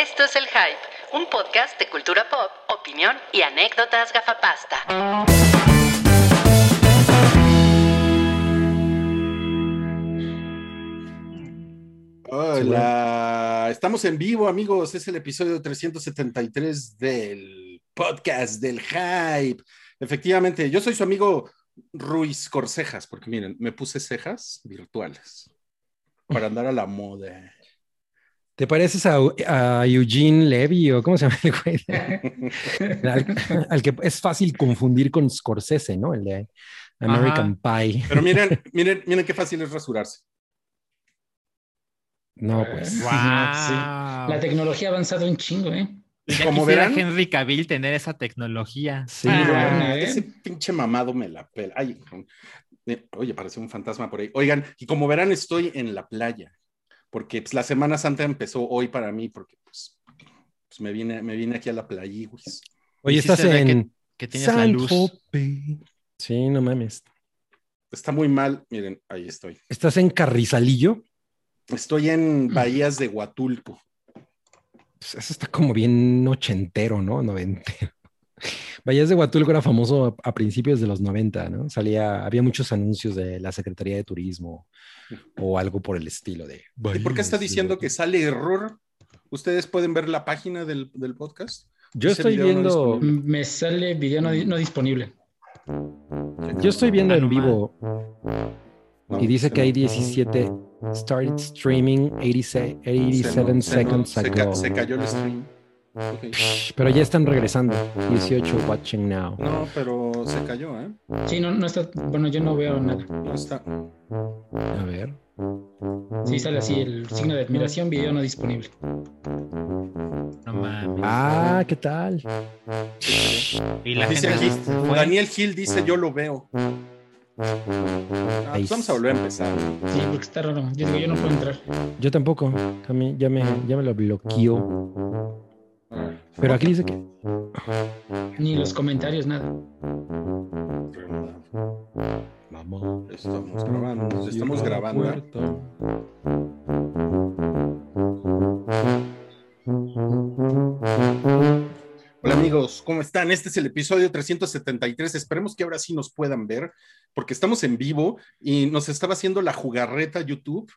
Esto es El Hype, un podcast de cultura pop, opinión y anécdotas gafapasta. Hola, estamos en vivo, amigos. Es el episodio 373 del podcast del Hype. Efectivamente, yo soy su amigo Ruiz Corcejas, porque miren, me puse cejas virtuales para andar a la moda. ¿Te pareces a, a Eugene Levy o cómo se llama el güey? al, al que es fácil confundir con Scorsese, ¿no? El de American Pie. Pero miren, miren, miren qué fácil es rasurarse. No, pues. Wow. Sí. La tecnología ha avanzado un chingo, ¿eh? Ya como verán, Henry Cavill tener esa tecnología. Sí, ah, bueno, ¿eh? ese pinche mamado me la pela. Ay, eh, oye, parece un fantasma por ahí. Oigan, y como verán, estoy en la playa, porque pues, la Semana Santa empezó hoy para mí, porque pues, pues, me, vine, me vine aquí a la playa, güey. Oye, sí estás en Que tienes la luz. Saint-Tropez. Sí, no mames. Está muy mal, miren, ahí estoy. ¿Estás en Carrizalillo? Estoy en Bahías de Huatulco. Pues eso está como bien ochentero, ¿no? Noventero. Bahías de Huatulco era famoso a, a principios de los 90, ¿no? Salía, había muchos anuncios de la Secretaría de Turismo o algo por el estilo de. ¿Y por qué está diciendo que sale error? ¿Ustedes pueden ver la página del, del podcast? Yo estoy video no viendo, disponible. Me sale video no, no disponible. yo estoy viendo en vivo No, y dice que hay no- 17 started streaming 86 se 87 no- se no- seconds se ca- ago. se cayó el stream. Pero ya están regresando. 18 watching now. No, pero se cayó, ¿eh? Sí, no, no está. Bueno, yo no veo nada. No está. A ver. Sí, sale así el signo de admiración, video no disponible. No mames. Ah, ¿qué tal? y la Dice gente aquí, se fue. Daniel Gil dice, yo lo veo. Ah, pues vamos a volver a empezar. Sí, porque está raro. Yo digo, yo no puedo entrar. Yo tampoco. A mí ya me, ya me lo bloqueó. Pero aquí dice que. Ni los comentarios, nada. Mamá. Estamos grabando, estamos grabando. Hola amigos, ¿cómo están? Este es el episodio 373. Esperemos que ahora sí nos puedan ver, porque estamos en vivo y nos estaba haciendo la jugarreta YouTube.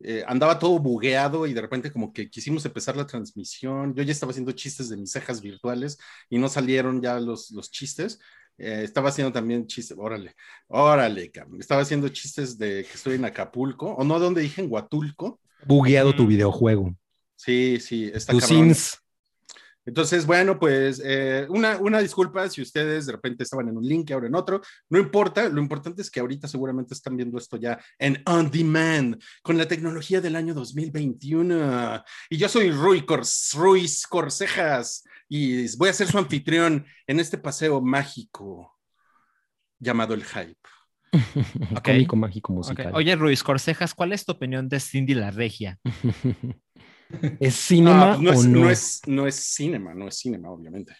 Eh, andaba todo bugueado y de repente como que quisimos empezar la transmisión. Yo ya estaba haciendo chistes de mis cejas virtuales y no salieron ya los, los chistes. Eh, estaba haciendo también chistes, órale, órale, cabrón. Estaba haciendo chistes de que estoy en Acapulco, o no, donde dije en Huatulco. Bugueado tu videojuego. Sí, sí, está Tu cabrón. Sims. Entonces, bueno, pues eh, una, una disculpa si ustedes de repente estaban en un link y ahora en otro. No importa, lo importante es que ahorita seguramente están viendo esto ya en on demand con la tecnología del año 2021. Y yo soy Rui Cor- Ruiz Corcejas y voy a ser su anfitrión en este paseo mágico llamado el hype. Cómico mágico musical. Oye, Ruiz Corcejas, ¿cuál es tu opinión de Cindy la Regia? ¿Es cinema Ah, no, o es, no? no es, no es cinema, no es cinema, obviamente.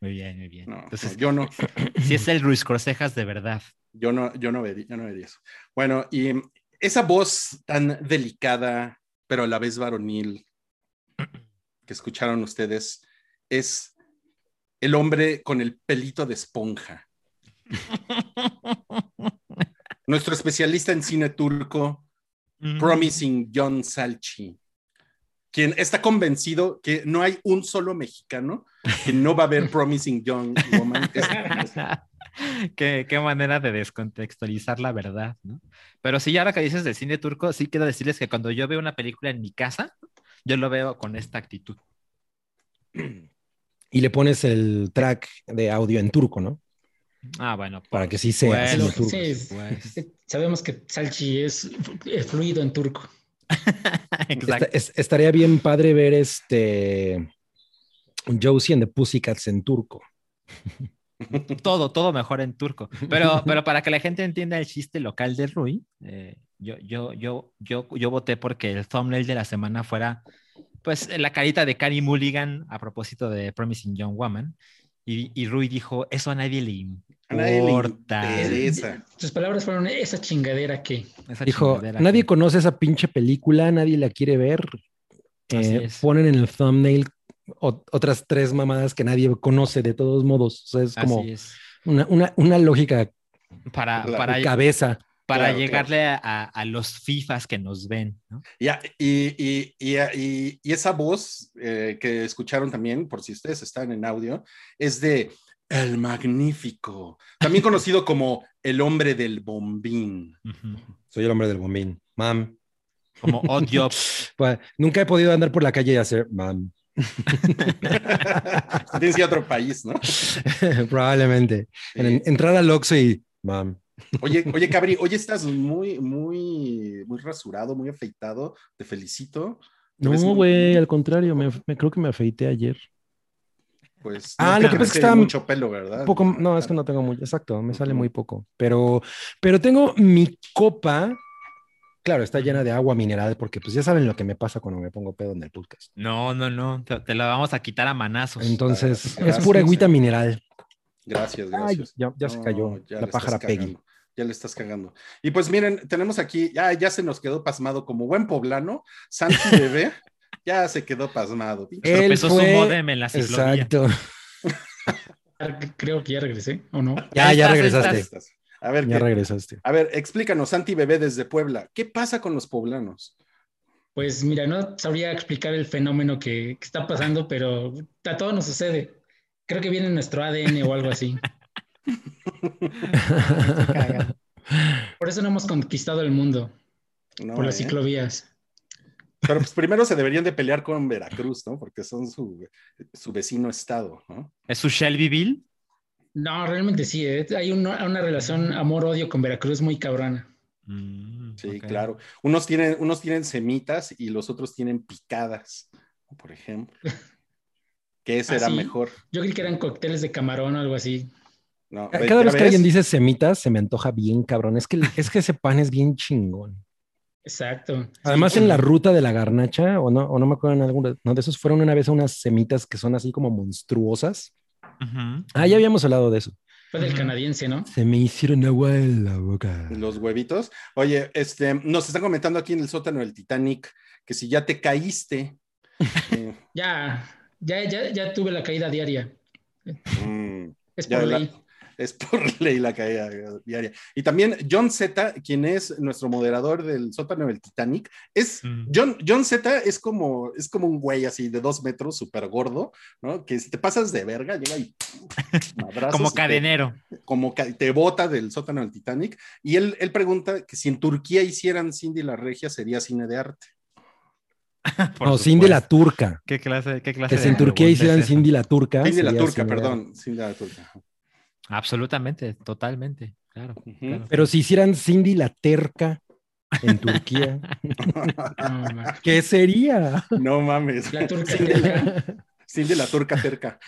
Muy bien, muy bien. No, Entonces, yo no. si es el Ruiz Corcejas de verdad. Yo no, yo no vería, yo no vería eso. Bueno, y esa voz tan delicada, pero a la vez varonil, que escucharon ustedes, es el hombre con el pelito de esponja. Nuestro especialista en cine turco, Promising John Salchi, quien está convencido que no hay un solo mexicano que no va a ver Promising Young Woman. Qué, qué manera de descontextualizar la verdad, ¿no? Pero sí, ahora que dices del cine turco, sí quiero decirles que cuando yo veo una película en mi casa, yo lo veo con esta actitud. Y le pones el track de audio en turco, ¿no? Ah, bueno. Para que sí sea turco. sí, pues. sabemos que Salchi es fluido en turco. Exacto. Estaría bien padre ver este Josie and the Pussycats en turco. todo, todo mejor en turco. Pero, pero para que la gente entienda el chiste local de Rui, eh, yo, yo, yo, yo, yo voté porque el thumbnail de la semana fuera, pues, la carita de Carrie Mulligan a propósito de Promising Young Woman. Y, y Rui dijo, eso a nadie le A nadie le importa. interesa. Sus palabras fueron esa chingadera que. Esa Dijo, chingadera nadie que- conoce esa pinche película, nadie la quiere ver. Eh, ponen en el thumbnail o- otras tres mamadas que nadie conoce de todos modos. O sea, es como es. una, una, una lógica Para, para, de cabeza. para Claro, llegarle a, a- a los FIFAs que nos ven, ¿no? Ya, y, y, y, y- y esa voz eh, que escucharon también, por si ustedes están en audio, es de El Magnífico, también conocido como el hombre del bombín. Soy el hombre del bombín. Mam. Como Odd Job. Pues, nunca he podido andar por la calle y hacer mam. Tienes que ir a otro país, ¿no? Probablemente. En- Sí. entrar al Oxxo y mam. Oye, oye, Cabri, hoy estás muy, muy, muy rasurado, muy afeitado. Te felicito. No, muy- güey, al contrario, me, me- creo que me afeité ayer. Pues, Ah, no lo te que pasa es que está mucho pelo, ¿verdad? Poco, no, es que no tengo mucho, exacto, me sale muy poco. Pero, pero tengo mi copa, claro, está llena de agua mineral, porque pues ya saben lo que me pasa cuando me pongo pedo en el podcast. No, no, no. Te, te la vamos a quitar a manazos. Entonces, Gracias. es pura agüita mineral. Gracias, Ay, gracias. ya, se cayó ya la le pájara estás Peggy. Ya le estás cagando. Y pues miren, tenemos aquí, ya, ya se nos quedó pasmado como buen poblano, Santi Bebé, ya se quedó pasmado. Él Tropezó fue- su modem en la ciclovía. Exacto. Creo que ya regresé, ¿o no? Ya, ya regresaste. Estás. A ver, Ya ¿qué- regresaste. a ver, explícanos, Santi Bebé desde Puebla, ¿qué pasa con los poblanos? Pues mira, no sabría explicar el fenómeno que, que está pasando, pero a todos nos sucede. Creo que viene en nuestro ADN o algo así. Por eso no hemos conquistado el mundo, No, por las ¿eh? ciclovías. Pero pues primero se deberían de pelear con Veracruz, ¿no? Porque son su, su vecino estado, ¿no? ¿Es su Shelbyville? No, realmente sí, ¿eh? hay una, una relación amor-odio con Veracruz muy cabrona. Mm, Sí, claro. Unos tienen, unos tienen semitas y los otros tienen picadas, por ejemplo. Ese ¿Ah, sí? mejor. Yo creí que eran cócteles de camarón o algo así. No, Cada ¿ya vez que ves? alguien dice semitas, se me antoja bien, cabrón. Es que, es que ese pan es bien chingón. Exacto. Además, Sí, en la ruta de la garnacha, o no, o no me acuerdo en alguno, no, de esos fueron una vez unas semitas que son así como monstruosas. Ah, ya habíamos hablado de eso. Fue del canadiense, ¿no? Se me hicieron agua en la boca. Los huevitos. Oye, este, nos están comentando aquí en el sótano del Titanic que si ya te caíste. eh, Ya, ya, ya, ya tuve la caída diaria. mm, Es ya por la- ley. Es por ley la caída diaria. Y también John Z, quien es nuestro moderador del sótano del Titanic, es Mm. John, John Z es como, es como un güey así de dos metros, súper gordo, ¿no? Que si te pasas de verga, llega y Como te- cadenero. como ca- te bota del sótano del Titanic. Y él, él pregunta que si en Turquía hicieran Cindy la Regia, sería cine de arte. por no, Cindy la turca. ¿Qué clase, qué clase Que si de en Turquía hicieran? Cindy la turca. Cindy la sería turca, cine de perdón. Cindy la turca. Absolutamente, totalmente. Claro. Pero si hicieran Cindy la terca en Turquía, No. ¿qué sería? No mames. la turca terca. Cindy la turca terca.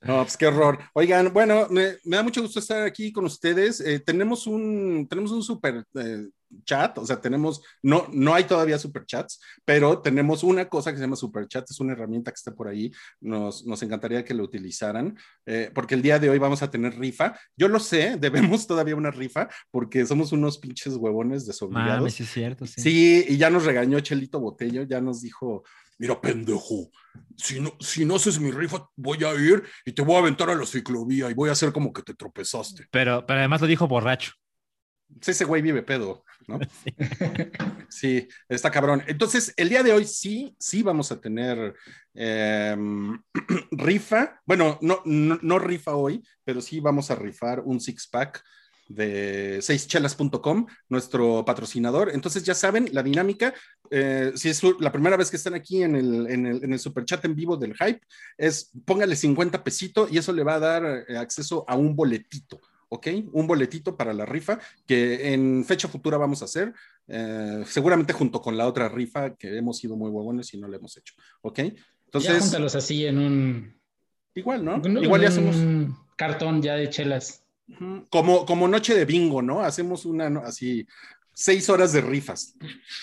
No, pues qué horror. Oigan, bueno, me, me da mucho gusto estar aquí con ustedes. Eh, tenemos un, tenemos un super eh, chat, o sea, tenemos, no, no hay todavía super chats, pero tenemos una cosa que se llama super chat, es una herramienta que está por ahí. Nos, nos encantaría que lo utilizaran, eh, porque el día de hoy vamos a tener rifa. Yo lo sé, debemos todavía una rifa, porque somos unos pinches huevones desobligados. Mames, es cierto, sí. Sí, y ya nos regañó Chelito Botello, ya nos dijo, mira pendejo, si no, si no haces mi rifa, voy a ir y te voy a aventar a la ciclovía y voy a hacer como que te tropezaste. Pero, pero además lo dijo borracho. Sí, ese güey vive pedo, ¿no? Sí, está cabrón. Entonces, el día de hoy sí, sí vamos a tener eh, rifa. Bueno, no, no, no rifa hoy, pero sí vamos a rifar un six pack de seischelas.com, nuestro patrocinador. Entonces, ya saben, la dinámica, eh, si es la primera vez que están aquí en el, en el, en el superchat en vivo del hype, es póngale 50 pesito y eso le va a dar eh, acceso a un boletito. ¿Ok? Un boletito para la rifa que en fecha futura vamos a hacer, eh, seguramente junto con la otra rifa que hemos sido muy huevones y no la hemos hecho, ¿ok? ya Entonces, júntalos así en un, igual, ¿no? Igual ya un hacemos cartón ya de chelas. como, como noche de bingo, ¿no? Hacemos una, ¿no? así, seis horas de rifas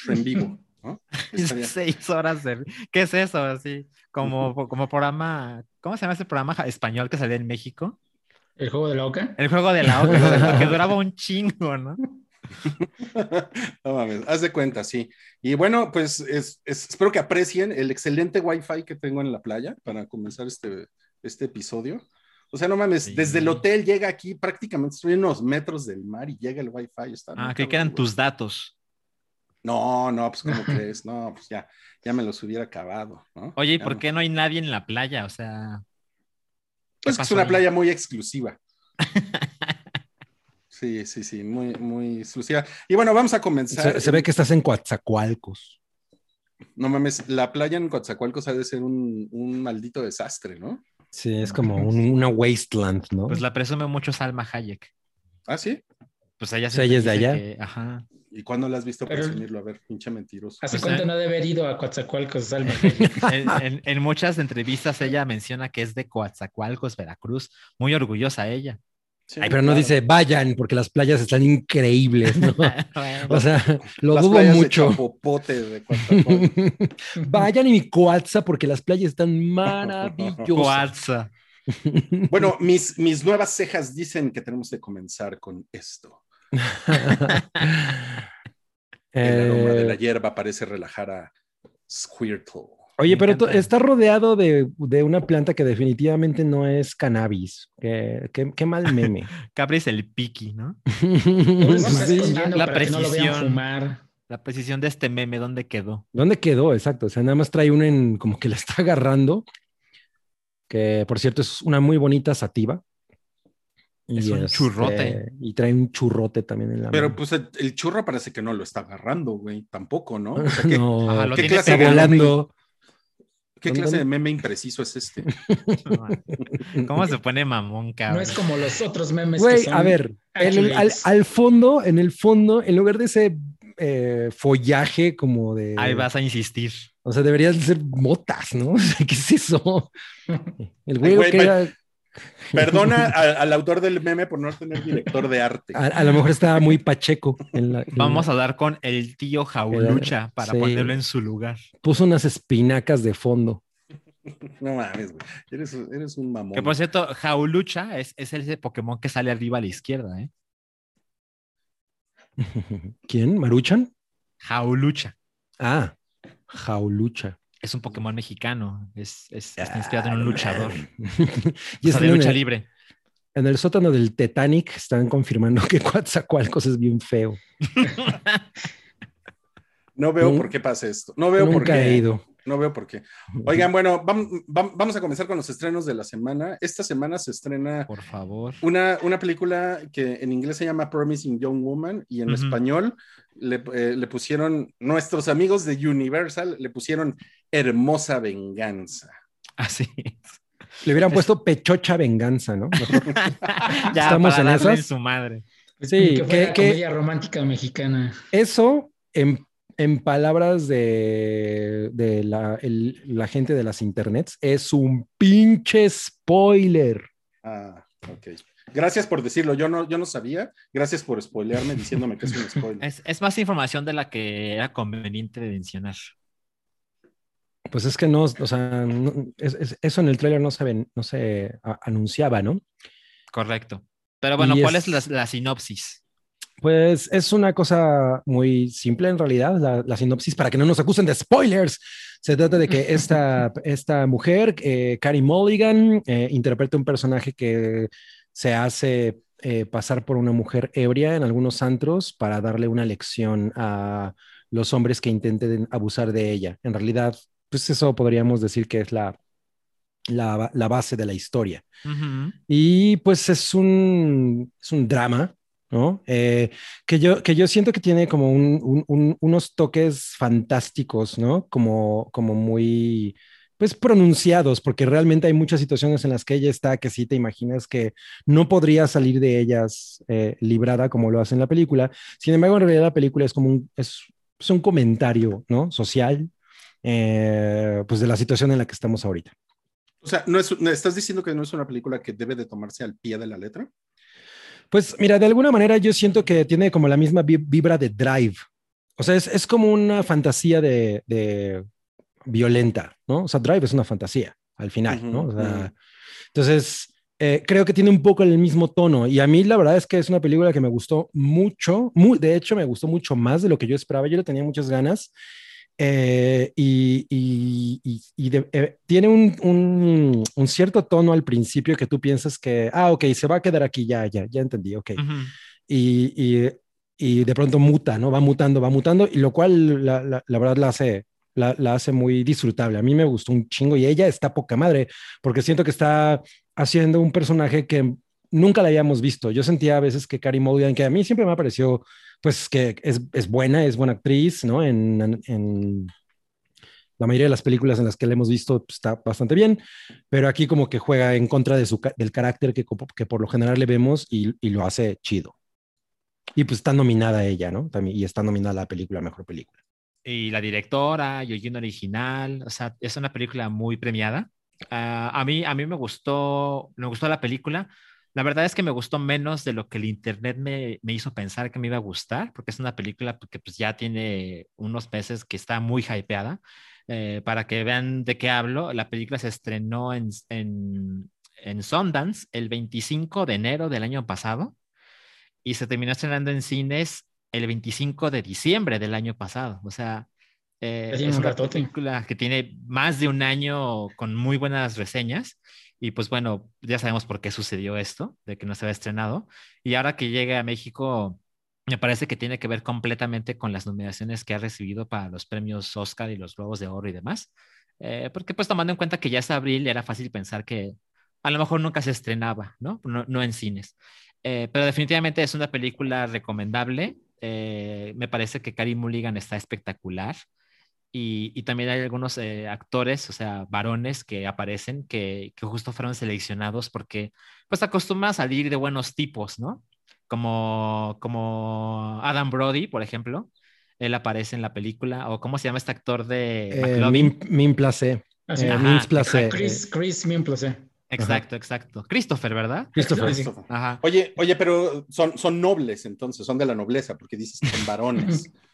en vivo, ¿no? Seis horas de... ¿Qué es eso? Así, como, como programa... ¿Cómo se llama ese programa español que salía en México? El juego de la oca. El juego de la oca, que duraba un chingo, ¿no? no mames, haz de cuenta, sí. Y bueno, pues es, es, espero que aprecien el excelente wifi que tengo en la playa para comenzar este, este episodio. O sea, no mames, Sí. desde el hotel llega aquí, prácticamente estoy a unos metros del mar y llega el wifi. Está Ah, que quedan tus datos. No, no, pues ¿cómo crees? No, pues ya, ya me los hubiera acabado, ¿no? Oye, ¿y Ya por no. qué no hay nadie en la playa? O sea, Pues que es una ahí? playa muy exclusiva. Sí, sí, sí, muy, muy exclusiva. Y bueno, vamos a comenzar. Se, se ve que estás en Coatzacoalcos. No mames, la playa en Coatzacoalcos ha de ser un, un maldito desastre, ¿no? Sí, es como un- una wasteland, ¿no? pues la presume mucho Salma Hayek. ¿Ah, sí? Pues ella O sea, ella es de allá. que- ajá. ¿Y cuándo la has visto Pero- presumirlo? A ver, pinche mentiroso. ¿Hace cuánto eh. no ha de haber ido a Coatzacoalcos, Salma? En, en- en muchas entrevistas ella menciona que es de Coatzacoalcos, Veracruz. Muy orgullosa ella. Sí, Ay, pero no dice vayan porque las playas están increíbles, ¿no? O sea, lo Las dudo de mucho. De. Vayan y mi Coatza porque las playas están maravillosas. Coatza. bueno, mis, mis nuevas cejas dicen que tenemos que comenzar con esto. El aroma de la Eh, hierba parece relajar a Squirtle. Oye, Me pero está rodeado de, de una planta que definitivamente no es cannabis. Qué, qué- qué mal meme. Capri es el piqui, ¿no? No Sí. La no precisión. fumar. La precisión de este meme, ¿dónde quedó? ¿Dónde quedó? Exacto. O sea, nada más trae uno en como que la está agarrando. Que por cierto es una muy bonita sativa. Es un churrote. Y trae un churrote también en la Pero mano. pues el, el churro parece que no lo está agarrando, güey. Tampoco, ¿no? O sea, ¿qué, no, Ajá, lo ¿qué tiene clase de volando. qué ¿Dónde- clase de meme impreciso es este? ¿Cómo se pone mamón, cabrón? No es como los otros memes que Güey, son a ver, el- al, fondo, en el fondo, en lugar de ese eh, follaje como de... Ahí vas a insistir. O sea, deberían ser motas, ¿no? O sea, ¿Qué es eso? El güey, Ay, güey, que era- Perdona al autor del meme por no tener director de arte. a, a lo mejor estaba muy pacheco. en la- en Vamos la- a dar con el tío Jaulucha para Sí. ponerlo en su lugar. Puso unas espinacas de fondo. No mames, güey. Eres, eres un mamón. Que por cierto, Jaulucha es, es ese Pokémon que sale arriba a la izquierda, ¿eh? ¿Quién? ¿Maruchan? Jaulucha. Ah, Jaulucha. Es un Pokémon mexicano. Es, es- está inspirado en un luchador. y O sea, de lucha el, libre. en el sótano del Titanic están confirmando que Coatzacoalcos es bien feo. No veo por qué pasa esto. No veo por Nunca qué. he ido. No veo por qué. Oigan, bueno, vam- vam- vamos a comenzar con los estrenos de la semana. Esta semana se estrena Por favor. una, una película que en inglés se llama Promising Young Woman y en español le, eh, le pusieron, nuestros amigos de Universal le pusieron Hermosa Venganza. Así. Le hubieran puesto Pechocha Venganza, ¿no? ya, ¿Estamos para en darle esas? su madre. Sí, que fuera que- que- comedia romántica mexicana. Eso, en, en palabras de, de la, el- la gente de las internets, es un pinche spoiler. Ah, ok. Gracias por decirlo. Yo no, yo no sabía. Gracias por spoilearme diciéndome que es un spoiler. Es, es más información de la que era conveniente mencionar. Pues es que no, o sea, no- es- es- eso en el tráiler no se, ven- no se a- anunciaba, ¿no? Correcto. Pero bueno, Y ¿cuál es- es, la, la sinopsis? Pues es una cosa muy simple en realidad, la, la sinopsis, para que no nos acusen de spoilers. Se trata de que esta, esta mujer, eh, Carrie Mulligan, eh, interpreta un personaje que se hace eh, pasar por una mujer ebria en algunos antros para darle una lección a los hombres que intenten abusar de ella. En realidad, pues eso podríamos decir que es la, la, la base de la historia. Ujú. Y pues es un, es un drama, ¿no? Eh, que, yo, que yo siento que tiene como un- un- un- unos toques fantásticos, ¿no? Como, como muy, pues pronunciados, porque realmente hay muchas situaciones en las que ella está que sí te imaginas que no podría salir de ellas eh, librada como lo hace en la película. Sin embargo, en realidad la película es como un, es, es un comentario, ¿no? Social, eh, pues de la situación en la que estamos ahorita. O sea, no es, ¿estás diciendo que no es una película que debe de tomarse al pie de la letra? Pues mira, de alguna manera yo siento que tiene como la misma vi- vibra de Drive. O sea, es, es como una fantasía de, de violenta, ¿no? O sea, Drive es una fantasía al final, ¿no? O sea, entonces, eh, creo que tiene un poco el mismo tono. Y a mí la verdad es que es una película que me gustó mucho. Muy, de hecho, me gustó mucho más de lo que yo esperaba. Yo le tenía muchas ganas. Eh, y, y, y de, eh, tiene un, un, un, cierto tono al principio que tú piensas que, ah, ok, se va a quedar aquí, ya, ya, ya entendí, ok. Uh -huh. y, y, de pronto muta, ¿no? Va mutando, va mutando, y lo cual la, la, la verdad la hace, la, la, hace muy disfrutable. A mí me gustó un chingo y ella está poca madre, porque siento que está haciendo un personaje que nunca la habíamos visto. Yo sentía a veces que Carrie Mulligan, que a mí siempre me ha parecido, pues que es, es buena, es buena actriz, ¿no? En, en, la mayoría de las películas en las que la hemos visto pues, está bastante bien, pero aquí como que juega en contra de su, del carácter que, que por lo general le vemos y, y, lo hace chido. Y pues está nominada ella, ¿no? También, y está nominada la película Mejor Película. Y la directora, y el guion original, o sea, es una película muy premiada. Uh, a, mí, a mí me gustó, me gustó la película. La verdad es que me gustó menos de lo que el internet me, me, hizo pensar que me iba a gustar, porque es una película que pues ya tiene unos meses que está muy hypeada. Eh, para que vean de qué hablo, la película se estrenó en, en, en, Sundance el 25 de enero del año pasado y se terminó estrenando en cines el 25 de diciembre del año pasado. O sea, eh, es una película que tiene más de un año con muy buenas reseñas y pues bueno, ya sabemos por qué sucedió esto, de que no se había estrenado. Y ahora que llegue a México, me parece que tiene que ver completamente con las nominaciones que ha recibido para los premios Oscar y los Globos de Oro y demás. Eh, porque pues tomando en cuenta que ya es abril, era fácil pensar que a lo mejor nunca se estrenaba, ¿no? No, no en cines. Eh, pero definitivamente es una película recomendable. Eh, me parece que Carey Mulligan está espectacular. Y, y, también hay algunos eh, actores, o sea, varones que aparecen que, que, justo fueron seleccionados porque pues acostumbran a salir de buenos tipos, ¿no? Como, como Adam Brody, por ejemplo. Él aparece en la película. O cómo se llama este actor de... Eh, Min, Min Place. Ah, eh, Ajá, Min Place. Chris, Chris Min Place. Exacto, Ajá. exacto. Christopher, ¿verdad? Christopher. Sí. Ajá. Oye, oye, pero son, son nobles entonces, son de la nobleza, porque dices que son varones.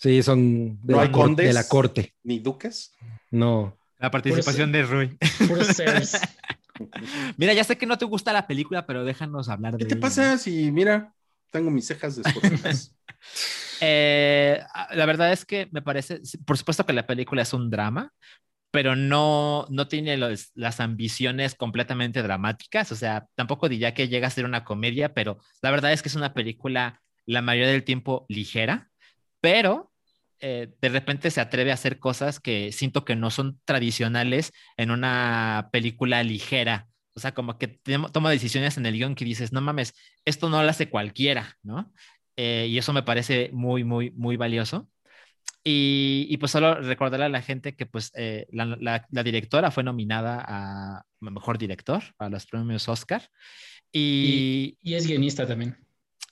Sí, son de, ¿No la, hay condes? de la corte. ¿Ni duques? No. La participación de Rui. Mira, ya sé que no te gusta la película, pero déjanos hablar ¿Qué de te ella. pasa si, mira, tengo mis cejas descortadas? eh, la verdad es que me parece, por supuesto que la película es un drama, pero no, no tiene los, las ambiciones completamente dramáticas, o sea, tampoco diría que llega a ser una comedia, pero la verdad es que es una película la mayoría del tiempo ligera, pero eh, de repente se atreve a hacer cosas que siento que no son tradicionales en una película ligera. O sea, como que toma decisiones en el guion que dices, no mames, esto no lo hace cualquiera, ¿no? Eh, y eso me parece muy, muy, muy valioso. Y, y, pues solo recordarle a la gente que pues eh, la, la, la, directora fue nominada a Mejor Director a los premios Oscar. Y, y, y, es guionista también.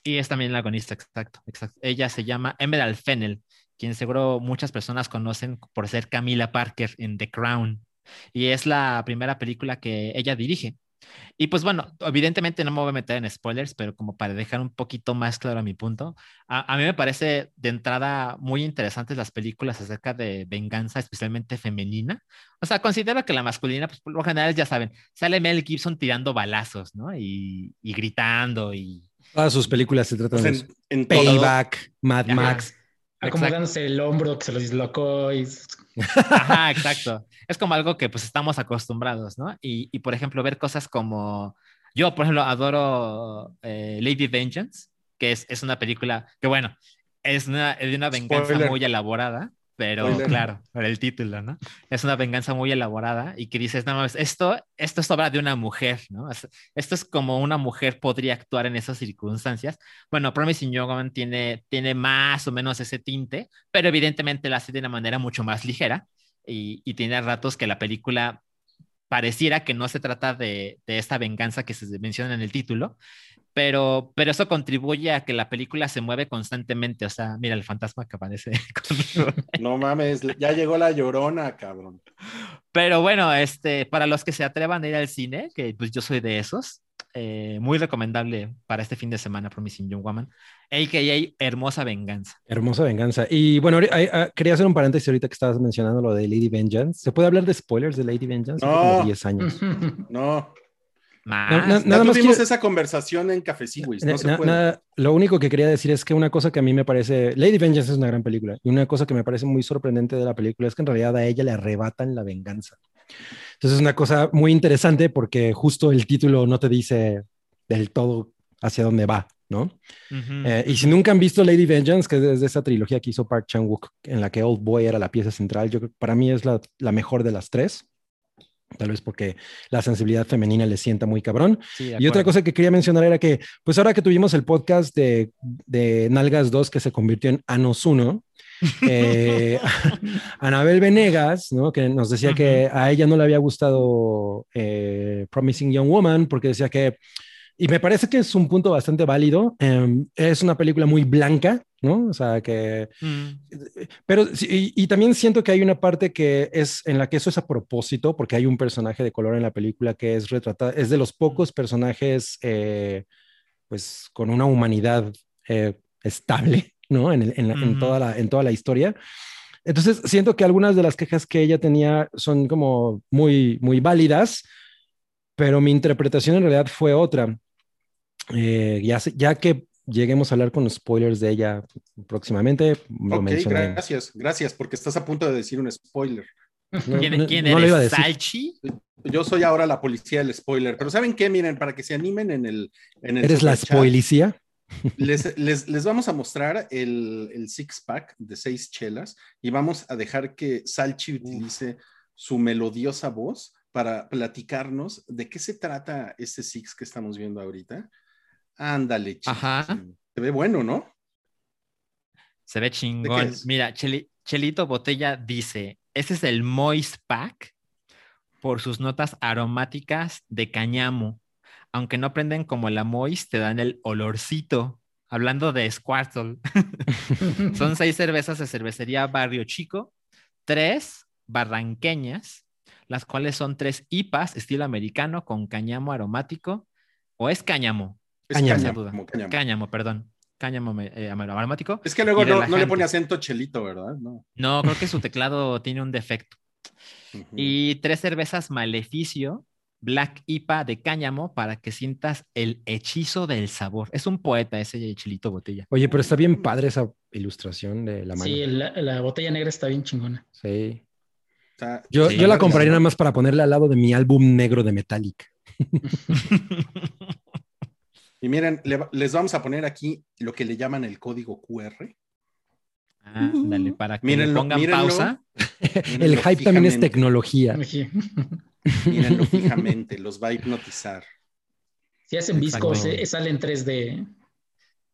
Y es también la guionista, exacto. Ella se llama Emerald Fennel quien seguro muchas personas conocen por ser Camila Parker en The Crown. Y es la primera película que ella dirige. Y pues bueno, evidentemente no me voy a meter en spoilers, pero como para dejar un poquito más claro mi punto, a, a mí me parece de entrada muy interesantes las películas acerca de venganza, especialmente femenina. O sea, considero que la masculina, pues por lo general ya saben, sale Mel Gibson tirando balazos, ¿no? Y, y gritando y... Todas sus películas se tratan Pues de en, en Payback, Mad Ajá. Max. Acomodándose el hombro que se lo dislocó y... Ajá, exacto. Es como algo que pues estamos acostumbrados, ¿no? Y, y por ejemplo, ver cosas como... Yo, por ejemplo, adoro eh, Lady Vengeance, que es, es, una película que, bueno, es, una, es de una venganza Spoiler. muy elaborada, pero claro, por el título, ¿no? Es una venganza muy elaborada y que dices, no más, esto, esto es obra de una mujer, ¿no? Esto es como una mujer podría actuar en esas circunstancias. Bueno, Promising Young Woman tiene, tiene más o menos ese tinte, pero evidentemente la hace de una manera mucho más ligera y, y tiene ratos que la película pareciera que no se trata de, de, esta venganza que se menciona en el título, pero, pero eso contribuye a que la película se mueve constantemente. O sea, mira el fantasma que aparece. no mames, ya llegó la llorona, cabrón. Pero bueno, este, para los que se atrevan a ir al cine, que pues yo soy de esos, eh, muy recomendable para este fin de semana, Promising Young Woman, a.k.a. Hermosa Venganza. Hermosa Venganza. Y bueno, quería hacer un paréntesis ahorita que estabas mencionando lo de Lady Vengeance. ¿Se puede hablar de spoilers de Lady Vengeance? No. 10 años. No. Más. No, no, nada más tuvimos quiero- esa conversación en Cafecíguis, no se puede. nada, lo único que quería decir es que una cosa que a mí me parece, Lady Vengeance es una gran película, y una cosa que me parece muy sorprendente de la película es que en realidad a ella le arrebatan la venganza. Entonces es una cosa muy interesante porque justo el título no te dice del todo hacia dónde va, ¿no? Eh, y si nunca han visto Lady Vengeance, que es de esa trilogía que hizo Park Chan-wook, en la que Old Boy era la pieza central, yo para mí es la, la mejor de las tres. Tal vez porque la sensibilidad femenina le sienta muy cabrón. Sí, Y otra cosa que quería mencionar era que, pues ahora que tuvimos el podcast de, de Nalgas 2 que se convirtió en Anos 1, eh, Anabel Venegas, ¿no? que nos decía que a ella no le había gustado eh, Promising Young Woman porque decía que, y me parece que es un punto bastante válido, em, es una película muy blanca, ¿no? O sea, que Mm. pero y, y también siento que hay una parte que es en la que eso es a propósito, porque hay un personaje de color en la película que es retratado, es de los pocos personajes, eh, pues, con una humanidad eh, estable, ¿no? En, el- en la- en Ujú. toda la, en toda la historia. Entonces, siento que algunas de las quejas que ella tenía son como muy, muy válidas, pero mi interpretación en realidad fue otra. Eh, ya, ya que lleguemos a hablar con los spoilers de ella próximamente, lo Ok, mencionaré. gracias, gracias, porque estás a punto de decir un spoiler. No, ¿Quién, no- quién no lo iba a eres? decir. ¿Salchi? Yo soy ahora la policía del spoiler, pero ¿saben qué? Miren, para que se animen en el... En el ¿Eres la spoilicía? Les, les, les vamos a mostrar el, el six pack de seis chelas y vamos a dejar que Salchi utilice su melodiosa voz para platicarnos de qué se trata ese six que estamos viendo ahorita. Ándale, chiquis. Ajá. Se ve bueno, ¿no? Se ve ¿De qué chingón. Mira, Cheli- Chelito Botella dice, ese es el Moist Pack por sus notas aromáticas de cañamo. Aunque no prenden como la Moist, te dan el olorcito. Hablando de Squirtle. Son seis cervezas de cervecería Barrio Chico, tres barranqueñas, las cuales son tres IPAs estilo americano con cañamo aromático. ¿O es cáñamo? Es Cáñamo. cáñamo, Duda. como cáñamo. Cáñamo, perdón. Cáñamo eh, aromático. Es que luego no, no le pone acento chelito, ¿verdad? No. No, creo que su teclado tiene un defecto. Y tres cervezas Maleficio, Black IPA de cáñamo para que sientas el hechizo del sabor. Es un poeta ese Chilito Botella. Oye, pero está bien padre esa ilustración de la mano. Sí, la, la botella negra está bien chingona. Sí. Está- Yo, Sí, yo la compraría nada más para ponerle al lado de mi álbum negro de Metallica. Y miren, le- les vamos a poner aquí lo que le llaman el código QR. Ándale, para que le Mírenlo, pongan mírenlo. pausa. El hype también es tecnología. Sí. Mírenlo fijamente, los va a hipnotizar. Si hacen visco, Exacto. se- sale en 3D.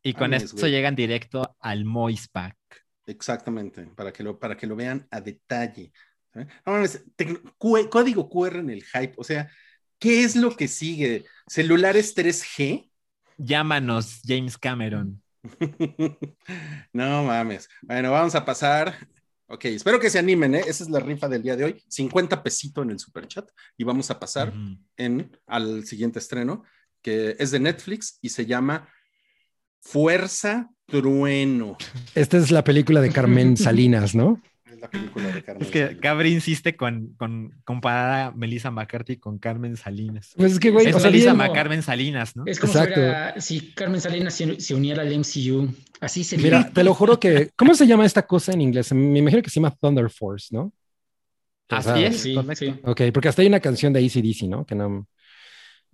Y con esto güey. llegan directo al Moist Pack. Exactamente, para que lo, para que lo vean a detalle. ¿eh? No código QR en el hype, o sea, ¿qué es lo que sigue? ¿Celulares 3G? Llámanos, James Cameron. no mames. Bueno, vamos a pasar. Ok, espero que se animen, ¿eh? Esa es la rifa del día de hoy. 50 pesito en el super chat y vamos a pasar en, al siguiente estreno, que es de Netflix y se llama Fuerza Trueno. Esta es la película de Carmen Salinas, ¿no? Es la película de Carmen. Es que. Cabri insiste con, con comparar a Melissa McCarthy con Carmen Salinas. Pues es que, güey, es o sea, Melissa McCarmen Salinas, ¿no? Es como Exacto. si, fuera- si Carmen Salinas se, se uniera al MCU. Así sería. Mira, te lo juro que. ¿Cómo se llama esta cosa en inglés? Me imagino que se llama Thunder Force, ¿no? O Así sea, es, sí, correcto. sí. Ok, porque hasta hay una canción de ACDC, ¿no? Que no.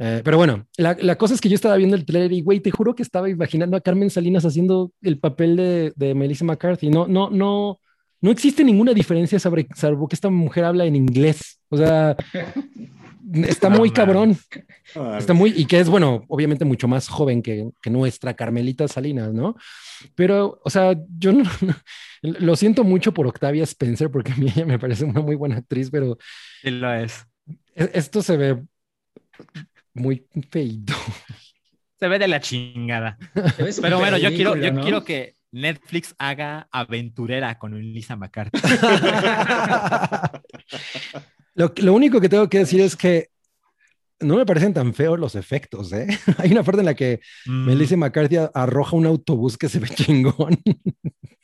Eh, pero bueno, la, la cosa es que yo estaba viendo el trailer y, güey, te juro que estaba imaginando a Carmen Salinas haciendo el papel de, de Melissa McCarthy. No, no, no, no existe ninguna diferencia sobre, salvo que esta mujer habla en inglés. O sea, está muy cabrón. Está muy, y que es, bueno, obviamente mucho más joven que, que nuestra Carmelita Salinas, ¿no? Pero, o sea, yo no, lo siento mucho por Octavia Spencer, porque a mí ella me parece una muy buena actriz, pero Sí lo es. e- esto se ve muy feito. Se ve de la chingada. Pero bueno, yo quiero, yo ¿no? quiero que Netflix haga aventurera con Melissa McCarthy. Lo, lo único que tengo que decir es que no me parecen tan feos los efectos, ¿eh? Hay una parte en la que Mm, Melissa McCarthy arroja un autobús que se ve chingón.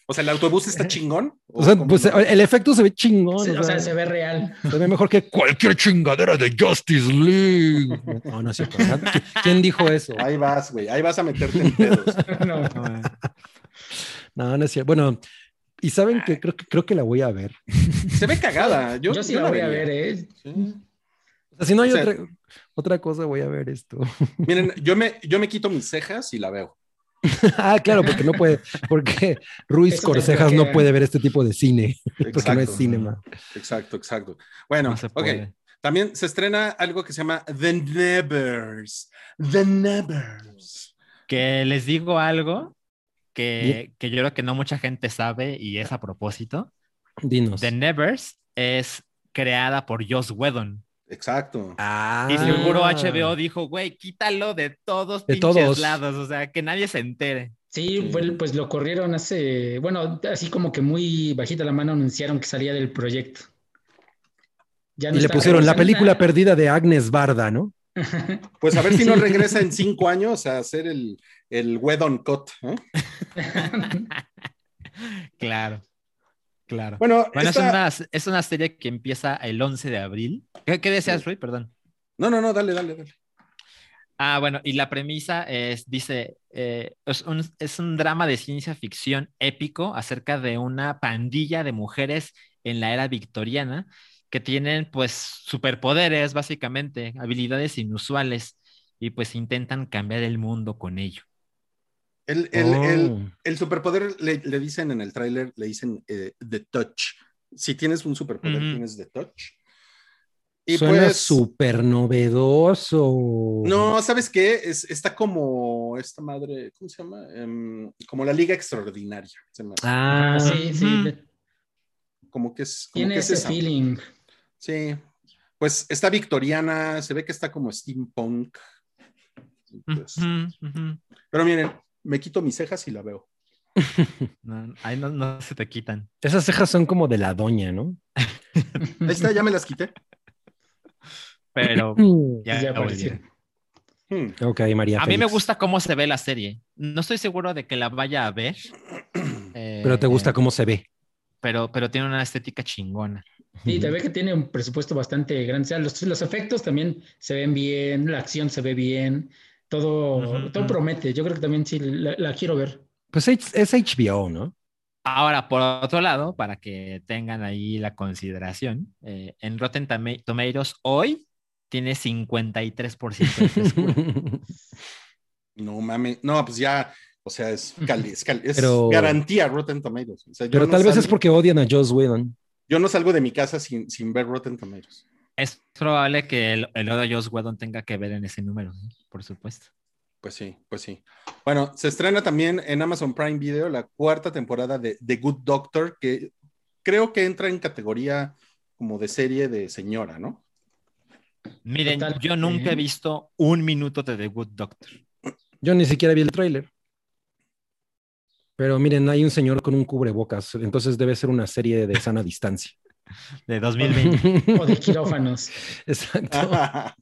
O sea, ¿el autobús está chingón? O sea, pues no? el efecto se ve chingón. Sí, o o sea, sea, se ve real. se ve mejor que cualquier chingadera de Justice League. No, no es cierto. ¿verdad? ¿Qui- ¿Quién dijo eso? Ahí vas, güey. Ahí vas a meterte en pedos. No. No, no es cierto. Bueno, y saben que creo que creo que la voy a ver. Se ve cagada. Yo, Yo, sí yo la voy a ver, ¿eh? Sí. O sea, si no hay O sea- otra, otra cosa, voy a ver esto. Miren, yo me, yo me quito mis cejas y la veo. ah, claro, porque no puede, porque Ruiz Eso Corcejas no puede ver este tipo de cine, porque no es cinema. Exacto, exacto. Bueno, No ok. También se estrena algo que se llama The Nevers. The Nevers. Que les digo algo que, que yo creo que no mucha gente sabe y es a propósito. Dinos. The Nevers es creada por Joss Whedon. Exacto. Ah. Y seguro HBO dijo, güey, quítalo de todos De pinches todos. lados, o sea, que nadie se entere. Sí, pues lo corrieron hace, bueno, así como que muy bajita la mano anunciaron que salía del proyecto. Ya no Y le pusieron la película perdida de Agnes Barda, ¿no? Pues a ver si no regresa en cinco años a hacer el, el Wedon Cut. ¿eh? Claro, claro. Bueno, Bueno, esta- es, una, es una serie que empieza el 11 de abril. ¿Qué, qué deseas, Rui? Perdón. no, no, no, dale, dale, dale. Ah, bueno, y la premisa es, dice, eh, es, un, es un drama de ciencia ficción épico acerca de una pandilla de mujeres en la era victoriana que tienen pues superpoderes, básicamente, habilidades inusuales y pues intentan cambiar el mundo con ello. El, el, el, Oh. el superpoder le, le dicen en el tráiler, le dicen eh, The Touch. Si tienes un superpoder, tienes The Touch. Y Suena pues. súper novedoso. No, ¿sabes qué? Es, está como esta madre, ¿cómo se llama? Em, como la Liga Extraordinaria. se me hace. Ah, sí, sí. Como que es. Como Tiene que es ese esa. feeling. Sí. Pues está victoriana, se ve que está como steampunk. Pues. Pero miren, me quito mis cejas y la veo. No, ahí no, no se te quitan. Esas cejas son como de la doña, ¿no? Ahí está, ya me las quité. Pero ya, Ya apareció. Hmm. Ok, María. A mí me gusta cómo se ve la serie. No estoy seguro de que la vaya a ver. Pero te gusta eh, cómo se ve. pero, pero tiene una estética chingona. Sí, te ve que tiene un presupuesto bastante grande. O sea, los, los efectos también se ven bien, la acción se ve bien, todo, todo promete. Yo creo que también sí la, la quiero ver. Pues es es HBO, ¿no? Ahora, por otro lado, para que tengan ahí la consideración, eh, en Rotten Toma- Tomatoes hoy tiene 53% de. No mames. No, pues ya. O sea, es, cali- es, cali- es Pero- garantía Rotten Tomatoes. O sea, yo Pero no tal vez es porque odian a Joss Whedon. Yo no salgo de mi casa sin, sin ver Rotten Tomatoes. es probable que el, el odio a Joss Whedon tenga que ver en ese número, por supuesto. Pues sí, pues sí. Bueno, se estrena también en Amazon Prime Video la cuarta temporada de The Good Doctor, que creo que entra en categoría como de serie de señora, ¿no? Miren, Total, yo nunca he visto un minuto de The Good Doctor. Yo ni siquiera vi el tráiler. Pero miren, hay un señor con un cubrebocas, entonces debe ser una serie de sana distancia. De 2020. O de quirófanos. Exacto.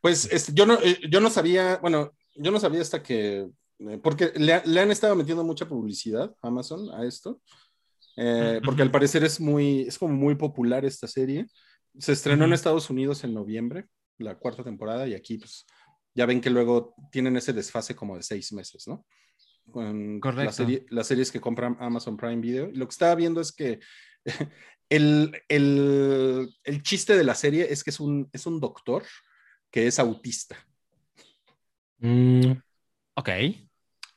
pues este, yo, no, eh, yo no sabía, bueno, yo no sabía hasta que, eh, porque le, le han estado metiendo mucha publicidad a Amazon a esto, eh, porque al parecer es muy, es como muy popular esta serie. Se estrenó en. Estados Unidos en noviembre, la cuarta temporada, y aquí pues ya ven que luego tienen ese desfase como de seis meses, ¿no? Con Correcto. la serie- las series que compran Amazon Prime Video. Y lo que estaba viendo es que el, el, el chiste de la serie es que es un, es un doctor que es autista. Mm, ok.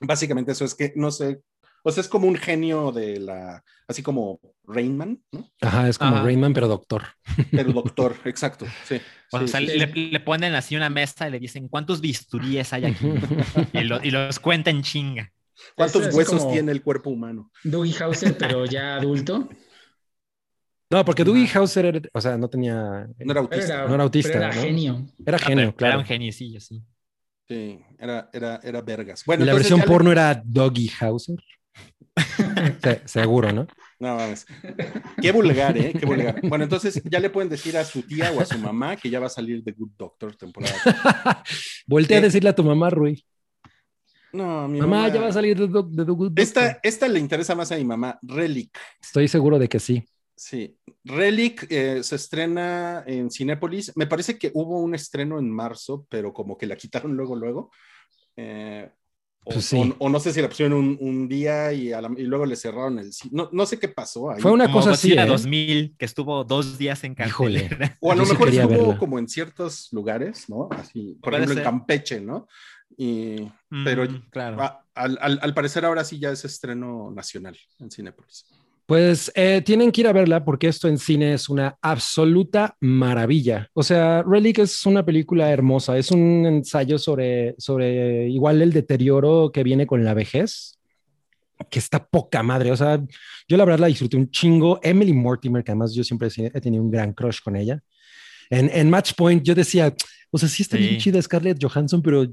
Básicamente eso es que, no sé, o sea, es como un genio de la, así como Rainman, ¿no? ajá, es como Ajá. Rayman, pero doctor. Pero doctor, exacto, sí. O sí, sea, sí, le, sí. le ponen así una mesa y le dicen, ¿cuántos bisturíes hay aquí? y, lo- y los cuenta en chinga. ¿Cuántos Es huesos tiene el cuerpo humano? Dougie Hauser, pero ya adulto. No, porque Dougie Ajá. Hauser, era- o sea, no tenía. No era autista. era, No era autista, era ¿no? genio. Era genio, Era claro. un geniecillo, sí. Sí, era, era, era vergas. Y Bueno, la entonces versión le- porno era Doggy Hauser. Se- seguro, ¿no? No mames. Qué vulgar, ¿eh? Qué vulgar. Bueno, entonces ya le pueden decir a su tía o a su mamá que ya va a salir The Good Doctor temporada. Voltea a decirle a tu mamá, Rui. No, mi Mamá, mamá. ya va a salir de, Do- de The Good Doctor. Esta, esta le interesa más a mi mamá, Relic. Estoy seguro de que sí. Sí, Relic eh, se estrena en Cinépolis. Me parece que hubo un estreno en marzo, pero como que la quitaron luego, luego. Eh, o, Pues sí. o- o no sé si la pusieron un, un día y, a la- y luego le cerraron el cine. No, no sé qué pasó ahí. Fue una Como cosa así, ¿eh? 2000, que estuvo dos días en Híjole. O a lo mejor estuvo verla. como en ciertos lugares, ¿no? Así, por Puede ejemplo, en ser. Campeche, ¿no? Y, pero Mm, claro. a- al, al- al parecer ahora sí ya es estreno nacional en Cinépolis. Pues eh, tienen que ir a verla porque esto en cine es una absoluta maravilla. O sea, Relic es una película hermosa, es un ensayo sobre, sobre igual el deterioro que viene con la vejez, que está poca madre. O sea, yo la verdad la disfruté un chingo. Emily Mortimer, que además yo siempre he tenido un gran crush con ella. En, en Match Point yo decía, o sea, sí está bien Sí. chida Scarlett Johansson, pero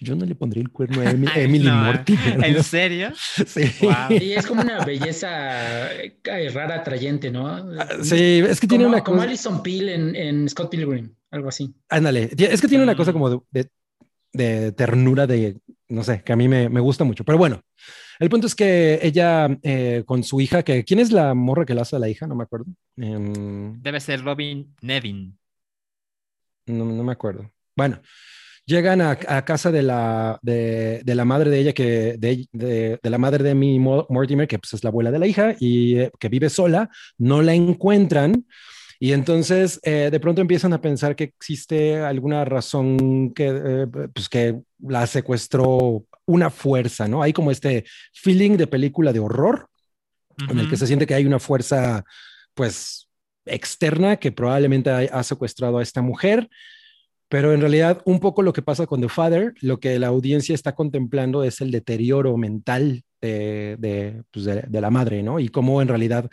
yo no le pondría el cuerno a Emi- Ay, Emily no, Mortimer. ¿En ¿no? serio? Sí. Wow. Y es como una belleza eh, rara, atrayente, ¿no? Ah, Sí, es que tiene como, una como cosa. Alison Peel en, en Scott Pilgrim, algo así. Ándale, es que tiene una cosa Mm. como de, de- de ternura de, no sé, que a mí me, me gusta mucho. Pero bueno, el punto es que ella eh, con su hija, que ¿quién es la morra que la hace a la hija? No me acuerdo. Em, Debe ser Robin Nevin. no, no me acuerdo. Bueno, llegan a, a casa de la, de, de la madre de ella, que, de, de- de la madre de mi Mortimer, que pues, es la abuela de la hija y eh, que vive sola, no la encuentran. Y entonces eh, de pronto empiezan a pensar que existe alguna razón que, eh, pues que la secuestró una fuerza, ¿no? Hay como este feeling de película de horror en el que se siente que hay una fuerza, pues, externa que probablemente ha, ha secuestrado a esta mujer, pero en realidad un poco lo que pasa con The Father, lo que la audiencia está contemplando es el deterioro mental de, de, pues, de- de la madre, ¿no? Y cómo en realidad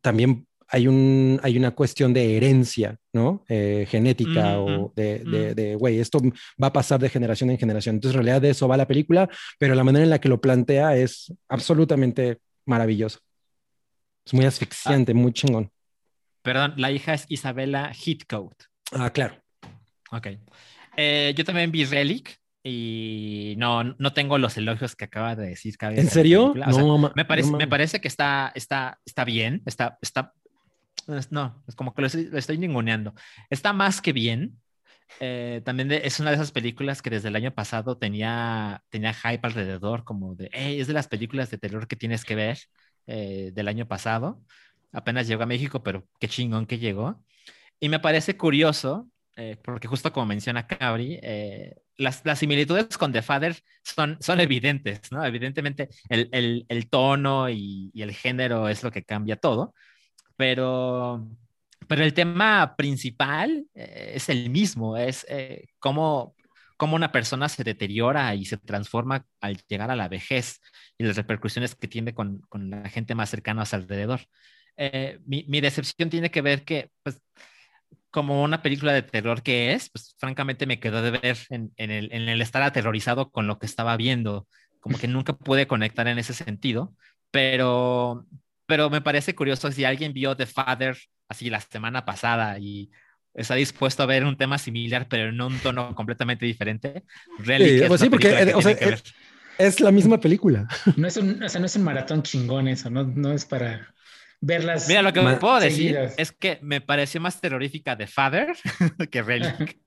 también hay, un, hay una cuestión de herencia, ¿no? Eh, genética Ujú, o de, güey, esto va a pasar de generación en generación. Entonces, en realidad de eso va la película, pero la manera en la que lo plantea es absolutamente maravillosa. Es muy asfixiante, muy chingón. Perdón, la hija es Isabella Heathcote. Ah, claro. Ok. Eh, yo también vi Relic y no, no tengo los elogios que acaba de decir. Cabe ¿En serio? sea, No, ma- me, parece, no me parece que está, está, está bien, está, está, es- no, es como que lo estoy, lo estoy ninguneando. Está más que bien. Eh, también de- es una de esas películas que desde el año pasado tenía, tenía hype alrededor, como de, "Ey, es de las películas de terror que tienes que ver eh, del año pasado. Apenas llegó a México, pero qué chingón que llegó. Y me parece curioso, eh, porque justo como menciona Cabri, eh, las, las similitudes con The Father son, son evidentes, ¿no? Evidentemente el, el- el tono y, y el género es lo que cambia todo, pero, pero el tema principal eh, es el mismo, es eh, cómo, cómo una persona se deteriora y se transforma al llegar a la vejez y las repercusiones que tiene con, con la gente más cercana a su alrededor. Eh, mi, mi decepción tiene que ver que, pues, como una película de terror que es, pues francamente me quedó de ver en, en el, en el estar aterrorizado con lo que estaba viendo. Como que nunca pude conectar en ese sentido, pero, pero me parece curioso si alguien vio The Father así la semana pasada y está dispuesto a ver un tema similar, pero en un tono completamente diferente. Relic Sí, es pues sí, porque, eh, o sea, que eh. Es la misma película. No es un, o sea, no es un maratón chingón eso, no, no es para verlas. Mira, lo que Ma- puedo decir es que me pareció más terrorífica The Father que Relic.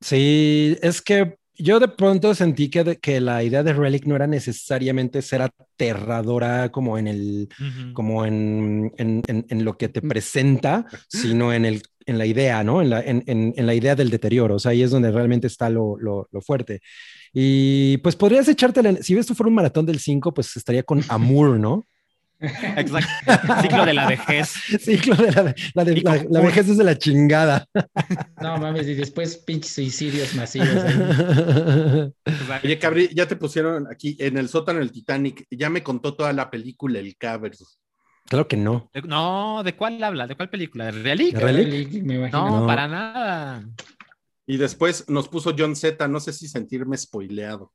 Sí, es que yo de pronto sentí que, de- que la idea de Relic no era necesariamente ser aterradora como en el, como en, en, en- en lo que te presenta, sino en, el, en la idea, ¿no? En la, en, en- en la idea del deterioro. O sea, ahí es donde realmente está lo, lo- lo fuerte. Y pues podrías echarte, si esto fuera un maratón del 5, pues estaría con Amour, ¿no? Exacto. Ciclo de la vejez. Sí, claro, la, la de- la- vejez es de la chingada. No mames, y después pinches suicidios masivos. ahí. Oye, Cabri, ya te pusieron aquí en el sótano del Titanic. Ya me contó toda la película El Cabri. Claro que no. De- No, ¿de cuál habla? ¿De cuál película? ¿De Relic? ¿De Relic? Me imagino. No, No. para nada. Y después nos puso John Z. No sé si sentirme spoileado.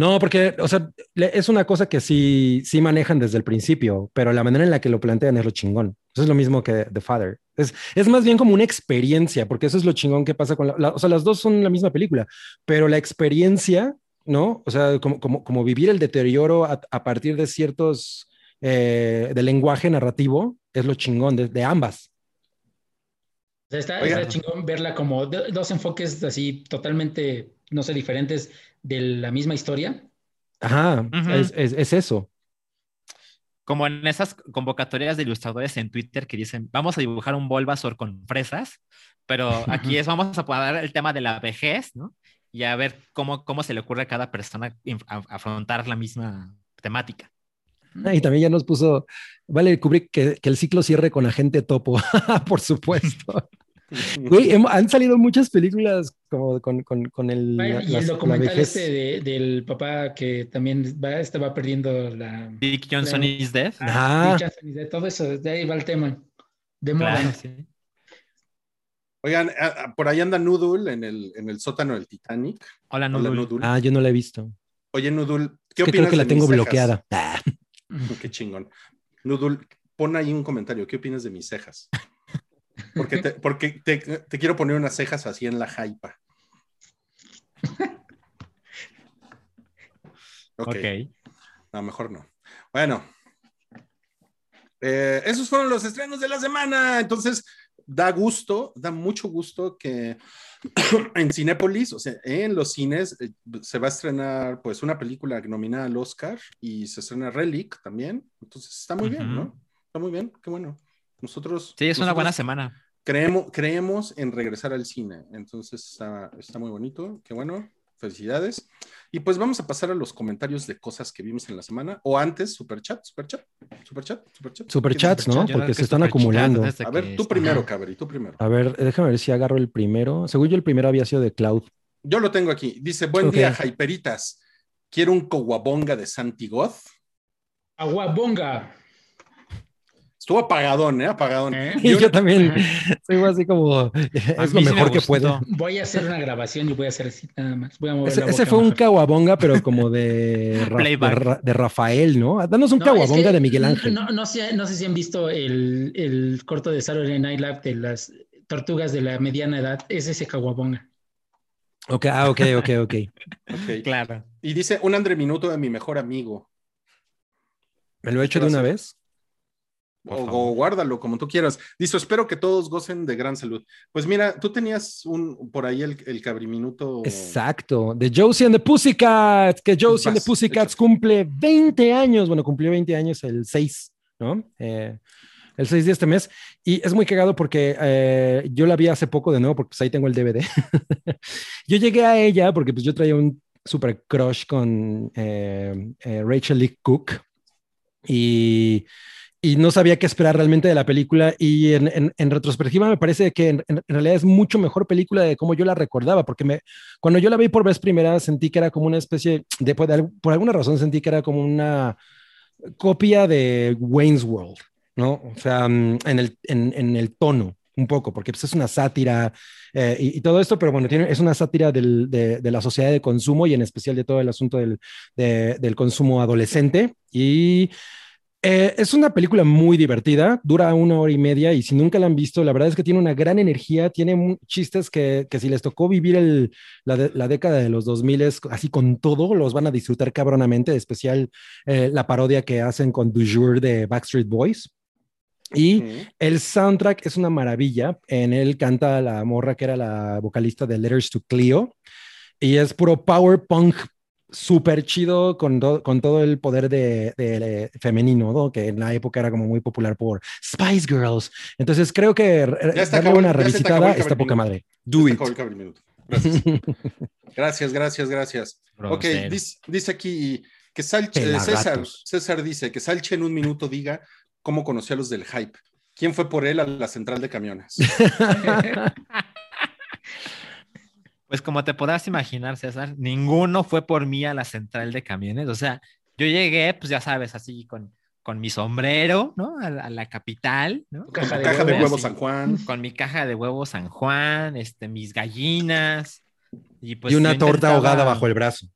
No, porque, o sea, es una cosa que sí, sí manejan desde el principio, pero la manera en la que lo plantean es lo chingón. Eso es lo mismo que The Father. Es, es más bien como una experiencia, porque eso es lo chingón que pasa con la, la- O sea, las dos son la misma película, pero la experiencia, ¿no? O sea, como, como, como vivir el deterioro a, a partir de ciertos. eh, del lenguaje narrativo, es lo chingón de, de ambas. O sea, está, está chingón verla como do- dos enfoques así totalmente, no sé, diferentes de la misma historia. Ajá, es, es- es eso. Como en esas convocatorias de ilustradores en Twitter que dicen, vamos a dibujar un Bulbasaur con fresas, pero aquí es, vamos a poner el tema de la vejez, ¿no? Y a ver cómo, cómo se le ocurre a cada persona afrontar la misma temática. Ah, Y también ya nos puso, vale, Kubrick, que, que el ciclo cierre con Agente Topo, por supuesto. Güey, han salido muchas películas como con, con, con el, Bueno, y las- el la documental vejez. este de- del papá que también va, este va perdiendo la... Dick Johnson Claro. is dead. Ah. Dick Johnson todo eso, de ahí va el tema. De moda. Claro, sí. Oigan, a- a- por ahí anda Noodle en el, en el sótano del Titanic. Hola. Noodle. Ah, yo no la he visto. Oye, Noodle, ¿qué Es que opinas creo que la de tengo mis cejas? bloqueada. Ah. Qué chingón. Noodle, pon ahí un comentario. ¿Qué opinas de mis cejas? Porque te, porque te, te quiero poner unas cejas así en la jaipa. Ok. Ok. No, mejor no. Bueno. Eh, esos fueron los estrenos de la semana. Entonces, da gusto, da mucho gusto que en Cinépolis, o sea, en los cines, eh, se va a estrenar pues una película nominada al Oscar y se estrena Relic también. Entonces, está muy bien. ¿no? Está muy bien, qué bueno. Nosotros. Sí, es una buena semana. Creemos, creemos en regresar al cine. Entonces, está, está muy bonito, qué bueno. Felicidades. Y pues vamos a pasar a los comentarios de cosas que vimos en la semana. O antes, super chat, super chat, super chat, super chat. Superchats, ¿no? Porque que se están Superchat acumulando. A ver, tú está- primero. Cabri, tú primero. A ver, déjame ver si agarro el primero. Según yo, el primero había sido de Cloud. Yo lo tengo aquí. Dice, buen Ok. día, Hyperitas. Quiero un coguabonga de Santi Goth. Aguabonga. Estuvo apagadón, ¿eh? Apagadón. ¿Eh? Y yo también soy así como, es lo me mejor que puedo. Voy a hacer una grabación y voy a hacer así nada más. Voy a mover Ese, la ese boca fue un caguabonga, pero como de, Ra- de, Playback. Ra- de Rafael, ¿no? Danos un No, es caguabonga que de Miguel Ángel. No, no sé, no sé si han visto el, el corto de Saturday Night Live de las tortugas de la mediana edad. Es ese caguabonga. Ok, ah, ok, ok, ok. Ok. Claro. Y dice, un Andre Minuto de mi mejor amigo. ¿Me lo he hecho de una vez? O, o guárdalo como tú quieras. Dice, espero que todos gocen de gran salud. Pues mira, tú tenías un por ahí el, el cabriminuto. Exacto, de Josie and the Pussycats, que Josie and the Vas, Pussycats cumple 20 años, bueno, cumplió 20 años el 6, ¿no? Eh, el 6 de este mes. Y es muy cagado porque eh, yo la vi hace poco de nuevo, porque pues ahí tengo el DVD. yo llegué a ella porque pues yo traía un super crush con eh, Rachel Lee Cook y, y no sabía qué esperar realmente de la película y en, en- en retrospectiva me parece que en, en realidad es mucho mejor película de como yo la recordaba, porque me, cuando yo la vi por vez primera sentí que era como una especie de, por, al- por alguna razón sentí que era como una copia de Wayne's World, ¿no? O sea, mm, en el, en el tono un poco, porque pues, es una sátira eh, y, y todo esto, pero bueno, tiene, es una sátira del- de, de la sociedad de consumo y en especial de todo el asunto del, de- del consumo adolescente. Y eh, es una película muy divertida, dura una hora y media y si nunca la han visto, la verdad es que tiene una gran energía, tiene chistes que, que si les tocó vivir el, la, de- la década de los 2000 así con todo, los van a disfrutar cabronamente, en especial eh, la parodia que hacen con Du Jour de Backstreet Boys. Y el soundtrack es una maravilla. En él canta la morra que era la vocalista de Letters to Cleo. Y es puro power punk súper chido con, do- con todo el poder de, de- femenino, ¿no? que en la época era como muy popular por Spice Girls. Entonces creo que Ya darle acabó- una revisitada el está poca madre. Do it. el. Gracias. gracias, gracias, gracias. Ok, Grosero. dice, dice aquí que Salche, eh, César. César dice que Salche en un minuto diga cómo conoció a los del hype. ¿Quién fue por él a la central de camiones? Pues como te podrás imaginar, César, ninguno fue por mí a la central de camiones. O sea, yo llegué, pues ya sabes, así con, con mi sombrero, ¿no? A la, a la capital, ¿no? Con caja de caja de huevos. San Juan. Con mi caja de huevos San Juan, este, mis gallinas. Y, pues y una torta ahogada bajo el brazo.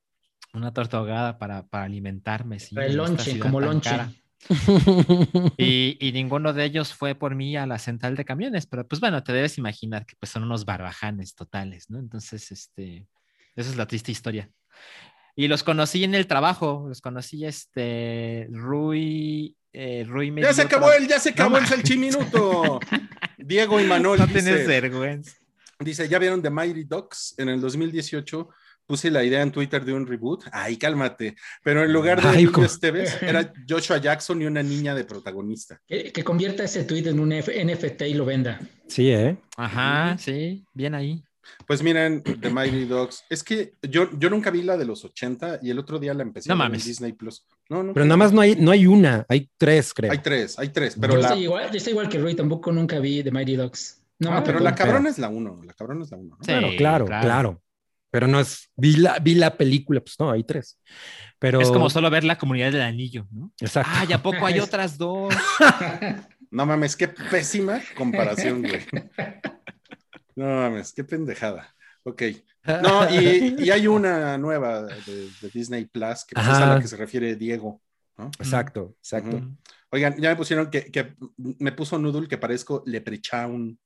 Una torta ahogada para, para alimentarme, sí. Para el lonche, como lonche. cara. Y, y ninguno de ellos fue por mí a la central de camiones, pero pues bueno, te debes imaginar que pues son unos barbajanes totales, ¿no? Entonces, este, esa es la triste historia. Y los conocí en el trabajo, los conocí, este, Rui, eh, Rui me Ya se acabó el, ya se acabó el salchiminuto. Diego y Manuel No dice, tienes vergüenza. dice, ¿ya vieron The Mighty Ducks? En el 2018 puse la idea en Twitter de un reboot. Ay, cálmate. Pero en lugar de Ay, Emilio. Esteves, era Joshua Jackson y una niña de protagonista. Que, que convierta ese tweet en un F- NFT y lo venda. Sí, ¿eh? Ajá, sí, bien ahí. Pues miren, The Mighty Ducks. Es que yo, yo nunca vi la de los 80 y el otro día la empecé No a ver en. Disney Plus. No, no. Pero nada más no hay, no hay una, hay tres, creo. Hay tres, hay tres. Pero yo, la, estoy igual, yo estoy igual que Rui, tampoco nunca vi The Mighty Ducks. No, ah, pero la cabrona es la uno. La cabrona es la uno. ¿no? Sí, Bueno, claro, claro, Pero no es, vi la, vi la película, pues no, hay tres. Pero, Es como solo ver la comunidad del anillo, ¿no? Exacto. Ah, ¿y a poco hay otras dos? No mames, qué pésima comparación, güey. No mames, qué pendejada. Ok. No, y, y hay una nueva de, de Disney Plus que pues, es a la que se refiere Diego. ¿no? Exacto, exacto. Oigan, ya me pusieron que, que me puso Noodle que parezco Leprechaun.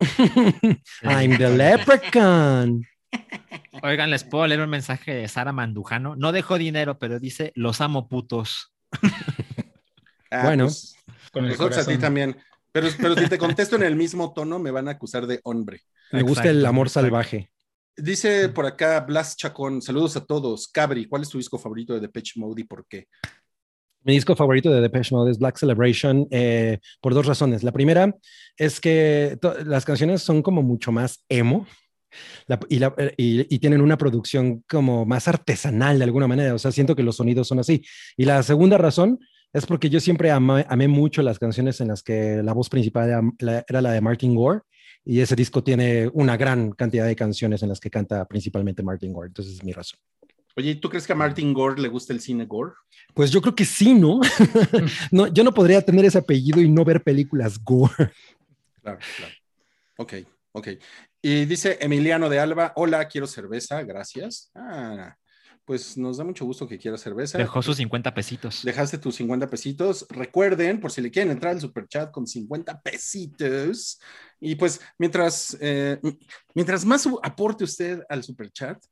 I'm the leprechaun. Oigan, les puedo leer un mensaje de Sara Mandujano. No dejó dinero, pero dice, los amo putos. Ah, Bueno. pues, Con el nosotros a ti corazón. también. Pero, pero si te contesto en el mismo tono, me van a acusar de hombre. Me gusta el amor exacto. salvaje. Dice por acá Blas Chacón, saludos a todos. Cabri, ¿cuál es tu disco favorito de Depeche Mode y por qué? Mi disco favorito de Depeche Mode es Black Celebration eh, por dos razones. La primera es que las canciones son como mucho más emo la- y, la- y- y tienen una producción como más artesanal de alguna manera. O sea, siento que los sonidos son así. Y la segunda razón es porque yo siempre ama- amé mucho las canciones en las que la voz principal era la, era la de Martin Gore. Y ese disco tiene una gran cantidad de canciones en las que canta principalmente Martin Gore. Entonces es mi razón. Oye, ¿tú crees que a Martin Gore le gusta el cine Gore? Pues yo creo que sí, ¿no? no yo no podría tener ese apellido y no ver películas gore. Claro, claro. Ok, ok. Y dice Emiliano de Alba, hola, quiero cerveza, gracias. Ah, pues nos da mucho gusto que quiera cerveza. Dejó sus 50 pesitos. Dejaste tus 50 pesitos. Recuerden, por si le quieren entrar al super chat con 50 pesitos. Y pues, mientras, eh, mientras más aporte usted al super chat,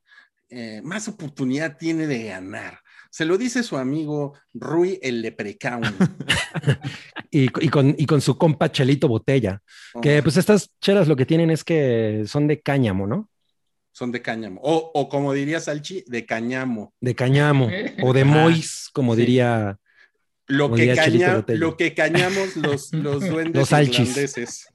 eh, más oportunidad tiene de ganar. Se lo dice su amigo Rui el Leprechaun. Y, y con, y con su compa Chelito Botella. Que pues estas chelas lo que tienen es que son de cáñamo, ¿no? Son de cáñamo. O, o como diría Salchi, de cañamo. De cañamo o de mois, como Sí. diría. Lo Como que, diría Chelito caña- Botella. lo que cañamos los, los duendes Los salchis. irlandeses.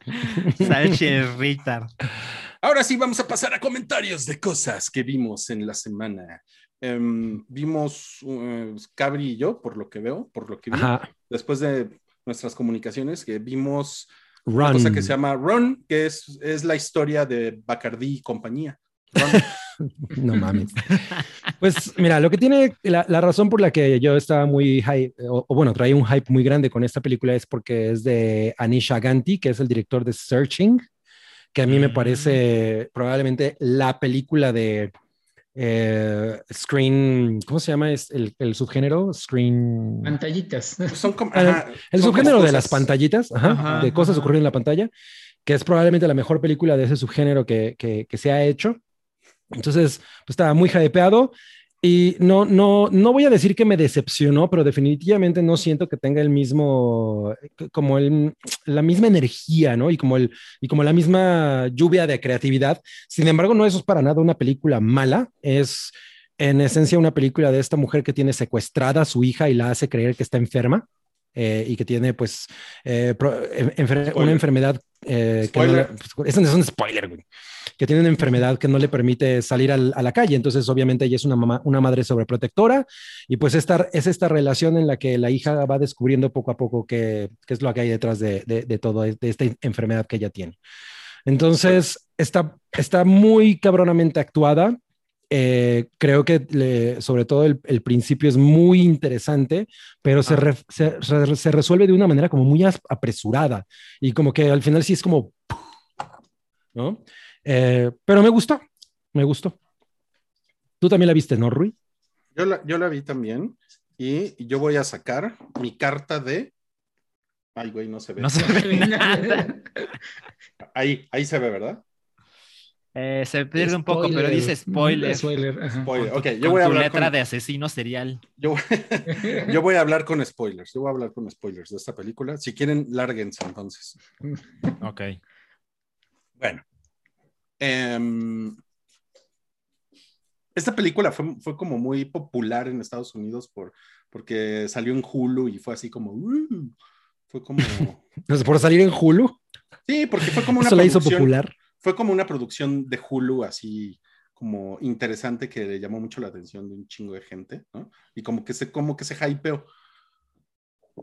Ahora sí, vamos a pasar a comentarios de cosas que vimos en la semana. Em, vimos uh, Cabri y yo, por lo que veo, por lo que vi, Ajá. después de nuestras comunicaciones, que vimos una Run. cosa que se llama Run, que es, es la historia de Bacardí y compañía. No mames. Pues mira, lo que tiene, la, la razón por la que yo estaba muy hype, o, o bueno, traía un hype muy grande con esta película es porque es de Anisha Ganti, que es el director de Searching, que a mí me Mm. parece probablemente la película de eh, Screen, ¿cómo se llama es el, el subgénero? Screen... Pantallitas. Son como, ajá, El son subgénero de las pantallitas, ajá, Ajá, de cosas ajá. ocurriendo en la pantalla, que es probablemente la mejor película de ese subgénero que, que, que se ha hecho. Entonces, pues estaba muy hypeado y no, no, no voy a decir que me decepcionó, pero definitivamente no siento que tenga el mismo, como el, la misma energía, ¿no? Y como, el, y como la misma lluvia de creatividad. Sin embargo, no eso es para nada una película mala, es en esencia una película de esta mujer que tiene secuestrada a su hija y la hace creer que está enferma. eh, y que tiene pues eh, pro- enfer- una enfermedad eh, que no le- pues, eso no es un spoiler, güey que tiene una enfermedad que no le permite salir al- a la calle. Entonces, obviamente, ella es una, mamá, una madre sobreprotectora y pues esta, es esta relación en la que la hija va descubriendo poco a poco qué, qué es lo que hay detrás de, de, de todo, de esta enfermedad que ella tiene. Entonces, está, está muy cabronamente actuada. Eh, creo que le- sobre todo el, el principio es muy interesante, pero se, Ah. re- se, se- se resuelve de una manera como muy apresurada y como que al final sí es como, ¿no? Eh, pero me gustó, me gustó. Tú también la viste, ¿no, Rui? Yo la, yo la vi también Y yo voy a sacar mi carta de. Ay, güey, no se ve. No se ve nada. Ahí, ahí se ve, ¿verdad? Eh, se pierde un poco, pero Spoiler. dice spoiler. Spoiler. Spoiler. Ok, yo con voy a hablar letra con- de asesino serial. Yo, yo voy a hablar con spoilers. Yo voy a hablar con spoilers de esta película. Si quieren, lárguense entonces. Ok. Bueno. em, esta película fue, fue como muy popular en Estados Unidos por, porque salió en Hulu y fue así como. "Uh", fue como. Por salir en Hulu, Sí, porque fue como una eso la hizo popular. Fue como una producción de Hulu así como interesante que le llamó mucho la atención de un chingo de gente, ¿no? Y como que se, como que se hypeó.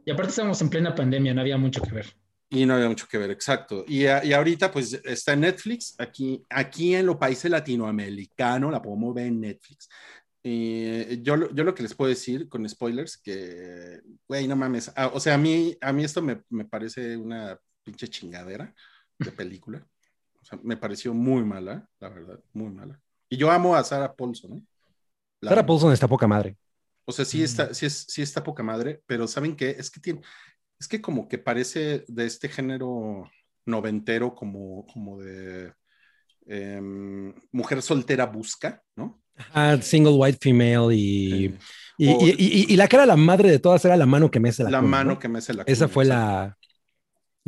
Y aparte estábamos en plena pandemia, no había mucho que ver. Y no había mucho que ver, exacto. Y, a- y ahorita pues está en Netflix, aquí, aquí en los países latinoamericanos, la podemos ver en Netflix. Y yo, lo- yo lo que les puedo decir con spoilers, que, güey, no mames, Ah, o sea, a mí, a mí esto me, me parece una pinche chingadera de película. Sea, me pareció muy mala, la verdad, muy mala. Y yo amo a Sarah Paulson. La Sarah amo. Paulson está poca madre. O sea, sí está, sí, es, sí está poca madre, pero ¿saben qué? Es que tiene, es que como que parece de este género noventero, como, como de em, mujer soltera busca, ¿no? Ah, single white female y, Eh, y, o- y- y- y la cara de la madre de todas era la mano que mece la, la cuna, mano ¿no? que mece la Esa fue exacto.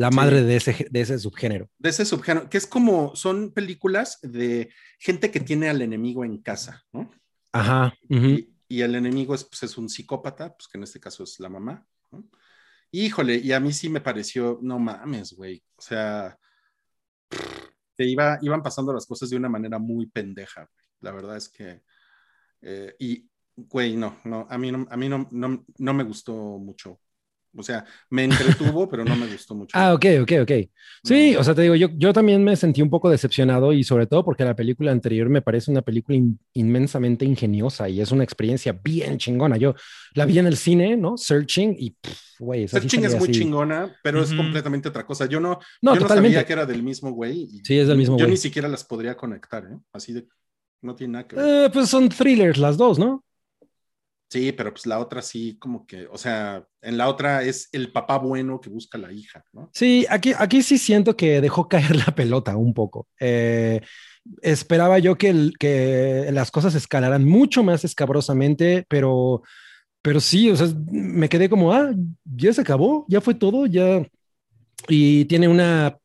La, Sí. madre de ese, de ese subgénero. De ese subgénero, que es como, son películas de gente que tiene al enemigo en casa, ¿no? Ajá. y, y el enemigo es, pues, es un psicópata, pues que en este caso es la mamá. ¿no? Híjole, y a mí sí me pareció, no mames, güey. O sea, que iba, iban pasando las cosas de una manera muy pendeja. güey. La verdad es que, eh, y, güey, no, no, a mí, no, a mí no, no, no me gustó mucho. O sea, me entretuvo, pero no me gustó mucho. Ah, ok, ok, ok. Sí, No. o sea, te digo, yo, yo también me sentí un poco decepcionado y sobre todo porque la película anterior me parece una película in- inmensamente ingeniosa y es una experiencia bien chingona. Yo la vi en el cine, ¿no? Searching y, güey, Searching es muy así. chingona, pero es completamente otra cosa. Yo no, No, yo no totalmente. sabía que era del mismo güey. Sí, es del mismo Yo güey. ni siquiera las podría conectar, ¿eh? Así de, no tiene nada que ver. Eh, pues son thrillers las dos, ¿no? Sí, pero pues la otra sí, como que, o sea, en la otra es el papá bueno que busca a la hija, ¿no? Sí, aquí, aquí sí siento que dejó caer la pelota un poco. Eh, esperaba yo que, que las cosas escalaran mucho más escabrosamente, pero, pero sí, o sea, me quedé como, ah, ya se acabó, ya fue todo, ya. Y tiene una,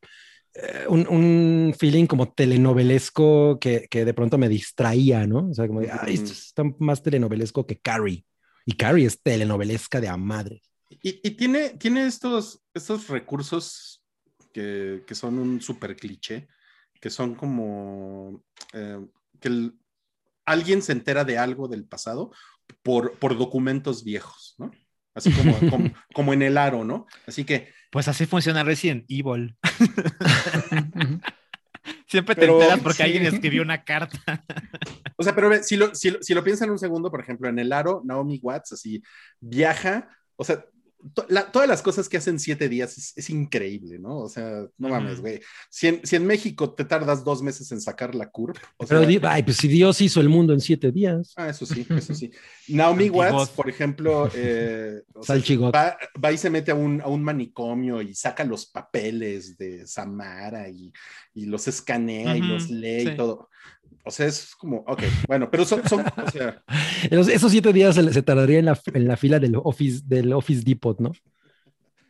un, un feeling como telenovelesco que, que de pronto me distraía, ¿no? O sea, como, de, "Ay, esto está más telenovelesco que Carrie. Y Carrie es telenovelesca de a madre. Y, y tiene, tiene estos, estos recursos que, que son un súper cliché, que son como eh, que el- alguien se entera de algo del pasado por, por documentos viejos, ¿no? Así como, como, como en el aro, ¿no? Así que Pues así funciona Resident Evil. Siempre te Pero- enteras porque sí. alguien escribió una carta. O sea, pero si lo, si, lo, si lo piensan un segundo, por ejemplo, en el aro, Naomi Watts así viaja, o sea, to- la- todas las cosas que hacen siete días es, es increíble, ¿no? O sea, no mames, güey. Si en, si en México te tardas dos meses en sacar la curva, o Pero sea, di- ay, pues si Dios hizo el mundo en siete días. Ah, eso sí, eso sí. Naomi. Watts, por ejemplo, eh, o sea, Salchigot. va, va y se mete a un, a un manicomio y saca los papeles de Samara y, y los escanea y Ujú, los lee sí. y todo. O sea, es como, ok, bueno, pero son, son o sea, Esos, esos siete días se, se tardaría en la, en la fila del Office, del Office Depot, ¿no?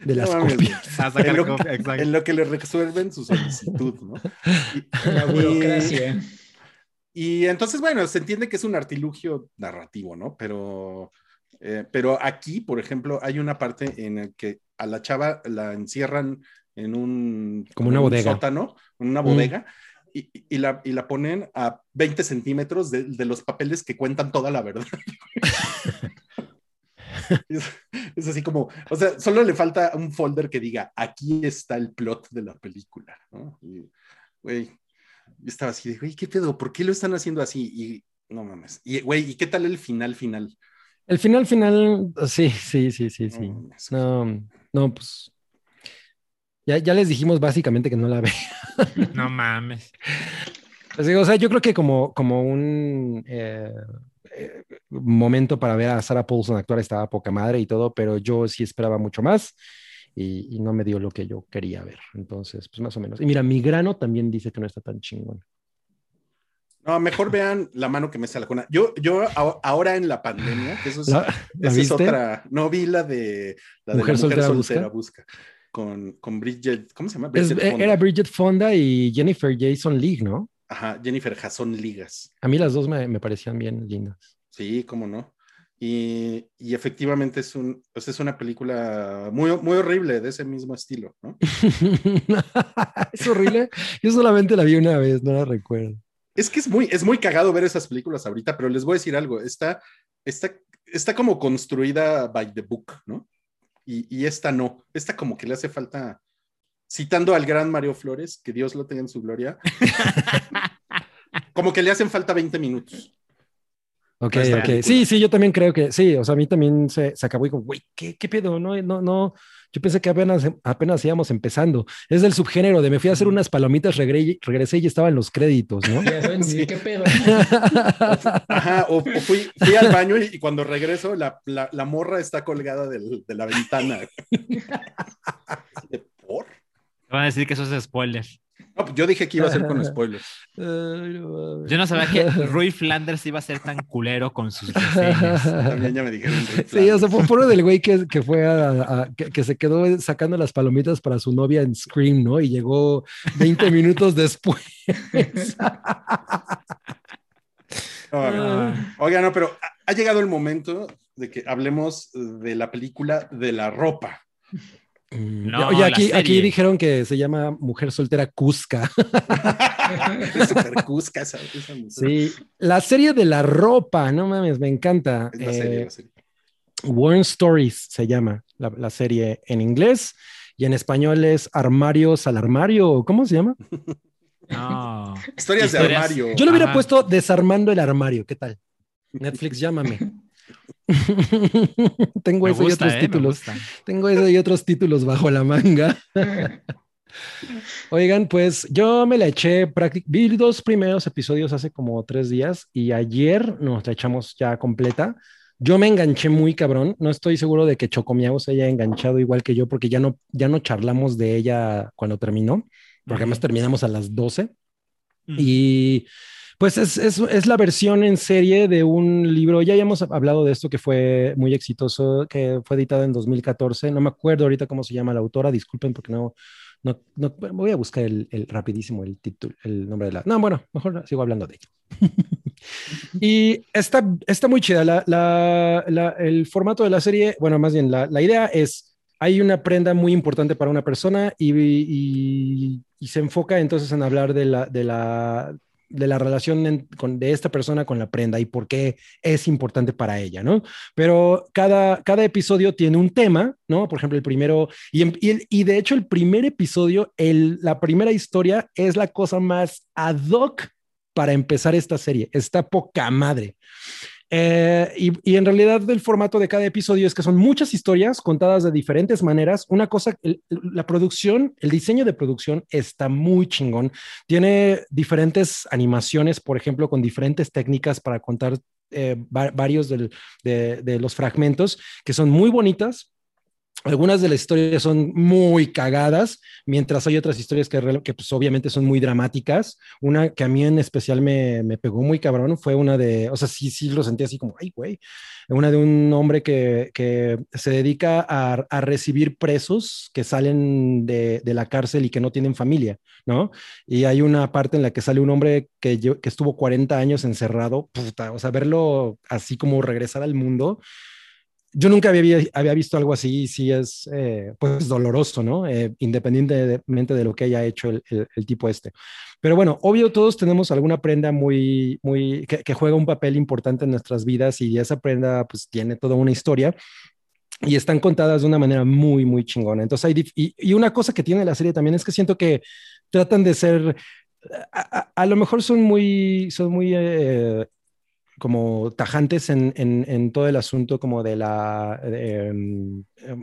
De las no copias. A sacar En lo- copia, en lo que le resuelven su solicitud, ¿no? La burocracia. Y entonces, bueno, se entiende que es un artilugio narrativo, ¿no? Pero, eh, pero aquí, por ejemplo, hay una parte en la que a la chava la encierran en un, Como una un bodega. sótano, en una Mm. Y, y la, y la ponen a 20 centímetros de, de los papeles que cuentan toda la verdad. es, es así como, o sea, solo le falta un folder que diga, aquí está el plot de la película, ¿no? Y, güey, yo estaba así de, güey, ¿qué pedo? ¿Por qué lo están haciendo así? Y no mames. Y, güey, ¿y qué tal el final final? El final, final, sí, sí, sí, sí, sí. No, no, pues. Ya, ya les dijimos básicamente que no la ve. No mames. Pues digo, o sea, yo creo que como, como un. eh, eh, momento para ver a Sarah Paulson actuar estaba poca madre y todo, pero yo sí esperaba mucho más y, y, no me dio lo que yo quería ver. Entonces, pues más o menos. Y mira, mi grano también dice que no está tan chingón. No, mejor vean la mano que me sale la cuna. Yo, yo ahora en la pandemia, que eso es, ¿La, ¿la esa es viste? otra, no vi la de la de Mujer la soltera soltera busca. Con, con Bridget, ¿cómo se llama? Es- Bridget Fonda. era Bridget Fonda y Jennifer Jason Leigh, ¿no? Ajá, Jennifer Jason Ligas. A mí las dos me, me parecían bien lindas. Sí, cómo no. Y, y efectivamente es, un, pues es una película muy, muy horrible de ese mismo estilo, ¿no? es horrible. Yo solamente la vi una vez, no la recuerdo. Es que es muy, es muy cagado ver esas películas ahorita, pero les voy a decir algo, está, está, está como construida by the book, ¿no? Y, y esta no, esta como que le hace falta, citando al gran Mario Flores, que Dios lo tenga en su gloria, como que le hacen falta 20 minutos. Ok, esta ok. Sí, sí, yo también creo que sí. O sea, a mí también se, se acabó y como, güey, ¿qué, ¿qué pedo? No, no, no. Yo pensé que apenas, apenas íbamos empezando. Es del subgénero de me fui a hacer unas palomitas, regre- regresé y estaban los créditos, ¿no? Ya saben, Sí. ¿qué pedo? Ajá, o, o fui, fui al baño y, y cuando regreso la, la, la morra está colgada del- de la ventana. De, ¿Por? Van a decir que eso es spoiler. No, pues yo dije que iba a ser con spoilers. Yo no sabía que Rui Flanders iba a ser tan culero con sus reseñas. También ya me dijeron. Sí, o sea, fue por del güey que, que fue a, a- que, que se quedó sacando las palomitas para su novia en Scream, ¿no? Y llegó 20 minutos después. No. Oiga, no, pero ha, ha llegado el momento de que hablemos de la película de la ropa. No, Oye, la aquí, serie. aquí dijeron que se llama Mujer Soltera Cusca. Es súper cusca esa, esa mujer. Sí, la serie de la ropa, no mames, me encanta. Es la serie, Eh, la serie. Warren Stories se llama la, la serie en inglés y en español es Armarios al Armario. ¿Cómo se llama? No. Historias de armario. Yo le hubiera Ajá. puesto Desarmando el Armario. ¿Qué tal? Netflix, llámame. Tengo Me eso y otros eh, títulos. Tengo eso y otros títulos bajo la manga. Oigan, pues yo me la eché vi dos primeros episodios hace como tres días y ayer nos la echamos ya completa. Yo me enganché muy cabrón. No estoy seguro de que Chocomiao se haya enganchado igual que yo porque ya no, ya no charlamos de ella cuando terminó, porque además terminamos a las 12. Mm. Y pues es, es, es la versión en serie de un libro, ya habíamos hablado de esto que fue muy exitoso, que fue editado en 2014. No me acuerdo ahorita cómo se llama la autora, disculpen porque no, no, no voy a buscar el, el rapidísimo el título, el nombre de la... No, bueno, mejor sigo hablando de ella. y está, está muy chida. La, la, la, el formato de la serie, bueno, más bien la, la idea es, hay una prenda muy importante para una persona y, y, y se enfoca entonces en hablar de la, de la, de la relación con, de esta persona con la prenda y por qué es importante para ella, ¿no? Pero cada, cada episodio tiene un tema, ¿no? Por ejemplo, el primero, y, y de hecho el primer episodio, el, la primera historia es la cosa más ad hoc para empezar esta serie. Está poca madre. Eh, y, y, en realidad el formato de cada episodio es que son muchas historias contadas de diferentes maneras. Una cosa, la producción, el diseño de producción está muy chingón. Tiene diferentes animaciones, por ejemplo, con diferentes técnicas para contar eh, va varios de los fragmentos que son muy bonitas, algunas de las historias son muy cagadas, mientras hay otras historias que, que pues, obviamente son muy dramáticas. Una que a mí en especial me, me, pegó muy cabrón fue una de, o sea, sí, sí lo sentí así como, ay, güey, una de un hombre que, que se dedica a, a, recibir presos que salen de, de, la cárcel y que no tienen familia, ¿no? Y hay una parte en la que sale un hombre que, que estuvo 40 años encerrado, puta, o sea, verlo así como regresar al mundo yo nunca había, había, visto algo así, sí es eh, pues doloroso, ¿no? Eh, independientemente de lo que haya hecho el, el, el, tipo este. Pero bueno, obvio, todos tenemos alguna prenda muy, muy, que, que, juega un papel importante en nuestras vidas y esa prenda pues tiene toda una historia y están contadas de una manera muy, muy chingona. Entonces, hay, y, y una cosa que tiene la serie también es que siento que tratan de ser, a, a, a lo mejor son muy, son muy... Eh, como tajantes en, en, en, todo el asunto como de la, de,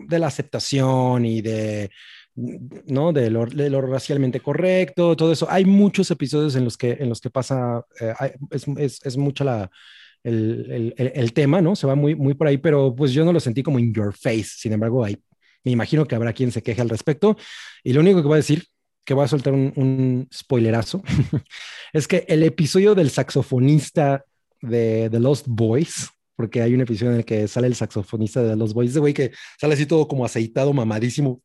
de la aceptación y de, ¿no? De lo, de lo, racialmente correcto, todo eso. Hay muchos episodios en los que, en los que pasa, eh, es, es, es, mucha la, el, el- el- el tema, ¿no? Se va muy, muy por ahí, pero pues yo no lo sentí como in your face. Sin embargo, hay, me imagino que habrá quien se queje al respecto. Y lo único que voy a decir, que voy a soltar un, un spoilerazo, es que el episodio del saxofonista de The Lost Boys, porque hay un episodio en el que sale el saxofonista de The Lost Boys, ese güey que sale así todo como aceitado, mamadísimo,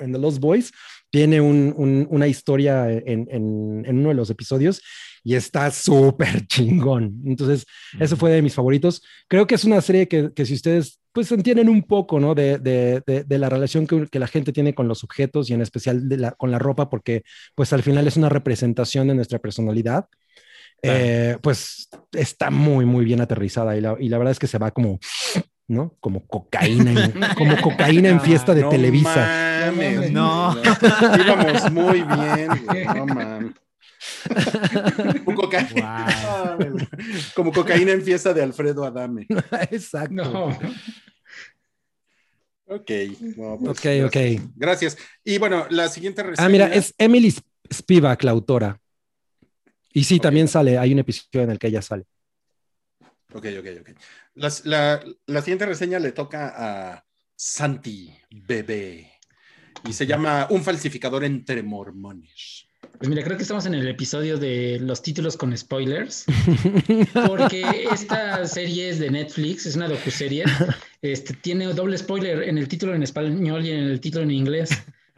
en The Lost Boys, tiene un- un- una historia en, en- en uno de los episodios y está súper chingón. Entonces, ese fue de mis favoritos. Creo que es una serie que, que si ustedes pues entienden un poco, ¿no? De, de- de- de la relación que, que la gente tiene con los objetos y en especial de la- con la ropa, porque pues al final es una representación de nuestra personalidad. Claro. Eh, pues está muy, muy bien aterrizada y la, y la verdad es que se va como, ¿no? Como cocaína, en- como cocaína en fiesta de No Televisa. mames, No. güey, Íbamos muy bien, güey, no mames. Un coca- Wow. Como cocaína en fiesta de Alfredo Adame. Exacto. No, Ok, no, pues, Ok, gracias. ok. Gracias. Y bueno, la siguiente reseña. Ah, mira, es Emily Sp- Spivak, la autora. Y sí, también sale, hay un episodio en el que ella sale. Ok, ok, ok. Las- la, la siguiente reseña le toca a Santi Bebé y se llama Un falsificador entre mormones. pues mira, creo que estamos en el episodio de los títulos con spoilers, porque esta serie es de Netflix, es una docuserie, este, tiene doble spoiler en el título en español y en el título en inglés.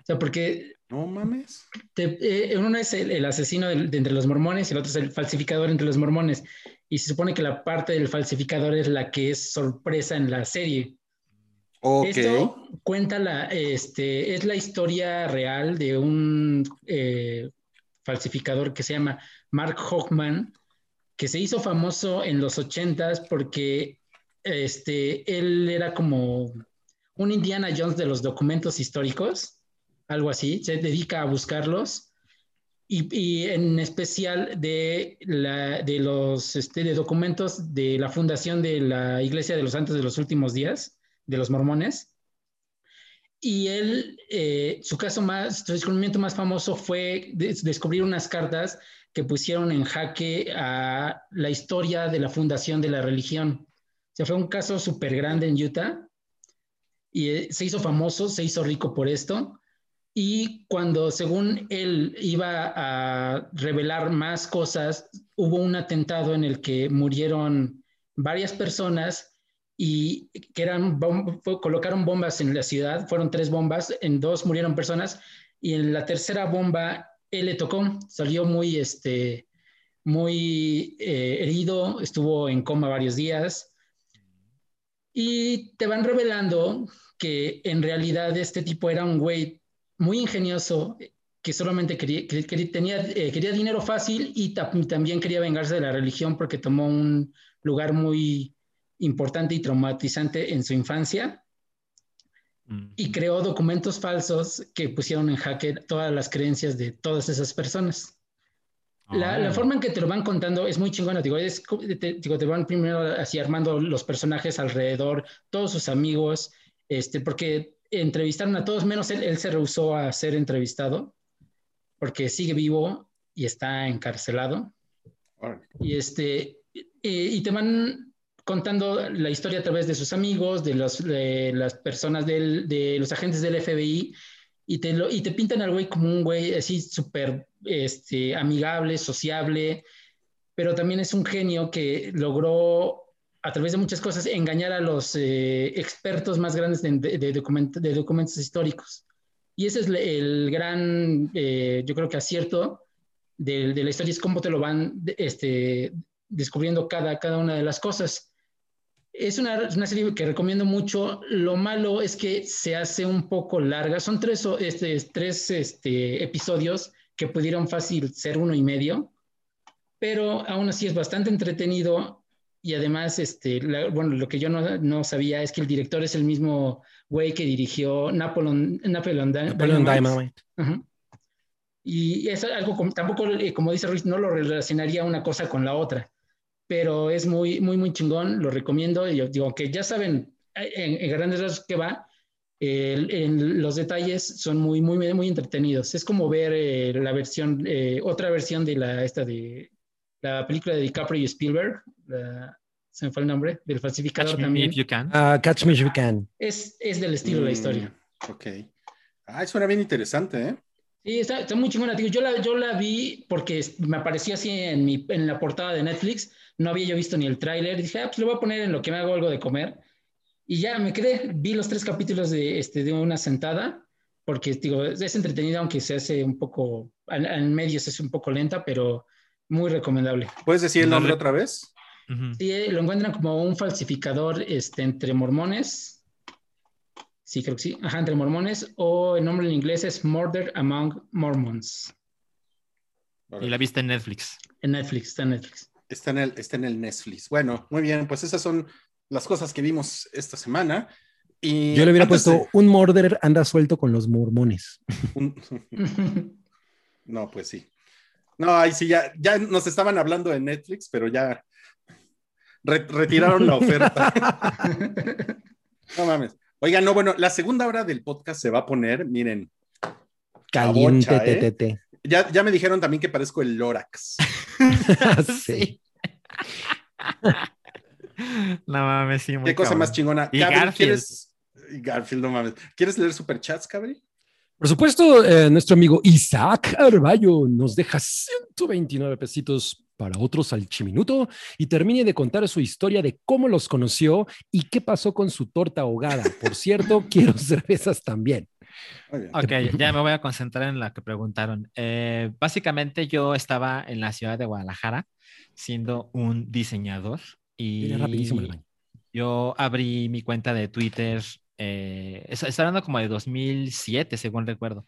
O sea, porque No mames. te- eh, uno es el, el asesino de entre los mormones y el otro es el falsificador entre los mormones. Y se supone que la parte del falsificador es la que es sorpresa en la serie. Esto cuenta la, este, es la historia real de un eh, falsificador que se llama Mark Hochman, que se hizo famoso en los ochentas porque este, él era como un Indiana Jones de los documentos históricos, algo así, se dedica a buscarlos. Y, en especial de, los este, de documentos de la fundación de la Iglesia de los Santos de los Últimos Días, de los mormones. Y él, eh, su caso más, su descubrimiento más famoso fue des- descubrir unas cartas que pusieron en jaque a la historia de la fundación de la religión. O sea, fue un caso súper grande en Utah y eh, se hizo famoso, se hizo rico por esto. Y cuando, según él, iba a revelar más cosas, hubo un atentado en el que murieron varias personas y que eran colocaron bombas en la ciudad, fueron tres bombas, en dos murieron personas y en la tercera bomba él le tocó, salió muy, este, muy eh, herido, estuvo en coma varios días. Y te van revelando que en realidad este tipo era un güey muy ingenioso que solamente quería, que- que tenía, eh, quería dinero fácil y ta- también quería vengarse de la religión porque tomó un lugar muy importante y traumatizante en su infancia y creó documentos falsos que pusieron en jaque todas las creencias de todas esas personas. La, la Ah. forma en que te lo van contando es muy chingona, digo, es, te, digo, te van primero así armando los personajes alrededor, todos sus amigos, este, porque entrevistaron a todos, menos él, él se rehusó a ser entrevistado, porque sigue vivo y está encarcelado. Y, este, y te van contando la historia a través de sus amigos, de, los, de las personas, del, de los agentes del FBI, y te, lo, y te pintan al güey como un güey así súper este, amigable, sociable, pero también es un genio que logró a través de muchas cosas engañar a los eh, expertos más grandes de, de, document, de, documentos históricos. Y ese es el gran, eh, yo creo que acierto de, de, la historia, es cómo te lo van este, descubriendo cada, cada una de las cosas. Es una, una, serie que recomiendo mucho. Lo malo es que se hace un poco larga. Son tres, este, tres este, episodios que pudieron fácil ser uno y medio, pero aún así es bastante entretenido y además, este, la, bueno, lo que yo no, no, sabía es que el director es el mismo güey que dirigió Napoleon, Napoleon, Napoleon Dynamite. Dynamite. Uh -huh. Y es algo, como, tampoco, eh, como dice Ruiz, no lo relacionaría una cosa con la otra, pero es muy, muy, muy chingón, lo recomiendo. Y yo digo que ya saben en, en grandes rasgos qué va, eh, en los detalles son muy, muy, muy entretenidos. Es como ver eh, la versión, eh, otra versión de la, esta de la película de DiCaprio y Spielberg, la, se me fue el nombre, del falsificador Catch me también. if you can. Ah, Catch Me If You Can. Es, es del estilo de la historia. Mm, Ok. Ah, suena bien interesante, ¿eh? Sí, está, está muy chingona. Yo, la, yo la vi porque me apareció así en, mi, en la portada de Netflix. No había yo visto ni el tráiler. Dije, ah, pues lo voy a poner en lo que me hago algo de comer. Y ya me quedé. Vi los tres capítulos de, este, de una sentada porque, digo, es, entretenida, aunque se hace un poco, al, al medio se hace un poco lenta, pero muy recomendable. ¿Puedes decir el No nombre otra vez? Sí, eh, lo encuentran como un falsificador este, entre mormones. Sí, creo que sí. Ajá, entre mormones. O el nombre en inglés es Murder Among Mormons. Y la viste en Netflix. En Netflix, está en Netflix. Está en, el, está en el Netflix. Bueno, muy bien, pues esas son las cosas que vimos esta semana. Y Yo le hubiera puesto de- un murder anda suelto con los mormones. un- No, pues sí. No, ahí sí, ya, ya nos estaban hablando de Netflix, pero ya re- retiraron la oferta. No mames. Oiga, no, bueno, la segunda hora del podcast se va a poner, miren, Caliente, bocha, ¿eh? tete. ya, ya me dijeron también que parezco el Lorax. Sí. No mames, sí, muy Qué cosa cabrón. más chingona. Y Garfield. ¿quieres- Garfield, no mames. ¿Quieres leer superchats, Cabri? Por supuesto, eh, nuestro amigo Isaac Arballo nos deja 129 pesitos para otro salchiminuto y termine de contar su historia de cómo los conoció y qué pasó con su torta ahogada. Por cierto, quiero cervezas también. Ok, ya me voy a concentrar en la que preguntaron. Eh, básicamente yo estaba en la ciudad de Guadalajara siendo un diseñador y Viene rapidísimo el baño. yo abrí mi cuenta de Twitter, eh, es- está hablando como de 2007, según recuerdo.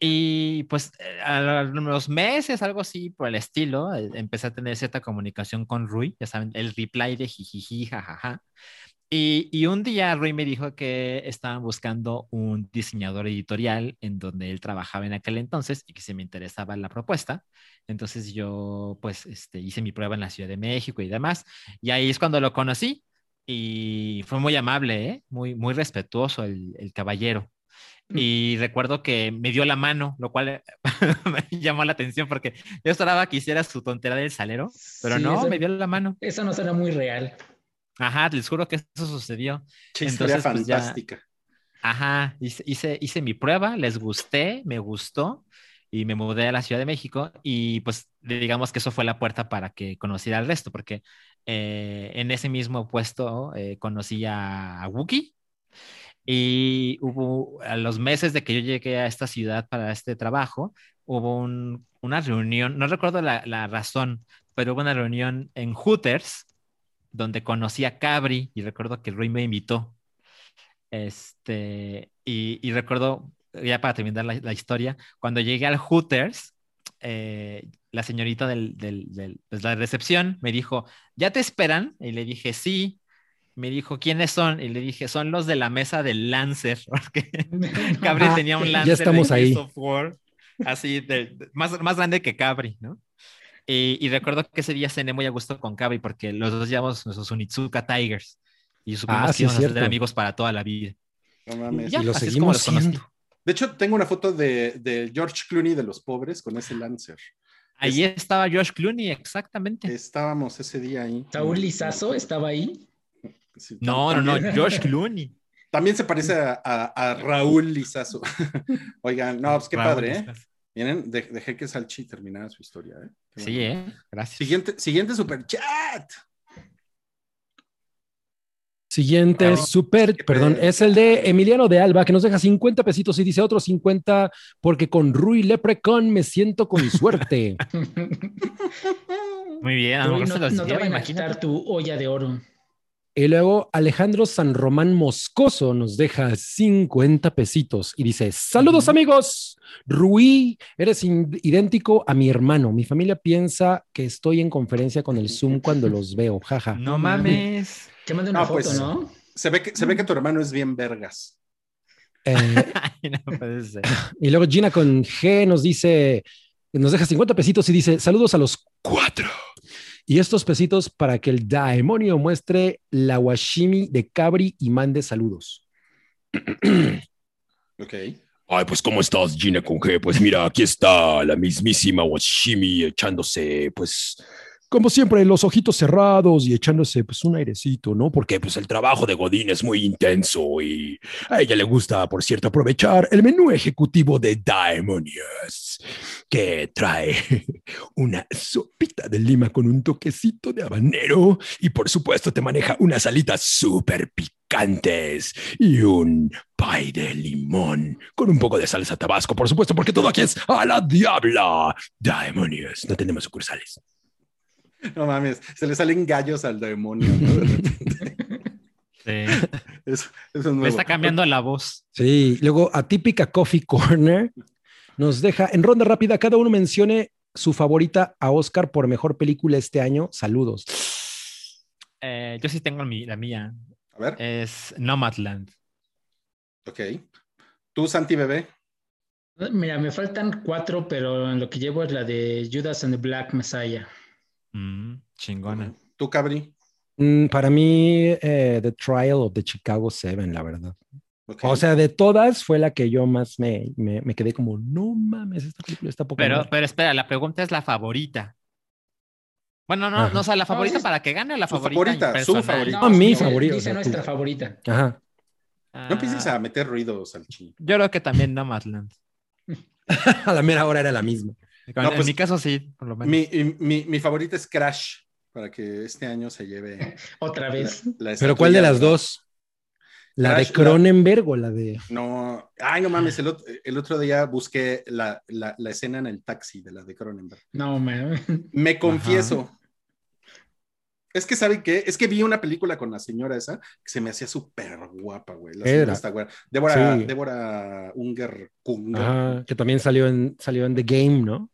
Y pues eh, a los meses, algo así por el estilo, eh, empecé a tener cierta comunicación con Rui, ya saben, el reply de jijiji, jajaja. Y, y un día Rui me dijo que estaban buscando un diseñador editorial en donde él trabajaba en aquel entonces y que se me interesaba la propuesta. Entonces yo pues este, hice mi prueba en la Ciudad de México y demás. Y ahí es cuando lo conocí y fue muy amable, ¿eh? muy, muy respetuoso el, el caballero. Y recuerdo que me dio la mano, lo cual me llamó la atención porque yo esperaba que hiciera su tontera del salero, pero Sí, no, eso- me dio la mano. Eso no suena muy real. Ajá, les juro que eso sucedió. Entonces, pues, ya- fantástica. Ajá, hice, hice, hice mi prueba, les gusté, me gustó y me mudé a la Ciudad de México y pues digamos que eso fue la puerta para que conociera al resto, porque eh, en ese mismo puesto eh, conocí a, a Wookie y hubo, a los meses de que yo llegué a esta ciudad para este trabajo, hubo un- una reunión, no recuerdo la, la razón, pero hubo una reunión en Hooters donde conocí a Cabri y recuerdo que Rui me invitó. Este, y, y recuerdo, ya para terminar la, la historia, cuando llegué al Hooters, eh, la señorita del, del, del- pues, la recepción me dijo, ¿ya te esperan? Y le dije, sí. Me dijo, ¿quiénes son? Y le dije, son los de la mesa del Lancer, porque Cabri Ah, tenía un ya Lancer estamos de ahí. War, así, de, de- más, más grande que Cabri, ¿no? Y, y recuerdo que ese día cené muy a gusto con Cabri porque los dos llevamos nuestros Unitsuka Tigers y supimos Ah, que sí, íbamos a ser amigos para toda la vida. No mames. Ya, y lo es como seguimos los siendo. De hecho, tengo una foto de, de George Clooney de los pobres con ese Lancer. Ahí estaba Josh Clooney, exactamente. Estábamos ese día ahí. Saúl Lizazo estaba ahí. Sí, No, no, no, Josh Clooney. También se parece a, a- a Raúl Lizazo. Oigan, no, pues qué Raúl padre, ¿eh? Lizazo. Miren, de- dejé que Salchi terminara su historia, ¿eh? Qué Sí, bueno. ¿eh? Gracias. Siguiente, siguiente super chat. Siguiente super, perdón, pedo. es el de Emiliano de Alba, que nos deja 50 pesitos y dice otros 50 porque con Rui Leprecon me siento con suerte. Muy bien, a lo mejor no, se los no te lleva, quitar tu olla de oro. Y luego Alejandro San Román Moscoso nos deja 50 pesitos y dice, saludos amigos, Rui, eres idéntico a mi hermano. Mi familia piensa que estoy en conferencia con el Zoom cuando los veo, jaja. No mames. Te mando una Ah, foto, pues. ¿no? Se ve, que, se ve que tu hermano es bien vergas. Eh, Ay, no puede ser. y luego Gina con G nos dice, nos deja 50 pesitos y dice, saludos a los cuatro. Y estos pesitos para que el demonio muestre la washimi de Cabri y mande saludos. Ok. Ay, pues ¿cómo estás, Gina con G? Pues mira, aquí está la mismísima Washimi echándose, pues, como siempre, los ojitos cerrados y echándose pues un airecito, ¿no? Porque pues el trabajo de Godín es muy intenso y a ella le gusta, por cierto, aprovechar el menú ejecutivo de Daemonious, que trae una sopita de lima con un toquecito de habanero y por supuesto te maneja unas alitas súper picantes y un pie de limón con un poco de salsa tabasco, por supuesto, porque todo aquí es a la diabla. Daemonious, no tenemos sucursales. No mames, se le salen gallos al demonio. ¿no? De repente. Sí. Eso, eso es. Me está cambiando la voz. Sí, luego Atípica Coffee Corner nos deja en ronda rápida, cada uno mencione su favorita a Oscar por mejor película este año. Saludos. Eh, yo sí tengo mi- la mía. A ver, Es Nomadland. ok. Tú, Santi Bebé. Mira, me faltan cuatro, pero en lo que llevo es la de Judas and the Black Messiah. Mm, chingona. Tú, Cabri. Mm, para mí, eh, The Trial of the Chicago Seven, la verdad. O sea, de todas fue la que yo más me, me, me quedé como, no mames, esta película está poca Pero, madre". pero espera, la pregunta es la favorita. Bueno, no, Ajá. no, o sea, la favorita para que gane o la Su favorita. favorita, su favorita. No, mi dice- favorito, Dice o sea, nuestra tú. favorita. Ajá. No empieces Ah, a meter ruido, Salchi. Yo creo que también Nomadland. A la mera hora era la misma. No, en pues, mi caso sí, por lo menos. Mi, mi, mi favorita es Crash, para que este año se lleve Otra la, vez. la Pero ¿cuál de las dos? ¿La de Crash, Cronenberg o la de...? No, ay, no mames, el, ot- el otro día busqué la, la, la escena en el taxi de la de Cronenberg. No, man. Me confieso. Es que, ¿saben qué? Es que vi una película con la señora esa que se me hacía súper guapa, güey. La señora Era. está güera. Débora, Sí. Débora Unger Kunger Ajá, que también salió en, salió en The Game, ¿no?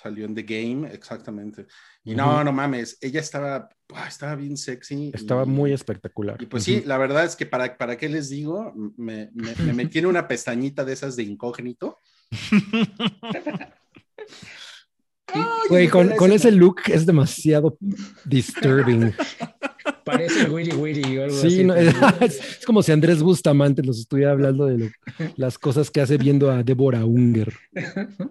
Salió en The Game, exactamente. Y no, no mames, ella estaba, estaba bien sexy. Estaba y- muy espectacular. Y pues sí, la verdad es que para, para qué les digo, me, me, me metí en una pestañita de esas de incógnito. Güey, con, ese look es demasiado disturbing. Parece Wiri Wiri o algo Sí, así. no, es, es como si Andrés Bustamante nos estuviera hablando de lo- las cosas que hace viendo a Débora Unger.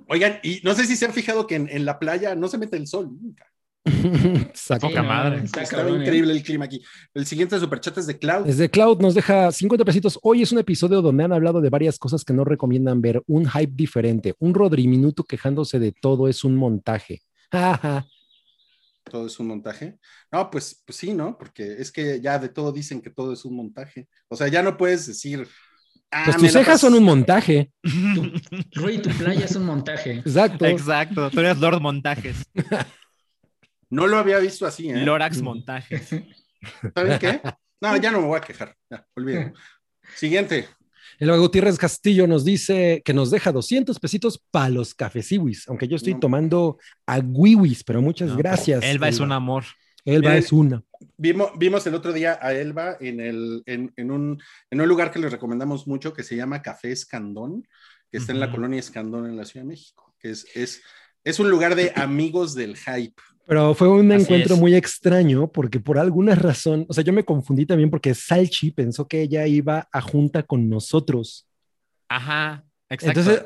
Oigan, y no sé si se han fijado que en, en la playa no se mete el sol nunca. Exacto. Sí, Poca no, madre. está Estaba ¿eh? increíble el clima aquí. El siguiente superchat es de Cloud. Desde Cloud nos deja 50 pesitos. Hoy es un episodio donde han hablado de varias cosas que no recomiendan ver. Un hype diferente. Un Rodri Minuto quejándose de todo es un montaje. Todo es un montaje. No, pues, pues sí, ¿no? Porque es que ya de todo dicen que todo es un montaje. O sea, ya no puedes decir. ah, Pues tus cejas son un montaje. Rui, tu playa es un montaje. Exacto. Exacto, tú eres Lord Montajes, No lo había visto así, ¿eh? Lorax Montajes. ¿Saben qué? No, ya no me voy a quejar. Ya, olvídalo. Siguiente. El Gutiérrez Castillo nos dice que nos deja 200 pesitos para los cafeciwis, aunque yo estoy No. tomando aguiwis, pero muchas No, gracias. Elba es un amor. Elba Miren, es una. Vimos, vimos el otro día a Elba en, el, en, en un, en un lugar que les recomendamos mucho que se llama Café Escandón, que está en la colonia Escandón en la Ciudad de México, que es, es, es un lugar de amigos del hype. Pero fue un Así encuentro es. muy extraño porque por alguna razón, o sea, yo me confundí también porque Salchi pensó que ella iba a junta con nosotros. Ajá, exacto. Entonces,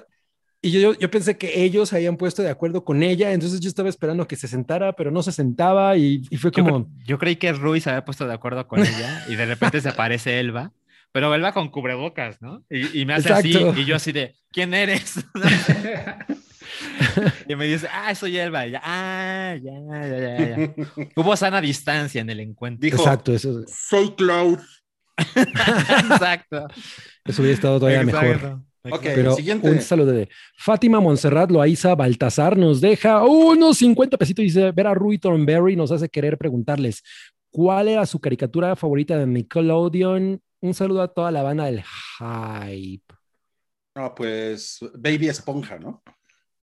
y yo, yo pensé que ellos se habían puesto de acuerdo con ella, entonces yo estaba esperando que se sentara, pero no se sentaba y, y fue yo, como, cre- yo creí que Rui se había puesto de acuerdo con ella y de repente se aparece Elba, pero Elba con cubrebocas, ¿no? Y, y me hace Exacto. así y yo así de, ¿quién eres? y me dice, ah, soy Elba. Ya, ah, ya, ya, ya, ya. Hubo sana distancia en el encuentro. Dijo, exacto, eso, soy Cloud. Exacto. eso hubiera estado todavía mejor. Exacto. Ok, Pero siguiente. un saludo de Fátima Montserrat Loaiza Baltasar nos deja unos 50 pesitos y dice, ver a Rui Thornberry nos hace querer preguntarles, ¿cuál era su caricatura favorita de Nickelodeon? Un saludo a toda la banda del Hype. No, pues Baby Esponja, ¿no?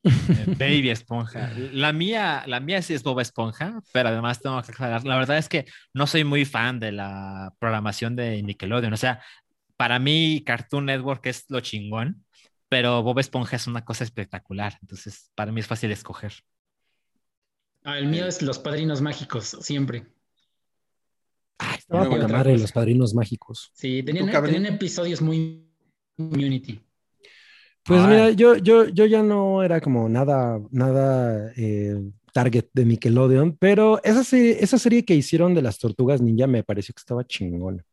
Eh, Baby Esponja. La mía, la mía sí es Boba Esponja, pero además tengo que aclarar, la verdad es que no soy muy fan de la programación de Nickelodeon. O sea, para mí Cartoon Network es lo chingón, pero Bob Esponja es una cosa espectacular. Entonces, para mí es fácil escoger. Ah, el mío es Los Padrinos Mágicos, siempre. Ah, estaba los padrinos mágicos. Sí, tenían, tenían episodios muy Unity. Pues Ay. mira, yo, yo, yo ya no era como nada, nada eh, target de Nickelodeon, pero esa serie, esa serie que hicieron de las tortugas ninja me pareció que estaba chingona.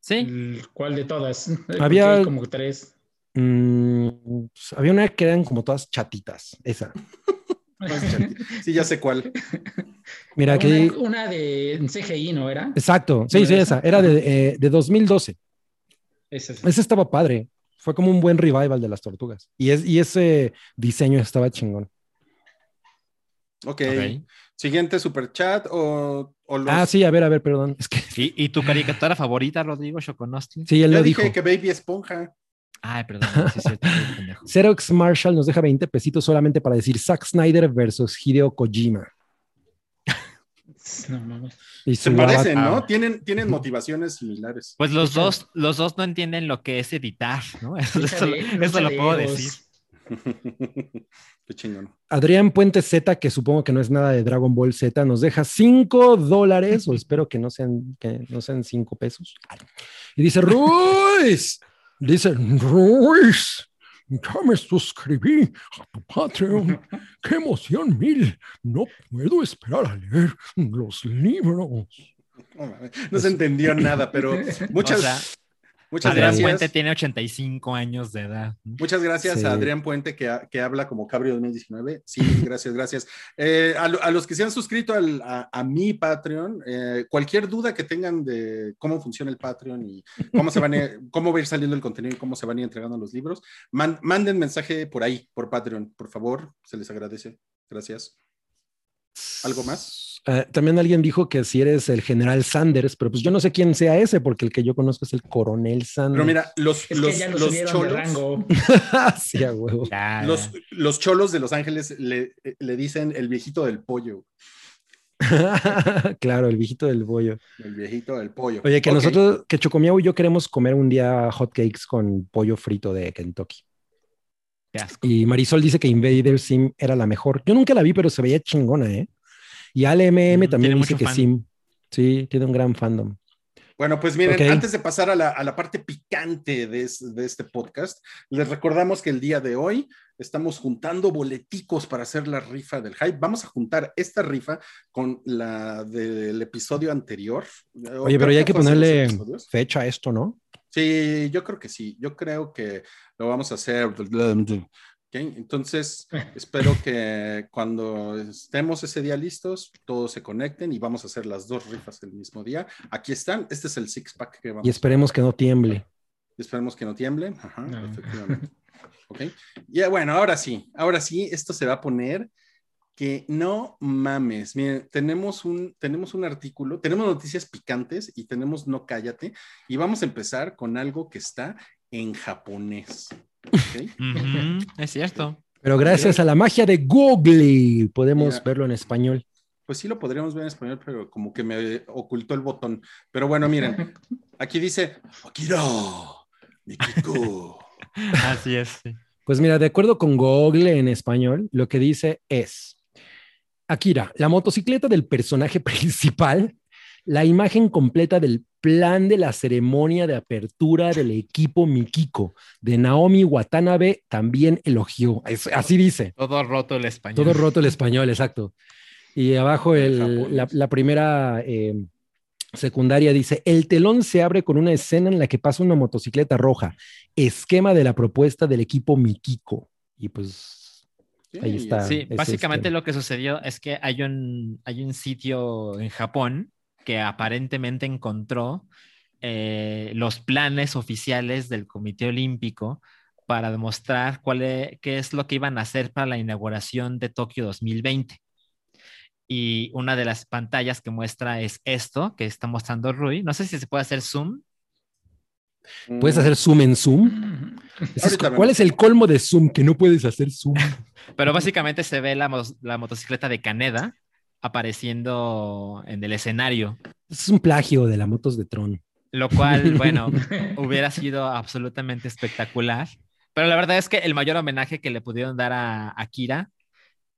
Sí, El- ¿Cuál de todas? Había- como tres. Mm, pues, había una que eran como todas chatitas, esa. Sí, ya sé cuál. Mira, una, que... una de en CGI, ¿no era? Exacto, sí, sí, esa. Era de, eh, de 2012. Esa es- Ese estaba padre. Fue como un buen revival de las tortugas. Y, es, y ese diseño estaba chingón. Ok. Ok. Siguiente super chat o, o los... Ah, sí, a ver, a ver, perdón. Es que ¿Y, y tu caricatura favorita, Rodrigo Shokonosti? sí, él Ya lo dije dijo. que Baby Esponja. Ay, perdón, sí pendejo. Xerox Marshall nos deja 20 pesitos solamente para decir Zack Snyder versus Hideo Kojima. No mames. Y Se parecen. ¿no? Tienen, tienen motivaciones similares. Pues los dos, los dos no entienden lo que es editar, ¿no? Eso, lo puedo decir. Qué chingón. Adrián Puente Z, que supongo que no es nada de Dragon Ball Z, nos deja 5 dólares, o espero que no sean, que no sean 5 pesos. Y dice, Ruiz, dice, Ruiz, ya me suscribí a tu Patreon. ¡Qué emoción mil! No puedo esperar a leer los libros. No, se entendió nada, pero muchas, O sea, muchas Adrián gracias. Puente tiene 85 años de edad. Muchas gracias Sí. a Adrián Puente que, que habla como Cabrio 2019. Sí, gracias, gracias. Eh, a, lo- a los que se han suscrito al- a, a mi Patreon, eh, cualquier duda que tengan de cómo funciona el Patreon y cómo se van a, cómo va a ir saliendo el contenido y cómo se van a ir entregando los libros, man- manden mensaje por ahí, por Patreon, por favor, se les agradece. Gracias. ¿Algo más? Eh, también alguien dijo que si eres el general Sanders, pero pues yo no sé quién sea ese, porque el que yo conozco es el coronel Sanders. Pero mira, los, Es los, los de cholos, rango. sí, a huevo. Ya, los, ya. los cholos de Los Ángeles le, le dicen el viejito del pollo. claro, el viejito del bollo. El viejito del pollo. Oye, que nosotros, que Chocomiao y yo queremos comer un día hotcakes con pollo frito de Kentucky. Qué asco. Y Marisol dice que Invader Sim era la mejor. Yo nunca la vi, pero se veía chingona, ¿eh? Y Ale MM también tiene dice que fan. Sim. Sí, tiene un gran fandom. Bueno, pues miren, antes de pasar a la, a la parte picante de, es- de este podcast, les recordamos que el día de hoy estamos juntando boleticos para hacer la rifa del hype. Vamos a juntar esta rifa con la del episodio anterior. Oye, pero ya hay que ponerle fecha a esto, ¿no? Sí, yo creo que sí. Yo creo que lo vamos a hacer. Entonces, espero que cuando estemos ese día listos, todos se conecten y vamos a hacer las dos rifas el mismo día. Aquí están. Este es el six pack que vamos Y esperemos que no tiemble. Esperemos que no tiemble. Ajá, No. efectivamente. Ok. Ya, bueno, ahora sí, ahora sí, esto se va a poner que no mames. Miren, tenemos un, tenemos un artículo, tenemos noticias picantes y tenemos no cállate. Y vamos a empezar con algo que está en japonés. Es cierto. Pero gracias a la magia de Google podemos Mira. verlo en español. Pues sí lo podríamos ver en español, pero como que me ocultó el botón. Pero bueno, miren, aquí dice Akira, Mikiko. Así es. sí. Pues mira, de acuerdo con Google en español, lo que dice es, Akira, la motocicleta del personaje principal, la imagen completa del plan de la ceremonia de apertura del equipo Mikiko de Naomi Watanabe también elogió. Es- así dice. Todo roto el español. Todo roto el español, exacto. Y abajo el- la, la primera eh, secundaria dice, el telón se abre con una escena en la que pasa una motocicleta roja, esquema de la propuesta del equipo Mikiko. Y pues Sí, Ahí está. Sí, básicamente esquema. lo que sucedió es que hay un, hay un sitio en Japón que aparentemente encontró eh, los planes oficiales del Comité Olímpico para demostrar cuál e- qué es lo que iban a hacer para la inauguración de Tokio 2020. Y una de las pantallas que muestra es esto que está mostrando Rui. No sé si se puede hacer zoom. puedes hacer zoom en zoom. Es- ¿Cuál es el colmo de zoom? Que no puedes hacer zoom. Pero básicamente se ve la, la motocicleta de Caneda apareciendo en el escenario. es un plagio de la motos de Tron. Lo cual, bueno, hubiera sido absolutamente espectacular. Pero la verdad es que el mayor homenaje que le pudieron dar a Akira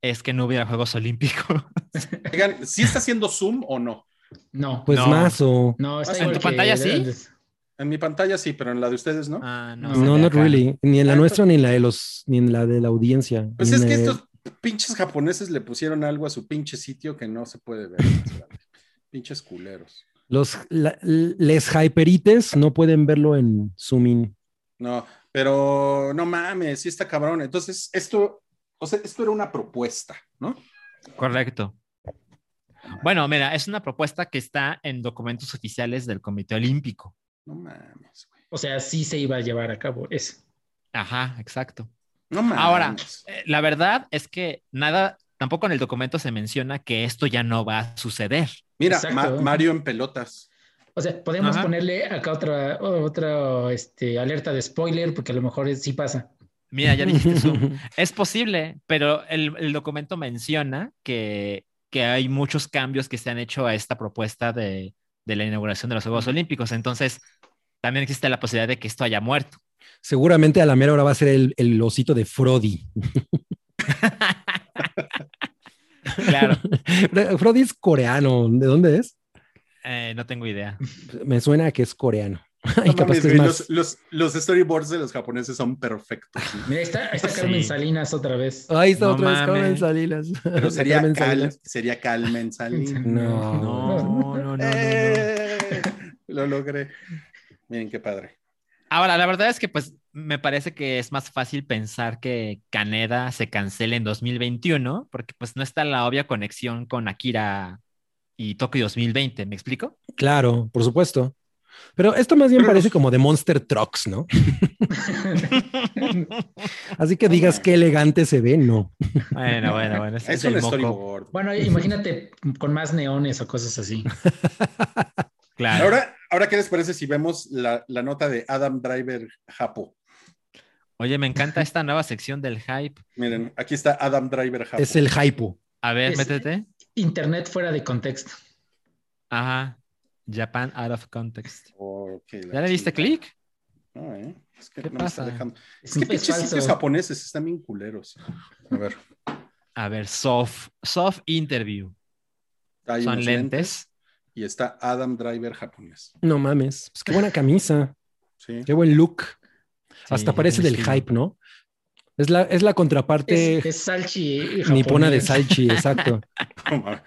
es que no hubiera Juegos Olímpicos. Oigan, ¿sí está haciendo zoom o no? No, Pues No. mazo. no, está ¿En tu pantalla sí? En mi pantalla sí, pero en la de ustedes no. Ah, no, No, No, not really. Ni en la Ah, nuestra, ni en la de los, ni en la de la audiencia. Pues es que la de- esto, pinches japoneses le pusieron algo a su pinche sitio que no se puede ver. pinches culeros. Los la- les hyperites no pueden verlo en zoom in. No, pero no mames, sí está cabrón. Entonces, esto, o sea, esto era una propuesta, ¿no? Correcto. Bueno, mira, es una propuesta que está en documentos oficiales del Comité Olímpico. No mames, güey. O sea, sí se iba a llevar a cabo eso. Ajá, exacto. No mames. Ahora, Eh, La verdad es que nada, tampoco en el documento se menciona que esto ya no va a suceder. Mira. Ma- Mario en pelotas. O sea, podemos Ajá. ponerle acá otra, otra este, alerta de spoiler, porque a lo mejor es- sí pasa. Mira, ya dijiste Zoom. Es posible, pero el, el documento menciona que, que hay muchos cambios que se han hecho a esta propuesta de, de la inauguración de los Juegos Olímpicos. Entonces, también existe la posibilidad de que esto haya muerto. Seguramente a la mera hora va a ser el, el osito de Frodi. Claro, Frodi es coreano. ¿De dónde es? eh, no tengo idea. Me suena a que es coreano. y No capaz mames, que es güey, más. los, los, los storyboards de los japoneses son perfectos. sí. Mira, ahí está, está Carmen Sí. Salinas otra vez. Ahí está No otra vez Carmen mames. Salinas. Pero sería, Carmen Cal, Salinas. sería Calmen Salinas. No. No, no, no, no. no. ¡Eh! Lo logré. Miren qué padre. Ahora, la verdad es que pues me parece que es más fácil pensar que Caneda se cancele en 2021 porque pues no está la obvia conexión con Akira y Tokio 2020, ¿me explico? Claro, por supuesto. Pero esto más bien parece como de Monster Trucks, ¿no? Así que digas qué elegante se ve, no. Bueno, bueno, bueno. Es es un storyboard. Bueno, imagínate con más neones o cosas así. Claro. Ahora, ahora, ¿qué les parece si vemos la, la nota de Adam Driver Japo? Oye, me encanta esta nueva sección del hype. Miren, aquí está Adam Driver Japo. Es el hypo. A ver, Es- métete. Internet fuera de contexto. Ajá. Japan out of context. ¿Ya le diste clic? No, ¿eh? Es que ¿Qué no me está dejando. Es, Es que es pinches sitios japoneses están bien culeros. A ver. A ver, soft, soft interview. Son lentes. Y está Adam Driver japonés. No mames. Pues qué buena camisa. Sí. Qué buen look. Sí, Hasta parece del hype, ¿no? Es la, es la contraparte Es, es Salchi nipona de. Salchi, exacto.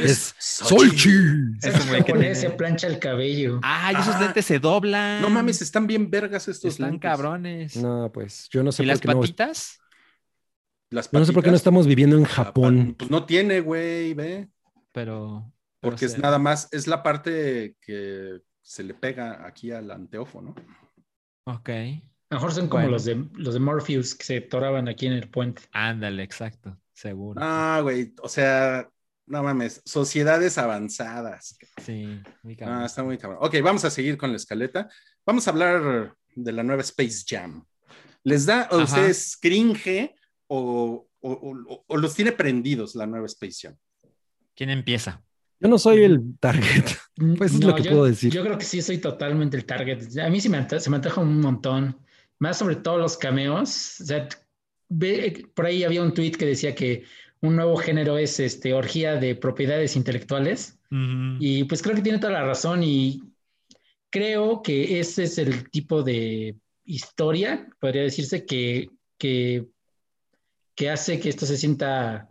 Es. Es Salchi que japonés se plancha el cabello. Ay, esos Ah. lentes se doblan. No mames, están bien vergas estos Están lentes. cabrones. No, pues yo no sé ¿Y por las qué no. patitas? Las yo no sé por qué no patitas, estamos viviendo en Japón. Pues no tiene, güey, ve. Pero. Porque es nada más, es la parte que se le pega aquí al anteojo, ¿no? Ok. A lo mejor son como Bueno. los de los de Morpheus que se toraban aquí en el puente. Ándale, exacto. Seguro. Ah, güey, o sea, no mames, sociedades avanzadas. Sí, muy Ah, cabrón. está muy cabrón. Ok, vamos a seguir con la escaleta. Vamos a hablar de la nueva Space Jam. ¿Les da a ustedes cringe o, o- o- o los tiene prendidos la nueva Space Jam? ¿Quién empieza? Yo no soy el target. Pues es lo que yo, puedo decir. Yo creo que sí soy totalmente el target. A mí sí me, se me antoja un montón. Más sobre todo los cameos. O sea, ve- por ahí había un tweet que decía que un nuevo género es este, orgía de propiedades intelectuales. Y pues creo que tiene toda la razón y creo que ese es el tipo de historia, podría decirse, que, que, que hace que esto se sienta,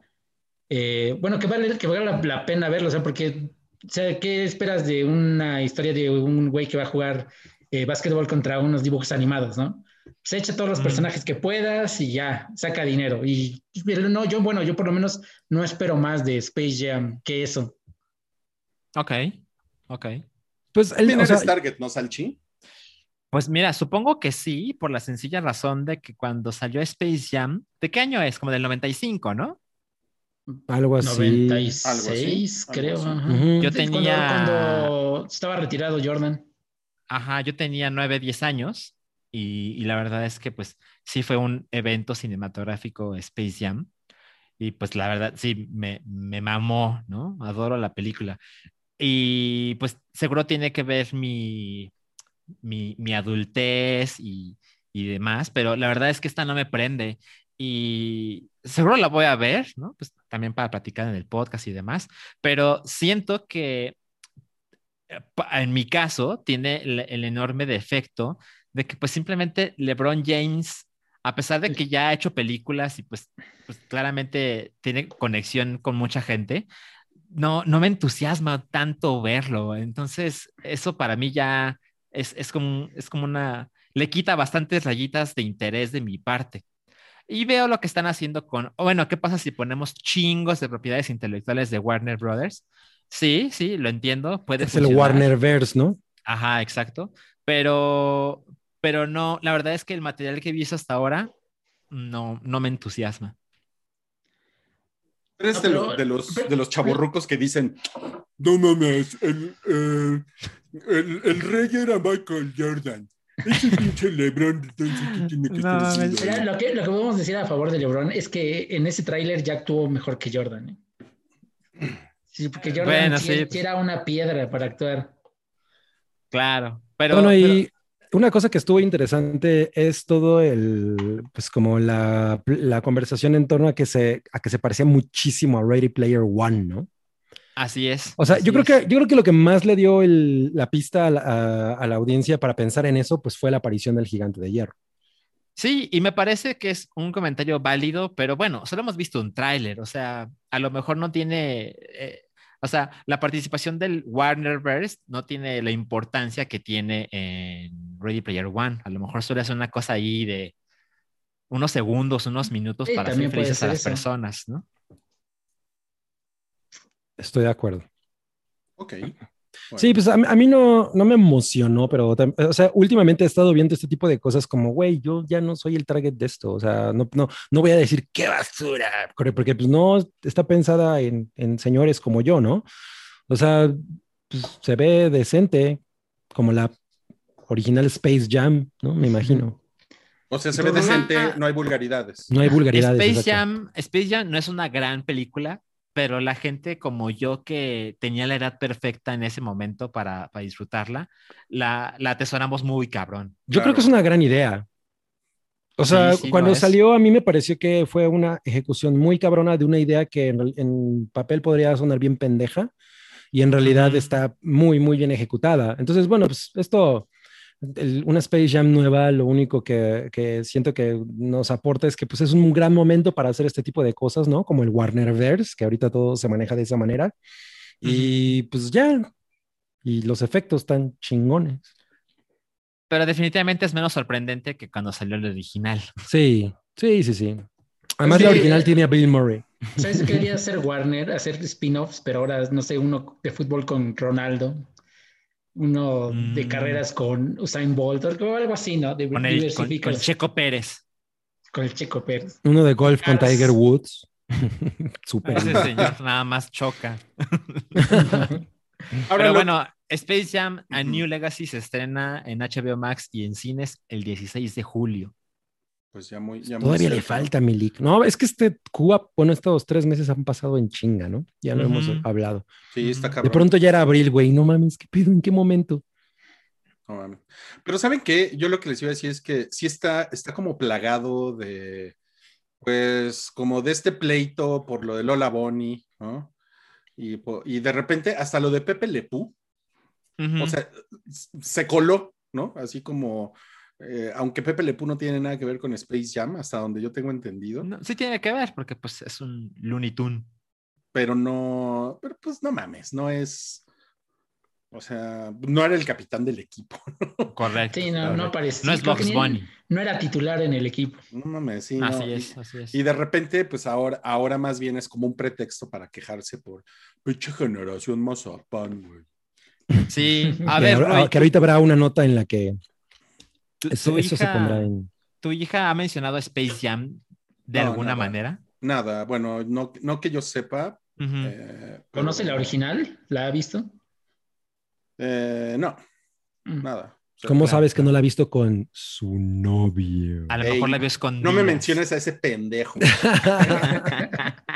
eh, bueno, que vale, que vale la, la pena verlo, o sea, porque, o sea, ¿qué esperas de una historia de un güey que va a jugar eh, básquetbol contra unos dibujos animados, ¿no? Se echa todos los Ujú. personajes que puedas y ya, saca dinero. Y no, yo, bueno, yo por lo menos no espero más de Space Jam que eso. Ok, ok. Pues el, ¿Quién o sea, target, no, Salchi? Pues mira, supongo que sí, por la sencilla razón de que cuando salió Space Jam, ¿de qué año es? Como del 95, ¿no? Algo así. 96, Algo así, creo. algo así. ajá. Ujú. Yo Cuando- tenía- Cuando, estaba retirado Jordan. Ajá, yo tenía 9, 10 años y, y la verdad es que pues sí fue un evento cinematográfico Space Jam y pues la verdad sí me, me mamó, ¿no? Adoro la película. Y pues seguro tiene que ver mi, mi, mi adultez y, y demás, pero la verdad es que esta no me prende y seguro la voy a ver, ¿no? Pues también para platicar en el podcast y demás, pero siento que eh, en mi caso tiene el, el enorme defecto de que pues simplemente LeBron James a pesar de que ya ha hecho películas y pues, pues claramente tiene conexión con mucha gente, no, no me entusiasma tanto verlo. Entonces, eso para mí ya es, es, como, es como una, le quita bastantes rayitas de interés de mi parte. Y veo lo que están haciendo con, bueno, ¿qué pasa si ponemos chingos de propiedades intelectuales de Warner Brothers? Sí, sí, lo entiendo. Puede es el Warner Verse, ¿no? Ajá, exacto. Pero, pero no, la verdad es que el material que he visto hasta ahora no, no me entusiasma. Eres de, de, los, de los chaborrucos que dicen, no mames, el, el, el, rey era Michael Jordan. Ese pinche Lebron, entonces, tiene que no, estar lo, que, lo que podemos decir a favor de Lebron es que en ese tráiler ya actuó mejor que Jordan. ¿eh? Sí, porque Jordan bueno, sí, sí, era una piedra para actuar. Claro, pero... Bueno, y una cosa que estuvo interesante es todo el, pues como la, la, conversación en torno a que, se, a que se parecía muchísimo a Ready Player One, ¿no? Así es. O sea, yo creo, que, yo creo que lo que más le dio el, la pista a la, a, la, audiencia para pensar en eso, pues fue la aparición del gigante de hierro. Sí, y me parece que es un comentario válido, pero bueno, solo hemos visto un tráiler, o sea, a lo mejor no tiene... Eh, o sea, la participación del Warnerverse no tiene la importancia que tiene en Ready Player One. A lo mejor suele ser una cosa ahí de unos segundos, unos minutos para hacer felices a las personas, ¿no? Estoy de acuerdo. Ok. Sí, pues a, mí no, no me emocionó, pero, o sea, últimamente he estado viendo este tipo de cosas como, güey, yo ya no soy el target de esto, o sea, no, no, no voy a decir qué basura, porque pues no está pensada en, en señores como yo, ¿no? O sea, pues, se ve decente, como la original Space Jam, ¿no? Me imagino. O sea, se ve decente, no hay vulgaridades. No hay vulgaridades. Space Jam, Space Jam no es una gran película, pero la gente como yo que tenía la edad perfecta en ese momento para, para disfrutarla, la, la, atesoramos muy cabrón. Yo creo que es una gran idea. O sea, sí, sí, cuando salió a mí me pareció que fue una ejecución muy cabrona de una idea que en, en papel podría sonar bien pendeja y en realidad uh -huh. está muy, muy bien ejecutada. Entonces, bueno, pues esto el, una Space Jam nueva, lo único que, que, siento que nos aporta es que pues, es un gran momento para hacer este tipo de cosas, ¿no? Como el Warnerverse, que ahorita todo se maneja de esa manera. Uh -huh. Y pues ya, y los efectos están chingones. Pero definitivamente es menos sorprendente que cuando salió el original. Sí, sí, sí, sí. Además, sí, la original tiene a Bill Murray. ¿Sabes? Quería hacer Warner, hacer spin-offs, pero ahora, no sé, uno de fútbol con Ronaldo uno mm. de carreras con Usain Bolt o algo así, ¿no? De con, el, con, con Checo Pérez. Con el Checo Pérez. Uno de golf con Tiger Woods. Súper. Ese señor nada más choca. Ahora Pero lo... bueno, Space Jam A New Legacy se estrena en HBO Max y en cines el 16 de julio. Pues ya muy. Ya Todavía muy le falta, Milik. No, es que este Cuba, bueno, estos tres meses han pasado en chinga, ¿no? Ya no uh -huh. hemos hablado. Sí, está cabrón. De pronto ya era abril, güey. No mames, ¿qué pedo? ¿En qué momento? No mames. Pero ¿saben qué? Yo lo que les iba a decir es que sí está, está como plagado de. Pues como de este pleito por lo de Lola Bonnie, ¿no? Y, y de repente hasta lo de Pepe Lepú. Uh -huh. O sea, se coló, ¿no? Así como eh, aunque Pepe Le Pew no tiene nada que ver con Space Jam, hasta donde yo tengo entendido. No, sí tiene que ver, porque pues es un Looney Tune. Pero no, pero pues no mames, no es, o sea, no era el capitán del equipo. ¿no? Correcto. Sí, no, no aparece. No es Box Bunny. No era titular en el equipo. No mames, sí. Así no. es, y, así es. Y de repente, pues ahora, ahora más bien es como un pretexto para quejarse por pinche generación mazapán, güey. Sí, a que, ver. Que ahorita habrá una nota en la que tu, eso, tu hija, eso, se pondrá en. ¿Tu hija ha mencionado Space Jam de no, alguna nada, manera? Nada, bueno, no, no que yo sepa. Uh -huh. eh, pero... ¿Conoce la original? ¿La ha visto? Eh, no, mm. nada. O sea, ¿Cómo claro, sabes que no la ha visto con su novio? A lo Ey, mejor la ves con. No me menciones a ese pendejo.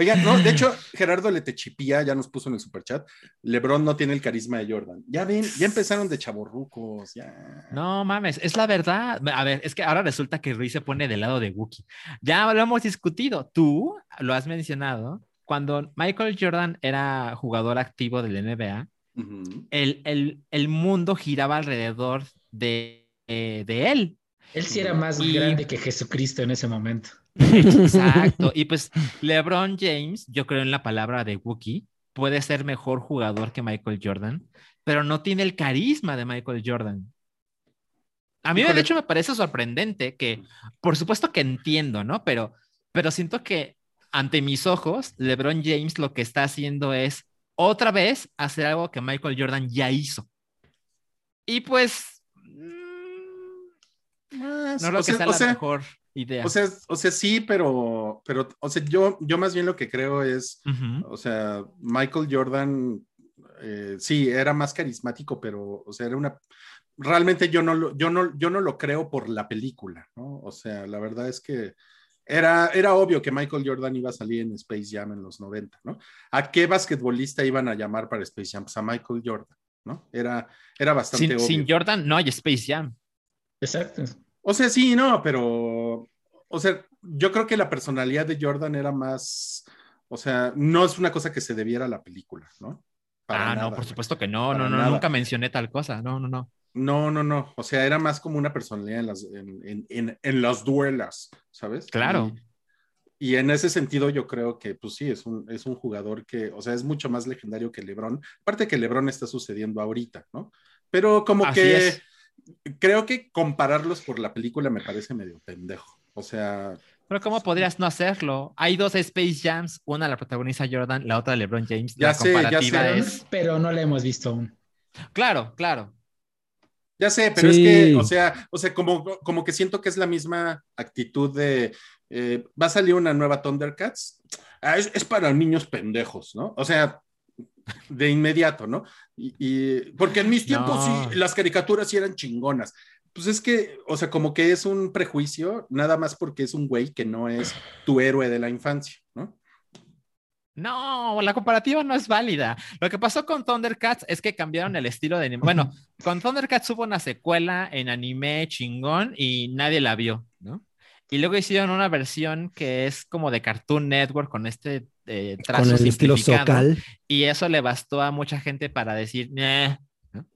Oiga, no, de hecho, Gerardo Letechipía ya nos puso en el superchat. Lebron no tiene el carisma de Jordan. Ya ven, ya empezaron de chaborrucos, ya. No mames, es la verdad. A ver, es que ahora resulta que Ruiz se pone del lado de Wookie. Ya lo hemos discutido. Tú lo has mencionado. Cuando Michael Jordan era jugador activo del NBA, uh -huh. el, el, el, mundo giraba alrededor de, eh, de él. Él sí era más Y- grande que Jesucristo en ese momento. Exacto. Y pues LeBron James, yo creo en la palabra de Wookiee, puede ser mejor jugador que Michael Jordan, pero no tiene el carisma de Michael Jordan. A mí, Híjole. de hecho, me parece sorprendente que, por supuesto que entiendo, ¿no? Pero, pero siento que ante mis ojos, LeBron James lo que está haciendo es otra vez hacer algo que Michael Jordan ya hizo. Y pues, mm, no creo o que sea, la sea, mejor idea. o sea, o sea, sí, pero, pero, o sea, yo, yo más bien lo que creo es, o sea, Michael Jordan, eh, sí, era más carismático, pero, o sea, era una, realmente yo no lo, yo no, yo no lo creo por la película, ¿no? O sea, la verdad es que era, era obvio que Michael Jordan iba a salir en Space Jam en los 90, ¿no? ¿A qué basquetbolista iban a llamar para Space Jam? Pues a Michael Jordan, ¿no? Era, era bastante Sin, obvio. sin Jordan no hay Space Jam. Exacto. O sea, sí, no, pero, o sea, yo creo que la personalidad de Jordan era más, o sea, no es una cosa que se debiera a la película, ¿no? Para ah, nada, no, por supuesto que no, no, no, nada. nunca mencioné tal cosa. No, no, no. No, no, no, o sea, era más como una personalidad en las, en, en, en, en las duelas, ¿sabes? Claro. Y, y en ese sentido yo creo que, pues sí, es un, es un jugador que, o sea, es mucho más legendario que LeBron. Aparte que LeBron está sucediendo ahorita, ¿no? Pero como Así que es. Creo que compararlos por la película me parece medio pendejo. O sea, Pero ¿cómo podrías no hacerlo? Hay dos Space Jams, una la protagoniza Jordan, la otra LeBron James. Ya la sé, ya comparativa sé. es... Pero no la hemos visto aún. Claro, claro. Ya sé, pero Sí. es que, o sea, o sea, como, como que siento que es la misma actitud de eh, va a salir una nueva Thundercats. Ah, es, es para niños pendejos, ¿no? O sea, de inmediato, ¿no? Y, y- porque en mis tiempos No. sí, las caricaturas sí eran chingonas. Pues es que, o sea, como que es un prejuicio, nada más porque es un güey que no es tu héroe de la infancia, ¿no? No, la comparativa no es válida. Lo que pasó con Thundercats es que cambiaron el estilo de anime. Bueno, con Thundercats hubo una secuela en anime chingón y nadie la vio, ¿no? Y luego hicieron una versión que es como de Cartoon Network con este eh, trazo Con el estilo simplificado. Socal. Y eso le bastó a mucha gente para decir, "Nah", ¿no?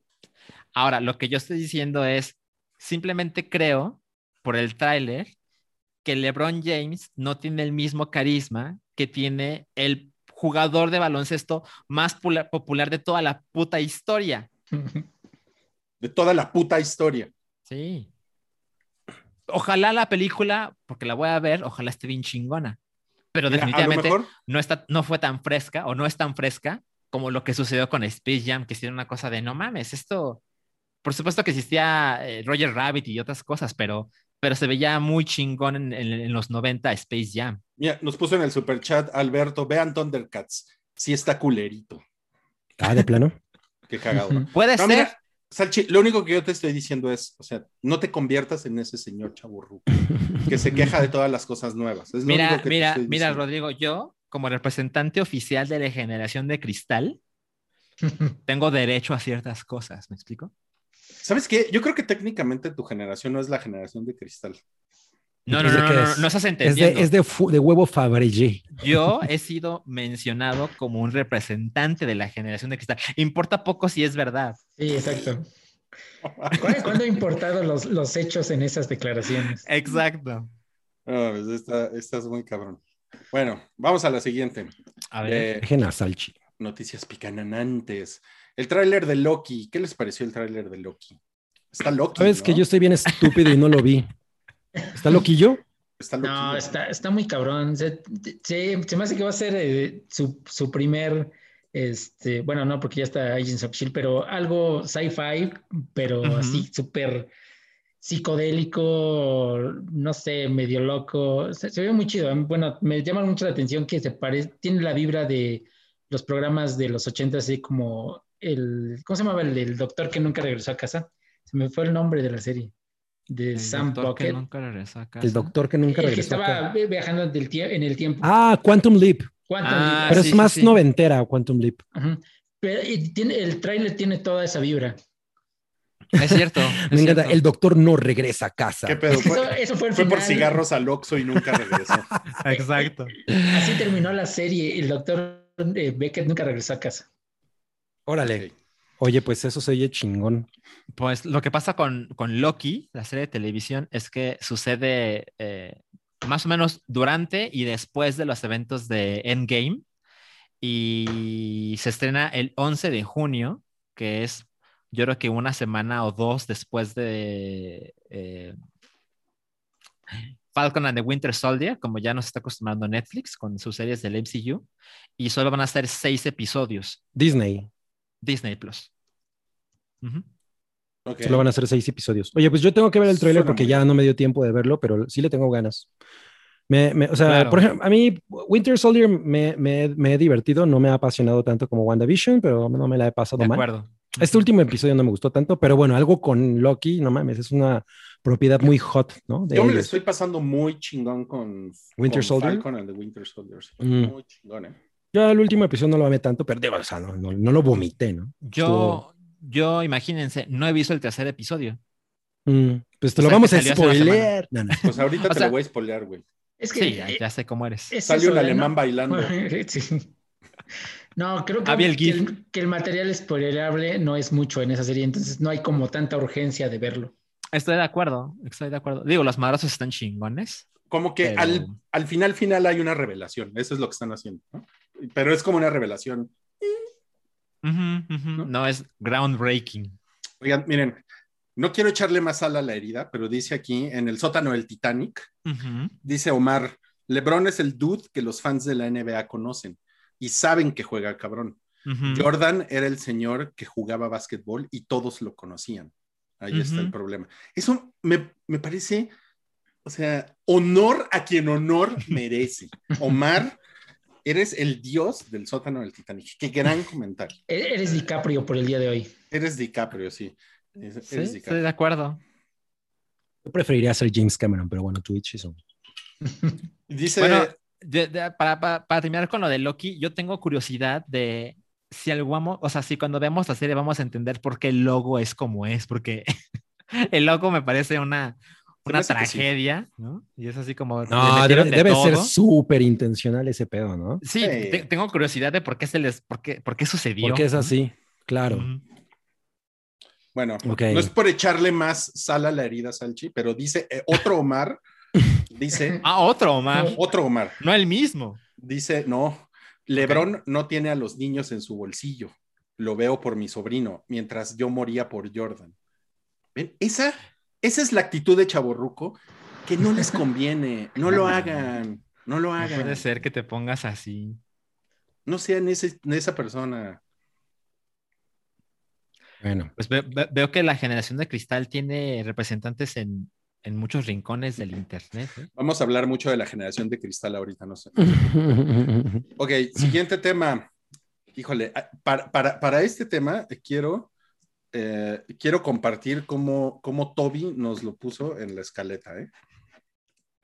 Ahora, lo que yo estoy diciendo es, simplemente creo, por el tráiler, que LeBron James no tiene el mismo carisma que tiene el jugador de baloncesto más pula- popular de toda la puta historia. De toda la puta historia. Sí. Ojalá la película, porque la voy a ver, ojalá esté bien chingona. Pero Mira, definitivamente mejor no, está, no fue tan fresca o no es tan fresca como lo que sucedió con Space Jam, que hicieron una cosa de no mames, esto. Por supuesto que existía eh, Roger Rabbit y otras cosas, pero, pero se veía muy chingón en, en- en los 90 Space Jam. Mira, nos puso en el super chat Alberto, vean Thundercats. Sí está culerito. Ah, de plano. Qué cagado. Puede No, ser. mira, Salchi, lo único que yo te estoy diciendo es, o sea, no te conviertas en ese señor chaburruco que se queja de todas las cosas nuevas. Es lo Mira, único que te mira, estoy mira. Rodrigo, yo, como representante oficial de la generación de cristal, tengo derecho a ciertas cosas, ¿me explico? ¿Sabes qué? Yo creo que técnicamente tu generación no es la generación de cristal. No, no, no, ¿qué no, no, es? no estás Es de, es de, fu- de huevo Fabergé. Yo he sido mencionado como un representante de la generación de cristal. Importa poco si es verdad. Sí, exacto. ¿Cuándo, cuándo ha importado los, los hechos en esas declaraciones? Exacto. No, pues esta, esta es muy cabrón. Bueno, vamos a la siguiente. A ver. Eh, Salchi. noticias picanantes. El tráiler de Loki. ¿Qué les pareció el tráiler de Loki? Está Loki. Sabes ¿no? que yo estoy bien estúpido y no lo vi. ¿Está loquillo? Está. No, está, está muy cabrón. Se, se- se me hace que va a ser eh, su, su primer, este, bueno, no, porque ya está Agents of Shield, pero algo sci-fi, pero así súper psicodélico, no sé, medio loco. Se, se ve muy chido. Bueno, me llama mucho la atención que se parece, tiene la vibra de los programas de los 80, así como el, ¿cómo se llamaba el, el doctor que nunca regresó a casa? Se me fue el nombre de la serie. De El Sam doctor que Bucket. nunca regresó a casa. El doctor que nunca El que regresó estaba acá. viajando del en el tiempo. Ah, Quantum Leap. Quantum Ah, Leap. Pero sí, es sí, más sí. noventera Quantum Leap. Ajá. Pero y tiene, el tráiler tiene toda esa vibra. Es cierto. es Me encanta. cierto. El doctor no regresa a casa. ¿Qué pedo? Eso, Fue, eso fue el fue por cigarros al Oxxo y nunca regresó. Exacto. Así terminó la serie. El doctor eh, Beckett nunca regresó a casa. Órale. Oye, pues eso se oye chingón. Pues lo que pasa con, con Loki, la serie de televisión, es que sucede eh, más o menos durante y después de los eventos de Endgame y se estrena el 11 de junio, que es yo creo que una semana o dos después de eh, Falcon and the Winter Soldier, como ya nos está acostumbrando Netflix con sus series del MCU, y solo van a ser seis episodios. Disney. Disney Plus. Ujú. Ok. Solo van a ser seis episodios. Oye, pues yo tengo que ver el tráiler Suena porque ya no me dio tiempo de verlo, pero sí le tengo ganas. Me, me- o sea, Claro. por ejemplo, a mí Winter Soldier me, me- me he divertido, no me ha apasionado tanto como WandaVision, pero no me la he pasado De mal. acuerdo. Este último episodio no me gustó tanto, pero bueno, algo con Loki, no mames, es una propiedad muy hot, ¿no? De Yo me lo ellos. estoy pasando muy chingón con Winter con Soldier. Falcon and the Winter Soldier. Mm. Muy chingón, ¿eh? Yo el último episodio no lo amé tanto, pero digo, o sea, no, no- no lo vomité, ¿no? Yo, yo, imagínense, no he visto el tercer episodio. Mm, pues te O lo sea, vamos a spoilear. No, no. Pues ahorita O te sea- lo voy a spoilear, güey. Es que Sí, ya, ya sé cómo eres. es Salió un alemán ¿no? bailando. Sí. No, creo que, Había el que, el, que el material spoilerable no es mucho en esa serie, entonces no hay como tanta urgencia de verlo. Estoy de acuerdo, estoy de acuerdo. Digo, los madrazos están chingones. Como que Pero- al, al final, final hay una revelación. Eso es lo que están haciendo, ¿no? Pero es como una revelación. Ujú, ujú. No es groundbreaking. Oigan, miren, no quiero echarle más sal a la herida, pero dice aquí en el sótano del Titanic, Ujú. dice Omar, LeBron es el dude que los fans de la NBA conocen y saben que juega cabrón. Jordan era el señor que jugaba básquetbol y todos lo conocían. Ahí está el problema. Eso me, me parece, o sea, honor a quien honor merece. Omar, eres el dios del sótano del Titanic. Qué gran comentario. Eres DiCaprio por el día de hoy. Eres DiCaprio, sí. Eres Sí, eres estoy DiCaprio. de acuerdo. Yo preferiría ser James Cameron, pero bueno, Twitch eso. Dice, Bueno, de- de- para, para- para terminar con lo de Loki, yo tengo curiosidad de si algo vamos, o sea, si cuando vemos la serie vamos a entender por qué el logo es como es, porque el logo me parece una, una sí. tragedia, ¿no? Y es así como... No, debe, de debe ser súper intencional ese pedo, ¿no? Sí, Sí. te- tengo curiosidad de por qué se les, por qué, por qué sucedió. Porque es así, claro. Bueno, no es por echarle más sal a la herida, Salchi, pero dice eh, otro Omar, dice, Ah, otro, Omar. otro Omar, No el mismo. dice, no, Lebron no tiene a los niños en su bolsillo. Lo veo por mi sobrino, mientras yo moría por Jordan. ¿Ven? Esa, esa es la actitud de Chaborruco que no les conviene. No lo hagan. No lo No hagan. puede ser que te pongas así. No sean ese- esa persona. Bueno, Pues ve- ve- veo que la generación de cristal tiene representantes en, en muchos rincones del internet. ¿eh? Vamos a hablar mucho de la generación de cristal ahorita, no sé. Ok, siguiente tema. Híjole, para, para, para este tema eh, quiero, eh, quiero compartir cómo, cómo Toby nos lo puso en la escaleta. ¿eh?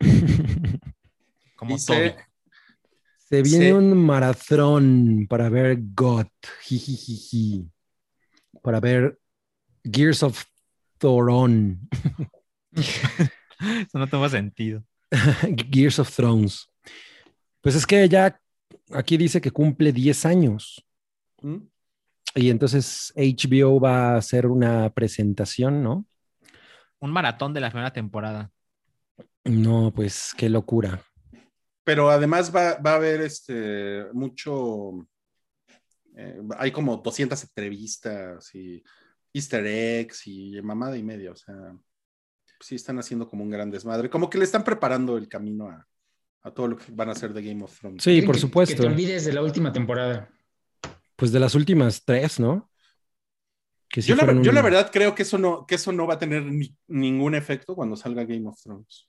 Como Dice, Toby. Se viene Sí. un maratón para ver God, jijijiji, para ver Gears of Thoron, Eso no tuvo sentido. Gears of Thrones. Pues es que ya aquí dice que cumple 10 años ¿Mm? Y entonces HBO va a hacer una presentación, ¿no? Un maratón de la primera temporada. No, pues qué locura. Pero además va, va a haber este, mucho, eh, hay como 200 entrevistas y easter eggs y mamada y media, o sea, sí están haciendo como un gran desmadre, como que le están preparando el camino a, a todo lo que van a hacer de Game of Thrones. Sí, por que- supuesto. Que te olvides de la última temporada. Pues de las últimas tres, ¿no? Que sí yo, la, yo verdad creo que eso no, que eso no va a tener ni- ningún efecto cuando salga Game of Thrones.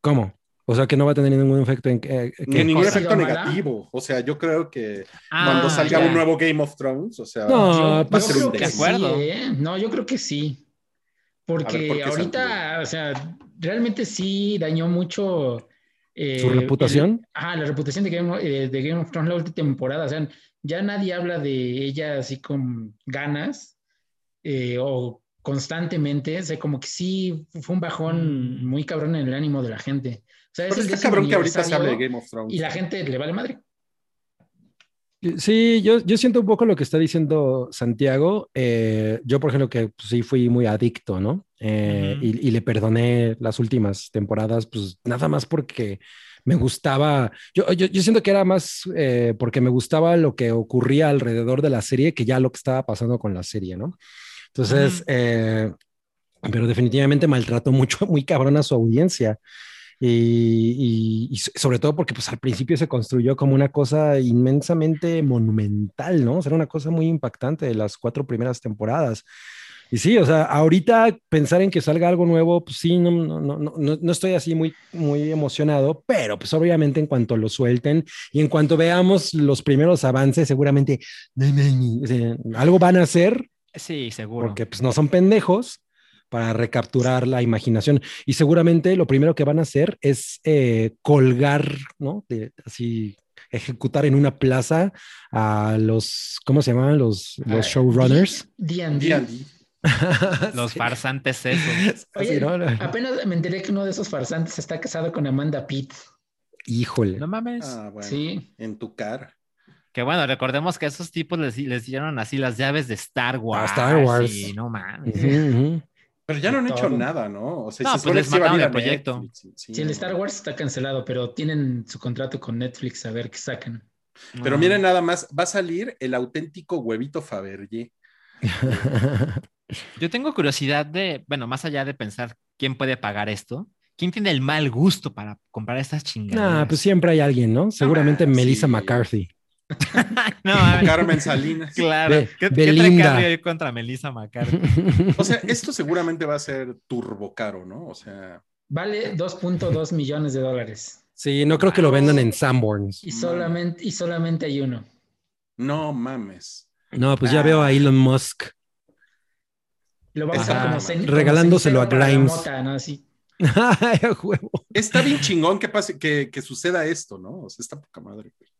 ¿Cómo? O sea, que no va a tener ningún efecto en que... que- Ni ningún efecto negativo. O sea, yo creo que Ah, cuando salga ya. un nuevo Game of Thrones, o sea, No, va a pues, ser yo un sí, acuerdo. ¿eh? No, yo creo que sí. Porque A ver, ¿por qué, ahorita, o sea, realmente sí dañó mucho. eh, ¿Su reputación? el- ah, la reputación de Game, of- eh, de Game of Thrones la última temporada. O sea, ya nadie habla de ella así con ganas eh, o constantemente. O sea, como que sí fue un bajón Mm. muy cabrón en el ánimo de la gente. O sea, es Pero el está cabrón que ahorita se hable de Game of Thrones. Y la gente le vale madre. Sí, yo, yo siento un poco lo que está diciendo Santiago. Eh, yo, por ejemplo, que pues, sí fui muy adicto, ¿no? Eh, Ujú. y, y le perdoné las últimas temporadas, pues nada más porque me gustaba. Yo, yo, yo siento que era más eh, porque me gustaba lo que ocurría alrededor de la serie que ya lo que estaba pasando con la serie, ¿no? Entonces, eh, pero definitivamente maltrató mucho, muy cabrón a su audiencia. Y, y- y so- sobre todo porque pues al principio se construyó como una cosa inmensamente monumental, ¿no? O sea, era una cosa muy impactante de las cuatro primeras temporadas. Y sí, o sea, ahorita pensar en que salga algo nuevo, pues sí, no, no, no, no, no estoy así muy, muy emocionado, pero pues obviamente en cuanto lo suelten y en cuanto veamos los primeros avances, seguramente o sea, algo van a hacer Sí, seguro. porque pues no son pendejos para recapturar la imaginación. Y seguramente lo primero que van a hacer es eh, colgar, ¿no? De, así, ejecutar en una plaza a los, ¿cómo se llamaban? Los, los Ah, showrunners. D&D. Los Sí. farsantes esos. Oye, apenas me enteré que uno de esos farsantes está casado con Amanda Pitt. Híjole. No mames. Ah, bueno, Sí. en tu cara. Que bueno, recordemos que a esos tipos les, les dieron así las llaves de Star Wars. Star Wars. Y no mames. Pero ya no han hecho nada, ¿no? O sea, No, se pues les mataron el proyecto. Netflix, sí, Sí, el. Star Wars está cancelado, pero tienen su contrato con Netflix a ver qué sacan. Pero miren nada más, va a salir el auténtico huevito Fabergé. Yo tengo curiosidad de, bueno, más allá de pensar quién puede pagar esto, quién tiene el mal gusto para comprar estas chingaderas. Nah, pues siempre hay alguien, ¿no? Seguramente mames, Melissa sí. McCarthy. no. Carmen Salinas. Claro. Be- ¿Qué, ¿qué Belinda. trae Carrie hoy contra Melissa McCarthy? O sea, esto seguramente va a ser turbo caro, ¿no? O sea, Vale 2.2 millones de dólares. Sí, no creo que lo vendan en Sanborns. Y solamente, y solamente hay uno. no mames. No, pues ya Ah. veo a Elon Musk. Lo va a Ajá. usar como cen- como Regalándoselo a Grimes. mota, ¿no? Así. Ay, a huevo. Está bien chingón que pase, que, que suceda esto, ¿no? O sea, está poca madre. güey.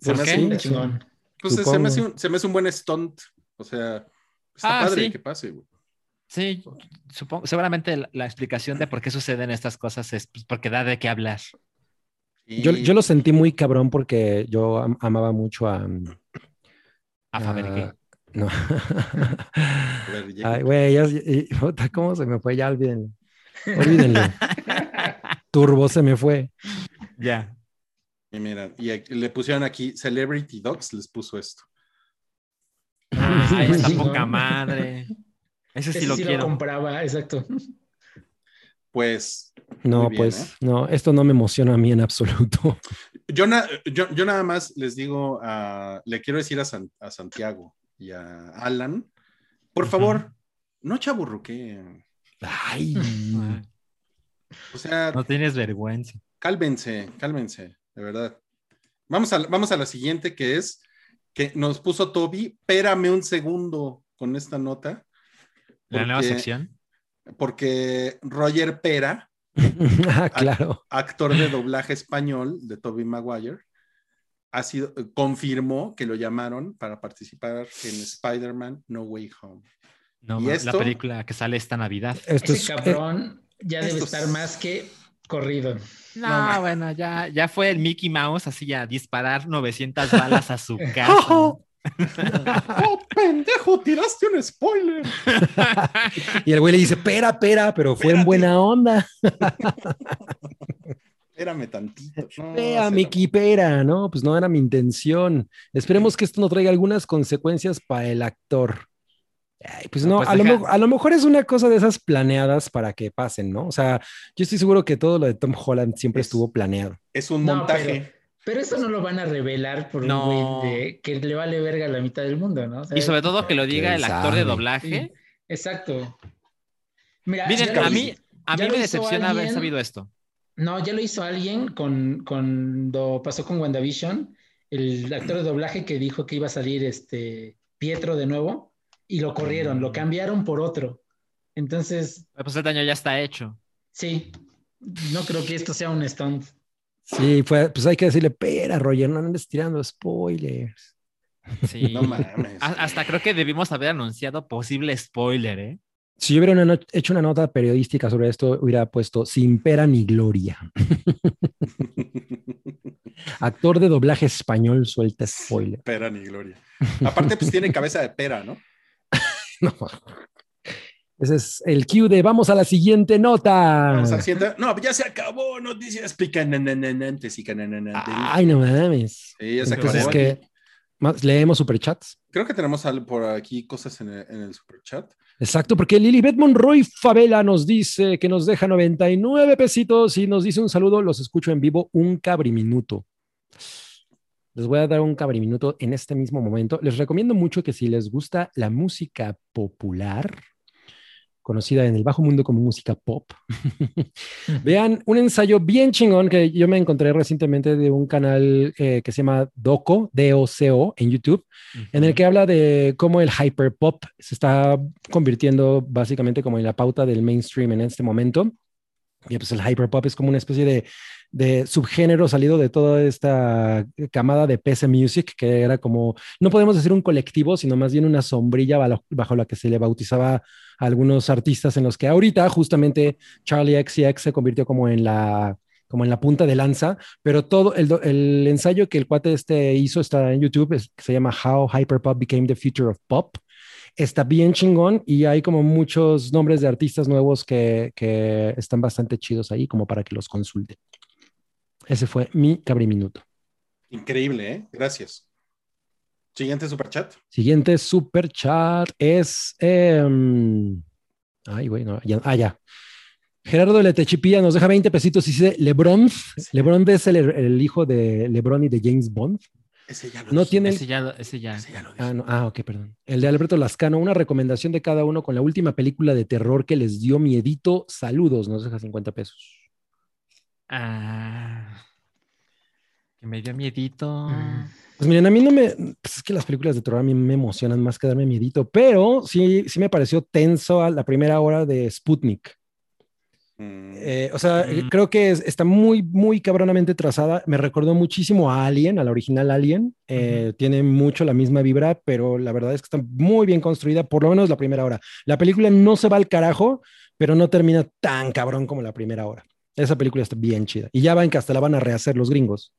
Se ¿Por me qué? hace un- chingón. pues, se, me hace un, se me hace un buen stunt. O sea, está Ah, padre sí. que pase, güey. Sí, supongo, seguramente la, la explicación de por qué suceden estas cosas es pues, porque da de qué hablar. Y- Yo, yo lo sentí muy cabrón porque yo am- amaba mucho a. A Fabergé. No. Ay, güey, ya- ¿cómo se me fue? Ya olvídenlo. Olvídenlo. Turbo se me fue. Ya. Y mira, y aquí- le pusieron aquí Celebrity Dogs, les puso esto. Ay, esta Sí, poca madre. Ese sí Ese lo sí lo quiero. compraba, exacto. Pues No, bien, pues, ¿eh? no, esto no me emociona a mí en absoluto. yo, na- yo, yo nada más les digo, a- le quiero decir a, San- a Santiago y a Alan, por favor, no chaburruqueen. Ay. Ay, O sea, No tienes vergüenza. cálmense, cálmense, de verdad. Vamos a, vamos a la siguiente que es que nos puso Toby, espérame un segundo con esta nota. La nueva porque- sección. Porque Roger Pera, Ah, claro. actor de doblaje español de Toby Maguire, ha sido, confirmó que lo llamaron para participar en Spider-Man No Way Home. No, ¿Y esto? La película que sale esta Navidad. Esto Ese es, eh, cabrón ya debe esto estar es- más que corrido. No, bueno, ya, ya fue el Mickey Mouse así a disparar 900 balas a su casa. ¡Oh, pendejo! ¡Tiraste un spoiler! y el güey le dice, pera, pera, pero fue en buena onda. Espérame tantito. No, Pera, se Mickey, pera, ¿no? Pues no era mi intención. Esperemos que esto no traiga algunas consecuencias para el actor. Ay, pues No, no, pues a, lo, a mejor es una cosa de esas planeadas para que pasen, ¿no? O sea, yo estoy seguro que todo lo de Tom Holland siempre Es- estuvo planeado. Es un No, montaje. pero, pero eso no lo van a revelar por No. un güey de- que le vale verga a la mitad del mundo, ¿no? Y sobre todo que lo diga ¿Quién el actor de doblaje. sí, exacto. Mira, Miren, a mí, a mí me decepciona haber sabido esto. No, ya lo hizo alguien con, cuando pasó con WandaVision, el actor de doblaje que dijo que iba a salir este Pietro de nuevo y lo corrieron, lo cambiaron por otro. Entonces, Pues el daño ya está hecho. sí, no creo que esto sea un stunt. Sí, fue, pues hay que decirle, pera, Roger, no andes tirando spoilers. Sí. No mames. A- Hasta creo que debimos haber anunciado posible spoiler, ¿eh? Si yo hubiera una hecho una nota periodística sobre esto, hubiera puesto sin pera ni gloria. Actor de doblaje español suelta spoiler. Pera ni gloria. Aparte, pues tiene cabeza de pera, ¿no? No. Ese es el cue de vamos a la siguiente nota. Vamos al siguiente. No, ya se acabó. Noticias picanananantes y canananantes. Ay, no mames. Sí, ya se Entonces, acabó. que más, leemos superchats. Creo que tenemos por aquí cosas en el, en el superchat. Exacto, porque Lilibet Monroy Favela nos dice que nos deja 99 pesitos y nos dice un saludo. Los escucho en vivo un cabriminuto. Les voy a dar un cabriminuto en este mismo momento. Les recomiendo mucho que si les gusta la música popular, conocida en el bajo mundo como música pop, vean un ensayo bien chingón que yo me encontré recientemente de un canal eh, que se llama Doco, D-O-C-O, en YouTube, en el que habla de cómo el hyperpop se está convirtiendo básicamente como en la pauta del mainstream en este momento. Y pues el hyperpop es como una especie de, de subgénero salido de toda esta camada de PC Music, que era como, no podemos decir un colectivo, sino más bien una sombrilla bajo, bajo la que se le bautizaba a algunos artistas en los que ahorita justamente Charlie XCX se convirtió como en la como en la punta de lanza, pero todo el, el ensayo que el cuate este hizo está en YouTube, es- que se llama How Hyperpop Became the Future of Pop. Está bien chingón y hay como muchos nombres de artistas nuevos que, que están bastante chidos ahí, como para que los consulten. Ese fue mi cabriminuto. Increíble, ¿eh? Gracias. Siguiente superchat. Siguiente super chat es. em, ay, güey, no, ya, ah, ya. Gerardo Letechipía nos deja 20 pesitos y dice: LeBron. LeBron es el, el hijo de LeBron y de James Bond. Ese ya lo No dije. tiene- Ese ya, ese ya. Ese ya lo. Ah, no, ah, ok, perdón. El de Alberto Lascano, una recomendación de cada uno con la última película de terror que les dio miedito. Saludos, nos deja 50 pesos. Ah, que me dio miedito. Mm. Pues miren, a mí no me. Pues es que las películas de terror a mí me emocionan más que darme miedito, pero sí, sí me pareció tenso a la primera hora de Sputnik. Mm. Eh, o sea, Mm. creo que es- está muy, muy cabronamente trazada. Me recordó muchísimo a Alien, a la original Alien. Eh, Tiene mucho la misma vibra, pero la verdad es que está muy bien construida, por lo menos la primera hora. La película no se va al carajo, pero no termina tan cabrón como la primera hora. Esa película está bien chida. Y ya van que hasta la van a rehacer los gringos.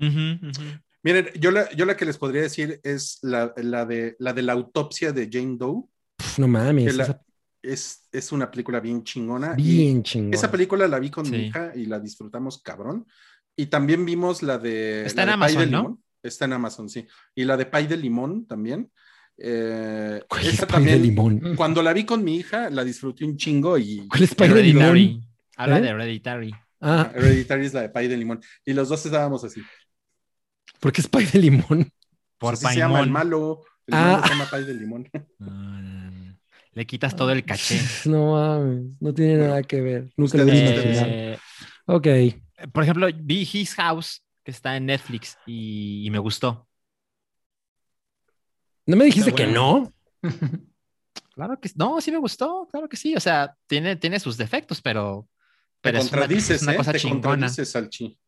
Ujú. Miren, yo la, yo la que les podría decir es la, la de, la de la autopsia de Jane Doe. Pf, no mames, la- esa- es, es una película bien chingona. bien chingón. Esa película la vi con mi Sí. hija y la disfrutamos cabrón. Y también vimos la de. Está la en de Amazon, ¿no? Limón. Está en Amazon, sí. Y la de Pay de Limón también. Eh, ¿Cuál es esa pay de también, limón? Cuando la vi con mi hija, la disfruté un chingo y. ¿Cuál es pay de limón? Habla ¿Eh? de Hereditary. Ah, Hereditary es la de Pay de Limón. Y los dos estábamos así. ¿Por qué es pay de limón? Por así se llama el malo. El Ah. malo se llama Pay de Limón. Ah, Le quitas todo el caché. No mames, no tiene nada que ver. Nunca lo. Eh, Ok. por ejemplo, vi His House, que está en Netflix, y, y me gustó. ¿No me dijiste que no? Claro que no, sí me gustó, claro que sí. O sea, tiene, tiene sus defectos, pero, Te es una, contradices, es una ¿eh? cosa Te chingona. contradices, Salchi.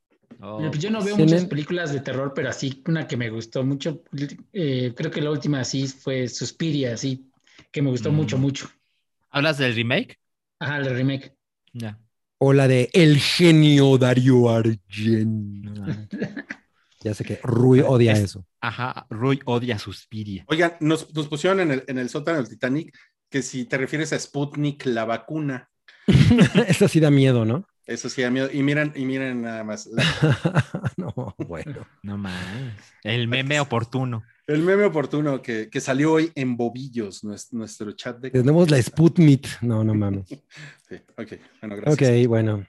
Oh, Pues yo no veo muchas películas de terror, pero así una que me gustó mucho. eh, creo que la última sí fue Suspiria, sí, que me gustó Mm. mucho, mucho. ¿Hablas del remake? Ajá, el remake. Ya. O la de El genio Dario Argent. No. Ya sé que Rui odia Es- eso. Ajá, Rui odia Suspiria. Oigan, nos, nos pusieron en el, en el sótano del Titanic que si te refieres a Sputnik, la vacuna. Esa sí da miedo, ¿no? Eso sí da miedo. Y miren, y miren nada más. no, bueno. No más. El meme oportuno. el meme oportuno que, que salió hoy en Bobillos, nuestro, nuestro chat de. Tenemos la Sputnik. No, no mames. Sí, ok, bueno, gracias. Ok, bueno.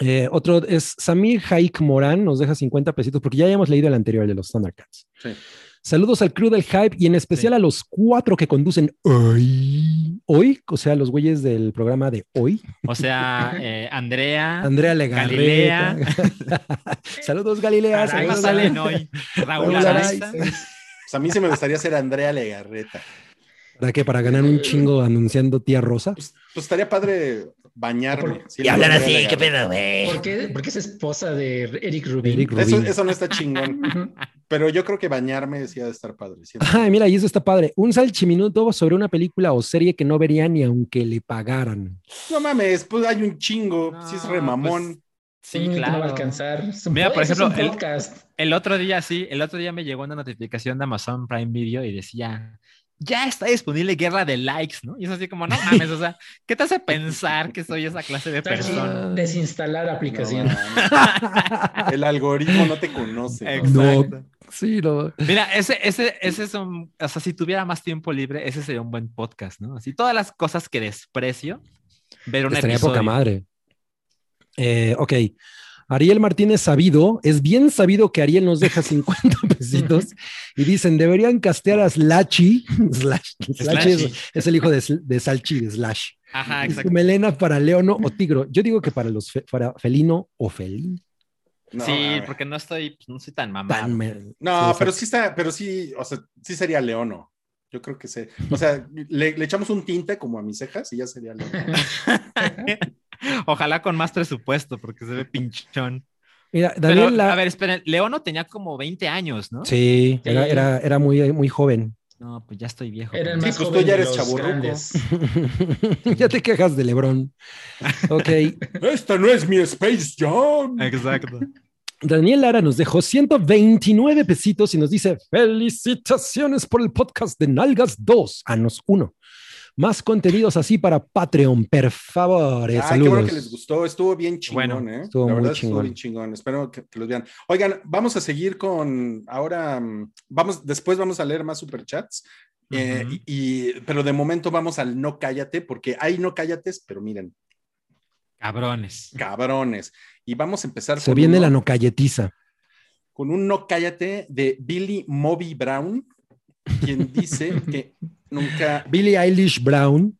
Eh, otro es Samir Haik Morán, nos deja 50 pesitos, porque ya habíamos leído el anterior el de los Thundercats. Sí. Saludos al crew del hype y en especial Sí. a los cuatro que conducen hoy, hoy, o sea, los güeyes del programa de hoy. O sea, eh, Andrea. Andrea Legarreta. Saludos Galilea. Araiza. ¿Cómo Saludos, salen Galilea. hoy? Raúl Araiza. Araiza. Pues a mí se me gustaría ser Andrea Legarreta. ¿Para qué? Para ganar un chingo anunciando tía Rosa. Pues, pues estaría padre bañarme. Por- siendo Andrea Legarreta. ¿Por qué? Porque es esposa de Eric Rubin. Eric Eso, Rubin. eso no está chingón. Pero yo creo que bañarme decía de estar padre. Ay, mira, y eso está padre. Un salchiminuto sobre una película o serie que no vería ni aunque le pagaran. No mames, pues hay un chingo. No, si es remamón. Sí, Un minuto claro. No va a alcanzar. Mira, po- por ejemplo, el- podcast. El otro día, sí, el otro día me llegó una notificación de Amazon Prime Video y decía, ya está disponible Guerra de Likes, ¿no? Y es así como, no mames, o sea, ¿qué te hace pensar que soy esa clase de persona? Desinstalar aplicación. No, el algoritmo no te conoce. Exacto. Sí, no. Mira, ese, ese, ese es un, o sea, si tuviera más tiempo libre, ese sería un buen podcast, ¿no? Así todas las cosas que desprecio, ver un Estaría episodio. poca madre. Eh, ok. Ariel Martínez Sabido, es bien sabido que Ariel nos deja 50 pesitos y dicen, deberían castear a Slachi. Slash, Slash es, el hijo de, de Salchi, de Slash. Ajá, exacto. melena para Leono o Tigro. Yo digo que para los fe- para felino o felín. No, sí, porque no estoy, pues, no soy tan me- No, sí, pero sí está, pero sí, o sea, sí sería Leono. Yo creo que sí. O sea, le, le echamos un tinte como a mis cejas y ya sería Leono. Ojalá con más presupuesto, porque se ve pinchón. Mira, Pero, Daniel, la- a ver, esperen, Leono tenía como 20 años, ¿no? sí, Sí. Era, era, era muy, muy joven. No, pues ya estoy viejo. Era el Sí, más pues tú joven ya eres grandes. ya te quejas de Lebrón. Ok. Esta no es mi Space Jam. Exacto. Daniel Lara nos dejó 129 pesitos y nos dice: Felicitaciones por el podcast de Nalgas 2, Anos 1. Más contenidos así para Patreon, por favor. eh, Ah, qué saludos. bueno que les gustó. Estuvo bien chingón, Bueno, ¿eh? estuvo La muy verdad estuvo chingón. bien chingón. Espero que, que los vean. Oigan, vamos a seguir con. Ahora, mm, vamos, después vamos a leer más superchats. eh, Ujú. y, y- pero de momento vamos al no cállate, porque hay no cállates, pero miren, Cabrones. cabrones. Y vamos a empezar Se con viene uno- la nocalletiza. con un no cállate de Billy Moby Brown, quien dice que nunca, Billie Eilish Brown.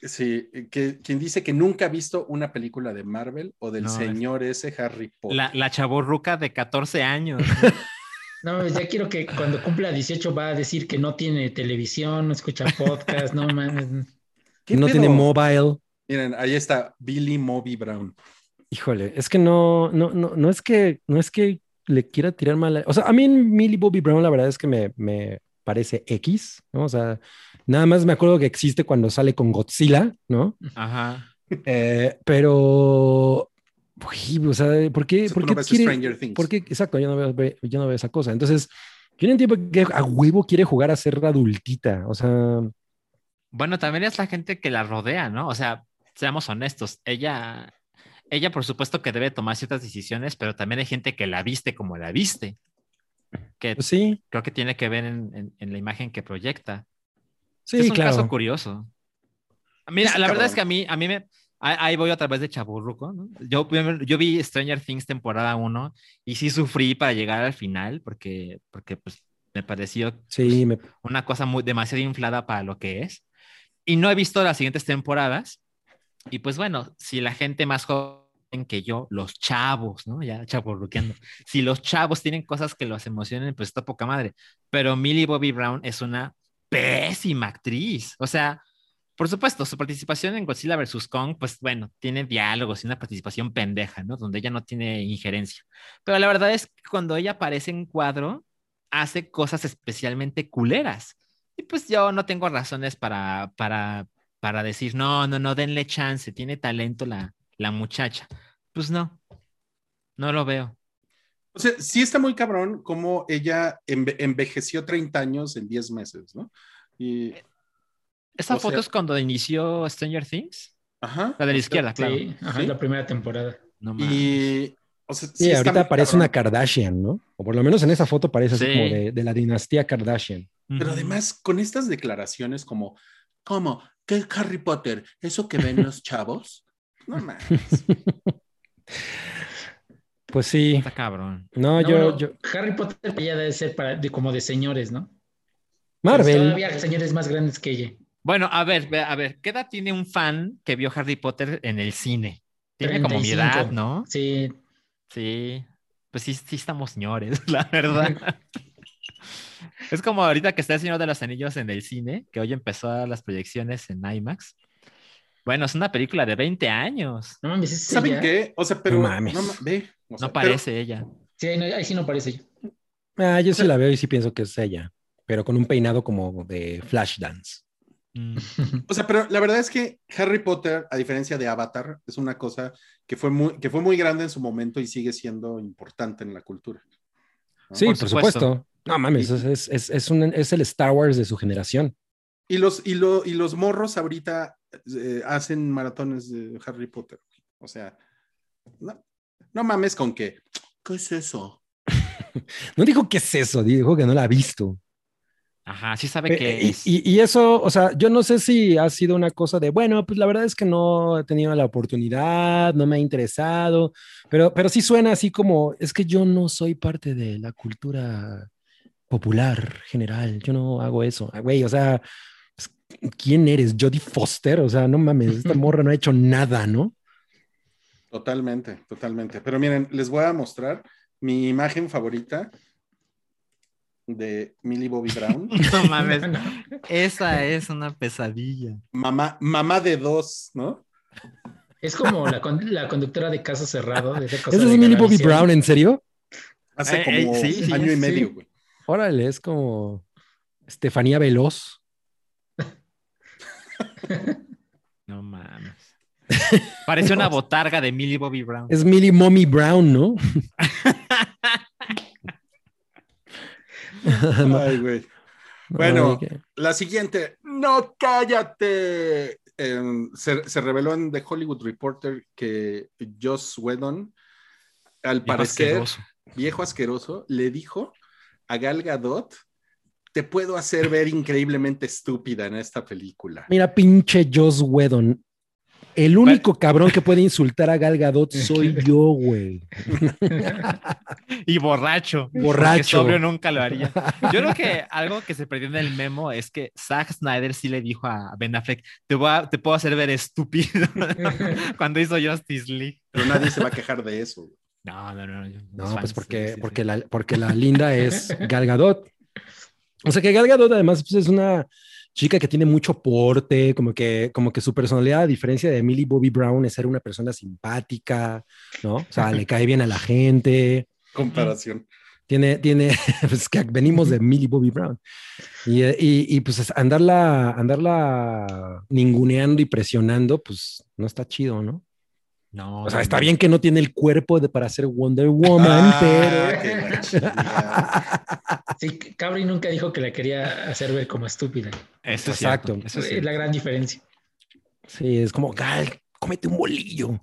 sí, que, quien dice que nunca ha visto una película de Marvel o del No, es- señor ese Harry Potter. La, la chavorruca de 14 años. No, pues ya quiero que cuando cumpla 18 va a decir que no tiene televisión, no escucha podcast, no mames. ¿Qué no pedo? tiene mobile. Miren, ahí está Billy Moby Brown. Híjole, es que no, no, no, no es que, no es que le quiera tirar mal. O sea, a mí Millie Bobby Brown, la verdad es que me, me parece X, ¿no? O sea, nada más me acuerdo que existe cuando sale con Godzilla, ¿no? Ajá. Eh, pero, uy, o sea, ¿por qué, por qué no quiere- Stranger Things. por qué- exacto, yo no veo, ve- yo no veo esa cosa. Entonces, yo no entiendo qué a huevo quiere jugar a ser adultita. O sea, Bueno, también es la gente que la rodea, ¿no? O sea, seamos honestos, ella, ella por supuesto que debe tomar ciertas decisiones, pero también hay gente que la viste como la viste, que pues sí, creo que tiene que ver en, en- en la imagen que proyecta. sí, es un claro. caso curioso. Mira, la verdad es que a mí, a mí me, ahí voy a través de Chaburruco, ¿no? Yo, yo vi Stranger Things temporada 1 y sí sufrí para llegar al final porque, porque pues, me pareció Sí, me, una cosa muy demasiado inflada para lo que es. Y no he visto las siguientes temporadas. Y pues bueno, si la gente más joven que yo, los chavos, ¿no? Ya chaburruqueando. Si los chavos tienen cosas que los emocionen, pues está poca madre. Pero Millie Bobby Brown es una pésima actriz. O sea, por supuesto, su participación en Godzilla vs. Kong, pues bueno, tiene diálogos y una participación pendeja, ¿no? Donde ella no tiene injerencia. Pero la verdad es que cuando ella aparece en cuadro, hace cosas especialmente culeras. Y pues yo no tengo razones para, para, para decir, no, no, no, denle chance, tiene talento la, la muchacha. Pues no, no lo veo. O sea, sí está muy cabrón como ella enve- envejeció 30 años en 10 meses, ¿no? Y, ¿Esa O foto sea- es cuando inició Stranger Things? ajá. La de la izquierda, claro. Sí, ajá, Sí. la primera temporada. No. Y, o sea, sí, ahorita parece cabrón. una Kardashian, ¿no? O por lo menos en esa foto parece así como de, de la dinastía Kardashian. Pero además, con estas declaraciones como, ¿cómo? ¿Qué Harry Potter? ¿Eso que ven los chavos? No mames. Pues sí. Está cabrón. No, No, yo, no, yo. Harry Potter ya debe ser para, de, como de señores, ¿no? Marvel. Todavía señores más grandes que ella. Bueno, a ver, ve- a ver, ¿qué edad tiene un fan que vio Harry Potter en el cine? Tiene como mi 35. edad, ¿no? Sí, Sí, pues sí, sí estamos señores, la verdad. es como ahorita que está el Señor de los Anillos en el cine, que hoy empezó las proyecciones en IMAX. Bueno, es una película de 20 años. no mames, es ¿Saben ella. qué? O sea, pero No mames. ma- ve, o sea, No parece ella. Sí, ahí, no- ahí sí no parece ella. Ah, yo sí la veo y sí pienso que es ella, pero con un peinado como de flash dance. Mm. O sea, pero la verdad es que Harry Potter, a diferencia de Avatar, es una cosa que fue muy, que fue muy grande en su momento y sigue siendo importante en la cultura. ¿no? Sí, Por por, supuesto. supuesto. No mames, es, es, es, es un- es el Star Wars de su generación. Y los, y, lo- y los morros ahorita eh, hacen maratones de Harry Potter. O sea, no, no mames con que, ¿qué es eso? No dijo qué es eso, dijo que no la ha visto. Ajá, sí sabe Eh, que y, es. y- y eso, o sea, yo no sé si ha sido una cosa de, bueno, pues la verdad es que no he tenido la oportunidad, no me ha interesado, pero, pero sí suena así como, es que yo no soy parte de la cultura popular general, yo no hago eso, Ah, güey, o sea, ¿quién eres? Jodie Foster, o sea, no mames, esta morra no ha hecho nada, ¿no? Totalmente, totalmente. Pero miren, les voy a mostrar mi imagen favorita de Millie Bobby Brown. No mames, esa es una pesadilla. mamá, mamá de dos, ¿no? Es como la, con- la conductora de caso cerrado. De esa cosa ¿Esa de es Millie Bobby. Brown, en serio? Hace Eh, como eh, sí, sí, año y sí. medio, güey. Órale, es como Estefanía Veloz. No mames. Parece una botarga de Millie Bobby Brown. Es Millie Mommy Brown, ¿no? Ay, güey. Bueno, la siguiente, no cállate. Em, se, se reveló en The Hollywood Reporter que Joss Whedon, al Viejo parecer, asqueroso. viejo asqueroso, le dijo a Gal Gadot, te puedo hacer ver increíblemente estúpida en esta película. Mira, pinche Joss Whedon. El único cabrón que puede insultar a Gal Gadot soy yo, güey. Y borracho. Borracho. Sobrio nunca lo haría. Yo creo que algo que se perdió en el memo es que Zack Snyder sí le dijo a Ben Affleck, te, voy a- te puedo hacer ver estúpido cuando hizo Justice League. Pero nadie se va a quejar de eso. güey. No, no, no. No, los pues porque, porque, sí. La, porque la linda es Gal Gadot. O sea que Gal Gadot además pues, es una chica que tiene mucho porte, como que, como que su personalidad, a diferencia de Millie Bobby Brown, es ser una persona simpática, ¿no? O sea, le cae bien a la gente. Comparación. Tiene, tiene, pues que venimos de Millie Bobby Brown. Y, y, y, pues es- andarla, andarla ninguneando y presionando, pues no está chido, ¿no? No, O sea, no, está no. bien que no tiene el cuerpo de, para ser Wonder Woman, Ah, pero... Sí, Cabri nunca dijo que la quería hacer ver como estúpida. Eso es Exacto. cierto, eso es la gran diferencia. Sí, es como, Gal, cómete un bolillo.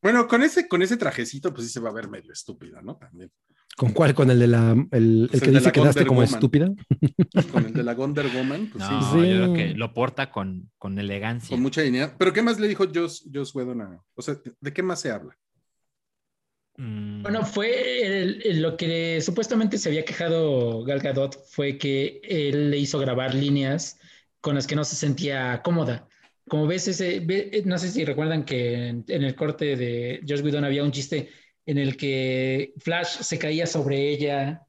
Bueno, con ese, con ese trajecito, pues sí se va a ver medio estúpida, ¿no? También. ¿Con cuál? ¿Con el de la, el, el Pues que el de dice la que daste Wonder como Woman. estúpida? Con el de la Wonder Woman, pues No, sí, yo creo que lo porta con, con elegancia. con mucha dignidad. Pero ¿qué más le dijo Joss, Joss Whedon a- O sea, ¿de qué más se habla? Mm, Bueno, fue el- el- lo que supuestamente se había quejado Gal Gadot fue que él le hizo grabar líneas con las que no se sentía cómoda. Como ves, ese, ve- no sé si recuerdan que en, en el corte de Josh Whedon había un chiste en el que Flash se caía sobre ella,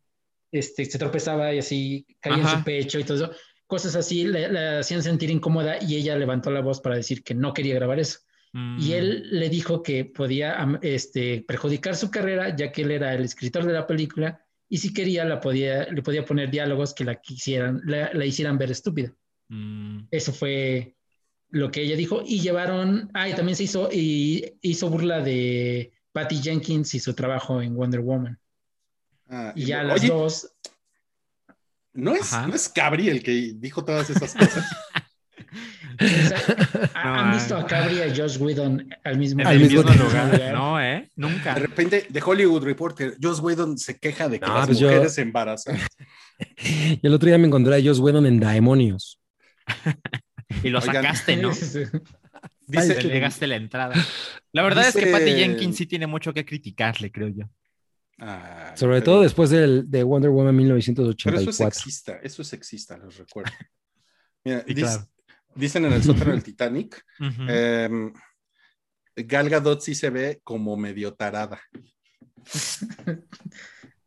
este, se tropezaba y así caía en su pecho y todo eso. Cosas así la, la hacían sentir incómoda y ella levantó la voz para decir que no quería grabar eso. mm, Y él le dijo que podía este, perjudicar su carrera, ya que él era el escritor de la película, y si quería, la podía, le podía poner diálogos que la, quisieran, la, la hicieran ver estúpida. mm, Eso fue lo que ella dijo. Y llevaron, ah, y también se hizo, y hizo burla de Patty Jenkins y su trabajo en Wonder Woman. Ah, Y ya oye, las dos, ¿no es, Ajá. ¿no es Cabri el que dijo todas esas cosas? o sea, No, ¿han visto a Cabri y a Josh Whedon al mismo, Al mismo lugar. No, ¿eh? Nunca. De repente, de Hollywood Reporter, Joss Whedon se queja de que No, las pues yo- mujeres se embarazan. Y el otro día me encontré a Joss Whedon en Daemonios. Y lo Oigan. sacaste, ¿no? Dice, Le negaste la entrada. La verdad es que Patty Jenkins sí tiene mucho que criticarle, creo yo. Ah, Sobre pero- todo después del, de Wonder Woman Pero eso es 1984. sexista, eso es sexista, les recuerdo. Mira, claro. dicen en el sótano del Titanic, Ujú. em, Gal Gadot sí se ve como medio tarada.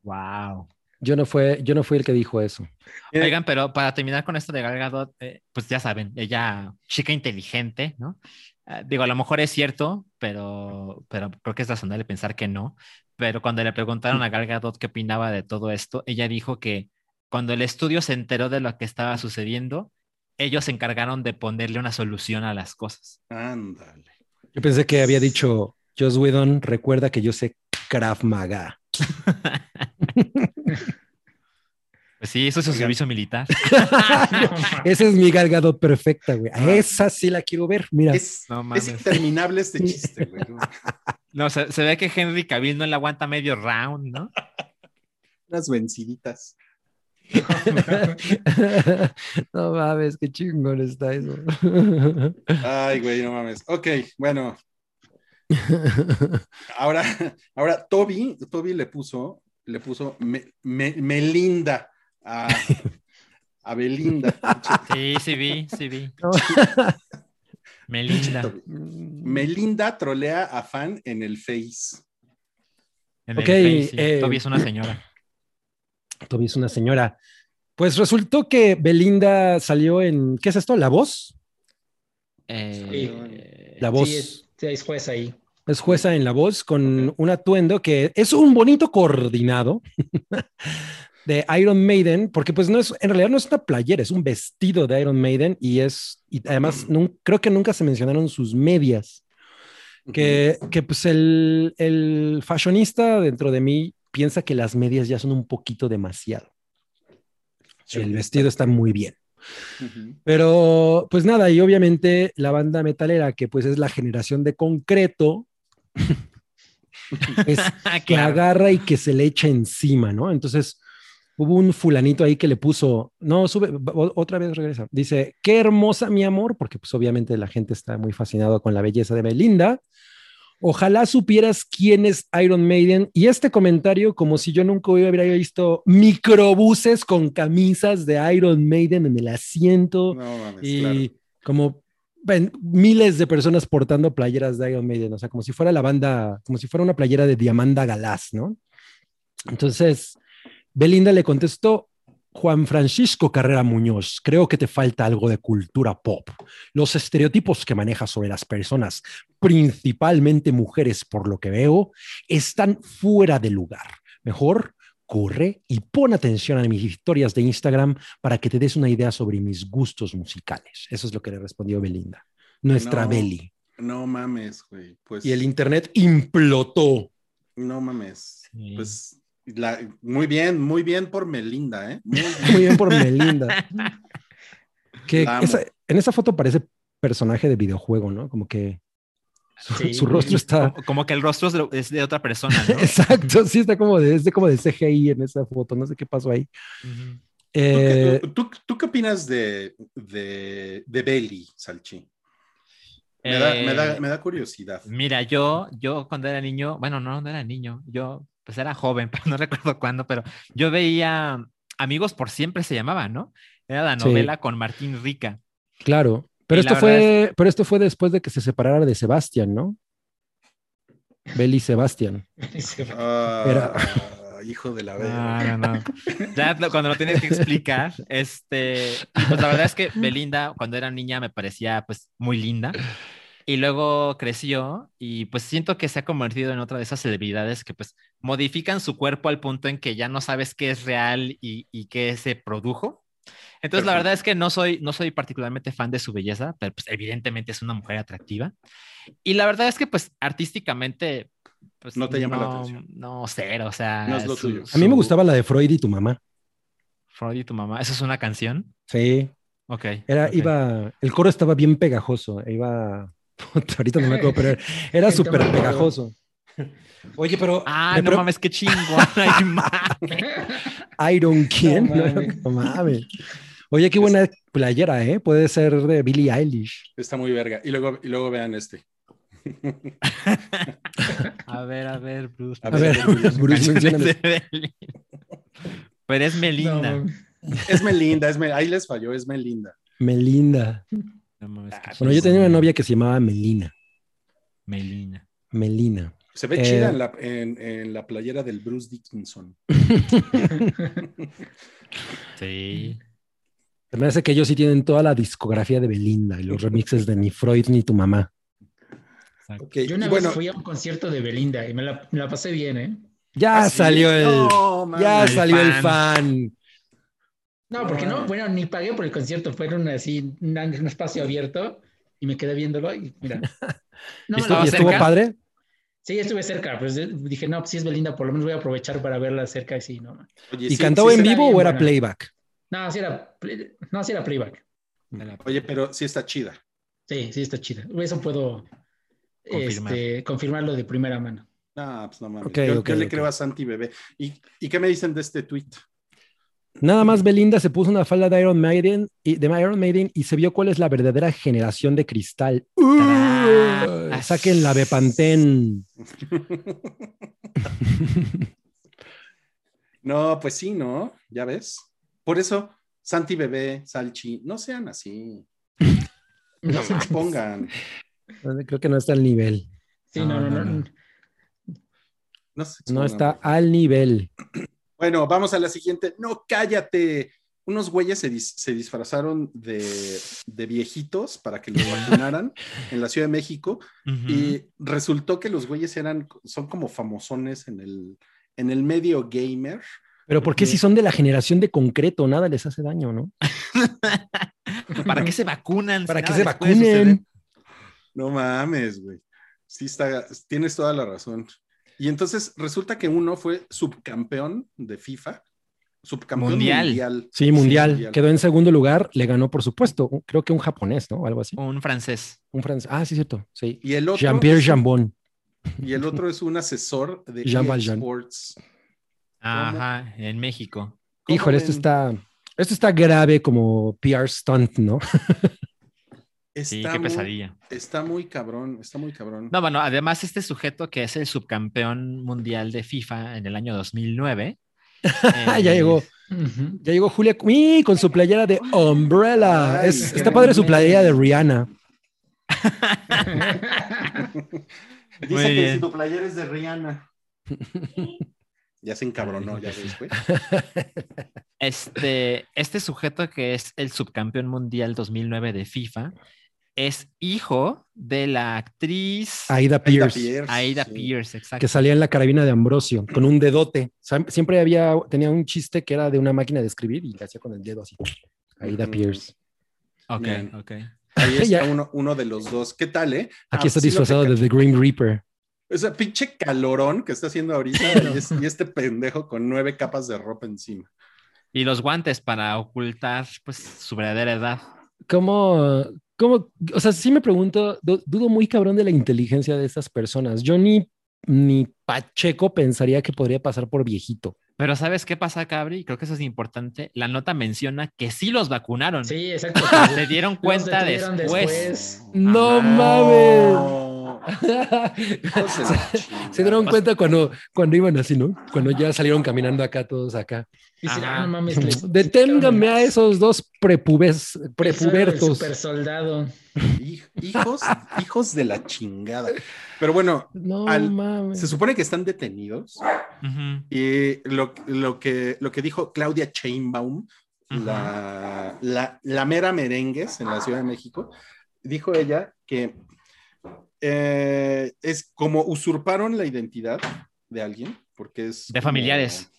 Wow. Yo no, fue, yo no fui el que dijo eso. Mira, Oigan, pero para terminar con esto de Gal Gadot, eh, pues ya saben, ella, chica inteligente, ¿no? Eh, digo, a lo mejor es cierto, pero, pero creo que es razonable pensar que no. pero cuando le preguntaron a Gal Gadot qué opinaba de todo esto, ella dijo que cuando el estudio se enteró de lo que estaba sucediendo, ellos se encargaron de ponerle una solución a las cosas. Ándale. Yo pensé que había dicho, Joss Whedon, recuerda que yo sé Krav Maga. Pues sí, eso es su servicio militar. Esa es mi galgado perfecta, güey. A esa sí la quiero ver. Mira, Es, No es mames. interminable este chiste, güey. ¿no? No, se, se ve que Henry Cavill no le aguanta medio round, ¿no? Unas venciditas. no mames, qué chingón está eso. Ay, güey, no mames. Ok, bueno. Ahora, ahora Toby, Toby le puso, le puso Me- Me- Melinda a, a Belinda. Sí, sí vi, sí vi. Melinda. Melinda trolea a fan en el Face. En el Ok, Face, sí. eh, Toby es una señora. Toby es una señora. Pues resultó que Belinda salió en, ¿qué es esto? ¿La voz? Eh, La voz. Sí, es, sí, es juez ahí. Es jueza en La Voz con un atuendo que es un bonito coordinado de Iron Maiden, porque pues no es, en realidad no es una playera, es un vestido de Iron Maiden y es, y además nun- creo que nunca se mencionaron sus medias, que, que pues el, el fashionista dentro de mí piensa que las medias ya son un poquito demasiado. Sí, el vestido está muy bien. Pero pues nada, y obviamente la banda metalera, que pues es la generación de concreto, pues que Claro. agarra y que se le echa encima, ¿no? Entonces hubo un fulanito ahí que le puso, no, sube, otra vez regresa, dice, qué hermosa mi amor, porque pues obviamente la gente está muy fascinado con la belleza de Belinda. Ojalá supieras quién es Iron Maiden. Y este comentario, como si yo nunca hubiera visto microbuses con camisas de Iron Maiden en el asiento No mames, y claro. como miles de personas portando playeras de Iron Maiden, o sea, como si fuera la banda, como si fuera una playera de Diamanda Galás, ¿no? Entonces, Belinda le contestó, Juan Francisco Carrera Muñoz, creo que te falta algo de cultura pop. Los estereotipos que manejas sobre las personas, principalmente mujeres por lo que veo, están fuera de lugar. Mejor corre y pon atención a mis historias de Instagram para que te des una idea sobre mis gustos musicales. Eso es lo que le respondió Belinda, nuestra No. Beli. No mames, güey. Pues, Y el internet implotó. no mames. Sí. Pues la- muy bien, muy bien por Melinda, ¿eh? Muy bien. Muy bien por Melinda. Que esa- en esa foto parece personaje de videojuego, ¿no? Como que su, Sí. su rostro está... Como, como que el rostro es de, otra persona, ¿no? Exacto, sí, está como de, es de como de CGI en esa foto, no sé qué pasó ahí. Ujú. ¿Tú, Eh, qué, tú- tú qué opinas de, de, de Belly, Salchi? Me, da, me, da, Eh, me da curiosidad. Mira, yo, yo cuando era niño, bueno, no, no era niño, yo pues era joven, pero no recuerdo cuándo, pero yo veía Amigos por Siempre se llamaba, ¿no? Era la Sí. novela con Martín Rica. claro, pero esto, fue, pero esto fue después de que se separara de Sebastián, ¿no? Beli y Sebastián. Ah, Era- hijo de la verga. No, no, no. Ya lo- cuando lo tienes que explicar, este, pues la verdad es que Belinda cuando era niña me parecía pues muy linda y luego creció y pues siento que se ha convertido en otra de esas celebridades que pues modifican su cuerpo al punto en que ya no sabes qué es real y, y qué se produjo. Entonces la verdad es que no soy, no soy particularmente fan de su belleza, pero pues evidentemente es una mujer atractiva. Y la verdad es que pues artísticamente... Pues, No te llama la atención. No, cero, o sea... No es lo su- tuyo. A mí me su- gustaba la de Freud y tu mamá. Freud y tu mamá. ¿Eso es una canción? Sí, Ok. era, ok. iba, el coro estaba bien pegajoso, e iba, ahorita no me acuerdo, pero era súper pegajoso. Oye, pero Ah, no pre- mames, qué chingón. Iron quién? No mames. No mames. Oye, qué buena playera, ¿eh? Puede ser de Billie Eilish. Está muy verga. Y luego, y luego vean este. A ver, a ver, Bruce. A ver, Bruce, mencióname. Pero es Melinda. No, Es Melinda, es Mel- ahí les falló, es Melinda. Melinda. No mames, Ah, Bueno, yo tenía una novia que se llamaba Melina. Melina. Melina. Se ve Eh, chida en la, en, en la playera del Bruce Dickinson. Sí. Se me hace que ellos sí tienen toda la discografía de Belinda y los remixes de Ni Freud ni tu mamá. Yo una y vez bueno, fui a un concierto de Belinda y me la, me la pasé bien, ¿eh? Ya ¿Ah, salió el, No, ya El salió el fan. No, porque no, bueno, ni pagué por el concierto, fueron así, un, un espacio abierto y me quedé viéndolo y mira. No, ¿Y estaba ¿Y no, estuvo cerca? padre? sí, estuve cerca, pues eh, dije, no, pues sí es Belinda, por lo menos voy a aprovechar para verla cerca y sí, no. Oye, ¿Y sí, cantó sí en vivo o era buena. playback? No, sí era, no, sí era playback. Oye, pero sí está chida. Sí, sí está chida. Eso puedo Confirmar. este, confirmarlo de primera mano. No, pues no mames. Ok, yo, le creo a Santi Bebé. ¿Y, ¿Y qué me dicen de este tweet? Nada más Belinda se puso una falda de Iron Maiden y de Iron Maiden y se vio cuál es la verdadera generación de cristal. Uh, saquen la Bepantén. No, pues sí, ¿no? Ya ves. Por eso, Santi Bebé, Salchi, no sean así. No se expongan. Creo que no está al nivel. Sí, no, no, no. no. No, se No expongan, está al nivel. Bueno, vamos a la siguiente. No, cállate. Unos güeyes se, dis- se disfrazaron de, de viejitos para que los vacunaran en la Ciudad de México y resultó que los güeyes eran, son como famosones en el, en el medio gamer. Pero ¿por qué si son de la generación de concreto? Nada les hace daño, ¿no? ¿Para qué se vacunan? Para nada se vacunen. No mames, güey. Sí está, tienes toda la razón. Y entonces resulta que uno fue subcampeón de FIFA, subcampeón Mundial. mundial. Sí, mundial. Quedó en segundo lugar, le ganó, por supuesto, creo que un japonés, ¿no? Algo así. Un francés. Un francés. Ah, sí, cierto. Sí. Y el otro, Jean-Pierre Jambon. y el otro es un asesor de Jean Valjean. Sports. Ajá, en México. ¿Cómo Híjole, esto está, esto está grave como PR stunt, ¿no? Sí, Está qué muy- pesadilla. Está muy cabrón, está muy cabrón. No, bueno, además este sujeto que es el subcampeón mundial de FIFA en el año 2009. eh, ya llegó, ya llegó Julia Cui con su playera de Umbrella. Ay, Es- qué está padre su playera de Rihanna. Dice que tu playera es de Rihanna. Ya se encabronó, ya ves, güey. Este, este sujeto que es el subcampeón mundial 2009 de FIFA es hijo de la actriz Aida Aida Pierce, Pierce, Aida sí. Pierce, exacto. que salía en la carabina de Ambrosio con un dedote. Siempre había, tenía un chiste que era de una máquina de escribir y le hacía con el dedo así. Aida. Pierce. Ok, Bien. ok. Ahí está uno, uno de los dos. ¿Qué tal, eh? Aquí Ah, está sí disfrazado de The Green Reaper. Ese pinche calorón que está haciendo ahorita y, es- y este pendejo con nueve capas de ropa encima. Y los guantes para ocultar pues su verdadera edad. ¿Cómo, cómo, o sea, sí me pregunto, du- dudo muy cabrón de la inteligencia de estas personas. Yo ni, ni Pacheco pensaría que podría pasar por viejito. Pero ¿sabes qué pasa, Cabri? Creo que eso es importante. La nota menciona que sí los vacunaron. Sí, exacto. Se dieron cuenta después. después. No mames. No. Se dieron cuenta cuando, cuando iban así, ¿no? Cuando ya salieron caminando acá, todos acá. Dice, Ajá. ah, no mames. Deténganme a esos dos prepubes, prepubertos. super soldado. Hij- Hijos, hijos de la chingada. Pero bueno, No Al- mames. se supone que están detenidos. Y lo, lo que, lo que dijo Claudia Chainbaum, la, la, la mera merengues en la Ciudad de México, dijo ella que eh, es como usurparon la identidad de alguien, porque es... De como- familiares.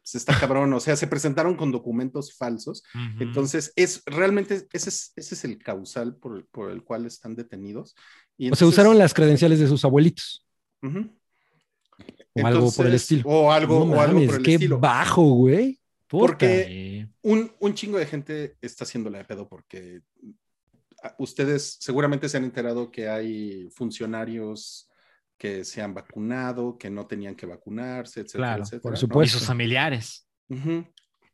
pues está cabrón, o sea, se presentaron con documentos falsos. Entonces, es realmente ese es, ese es el causal por, por el cual están detenidos. Y O sea, entonces- usaron las credenciales de sus abuelitos. O algo por el Entonces, estilo. O algo, No o algo mames, por el qué estilo. bajo, güey. Puta. Porque- un, un chingo de gente está haciéndola de pedo porque ah, ustedes seguramente se han enterado que hay funcionarios que se han vacunado, que no tenían que vacunarse, etcétera, Claro, etcétera. por ¿no? Y supuesto. sus familiares. Ujú.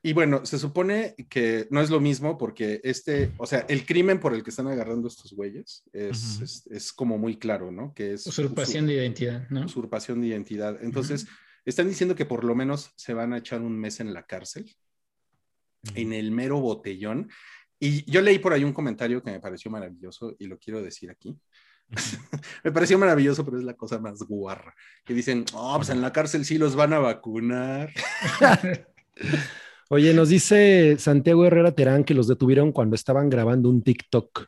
Y bueno, se supone que no es lo mismo porque este, o sea, el crimen por el que están agarrando estos güeyes es, Ujú. es, es como muy claro, ¿no? Que es Usurpación de identidad, ¿no? usurpación de identidad. Entonces, están diciendo que por lo menos se van a echar un mes en la cárcel, en el mero botellón. Y yo leí por ahí un comentario que me pareció maravilloso y lo quiero decir aquí. me pareció maravilloso, pero es la cosa más guarra. Que dicen, oh, pues en la cárcel sí los van a vacunar. Oye, nos dice Santiago Herrera Terán que los detuvieron cuando estaban grabando un TikTok.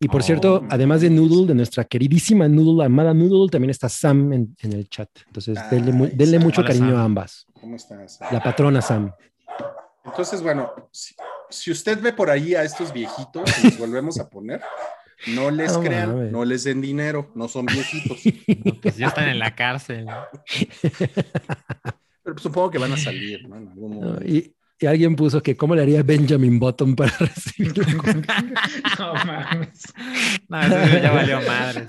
Y por Oh. cierto, además de Noodle, de nuestra queridísima Noodle, amada Noodle, también está Sam en, en el chat. Entonces, Ay, denle Sam. mucho Hola, cariño Sam. a ambas. ¿Cómo estás? La patrona Sam. Entonces, bueno, si, si usted ve por ahí a estos viejitos, que los volvemos a poner, no les crean, no les den dinero, no son viejitos. No, pues ya están en la cárcel. Pero pues, supongo que van a salir, ¿no? En algún ¿no? momento. Y, y alguien puso que cómo le haría Benjamin Button para recibir la No mames. No, eso ya valió madres.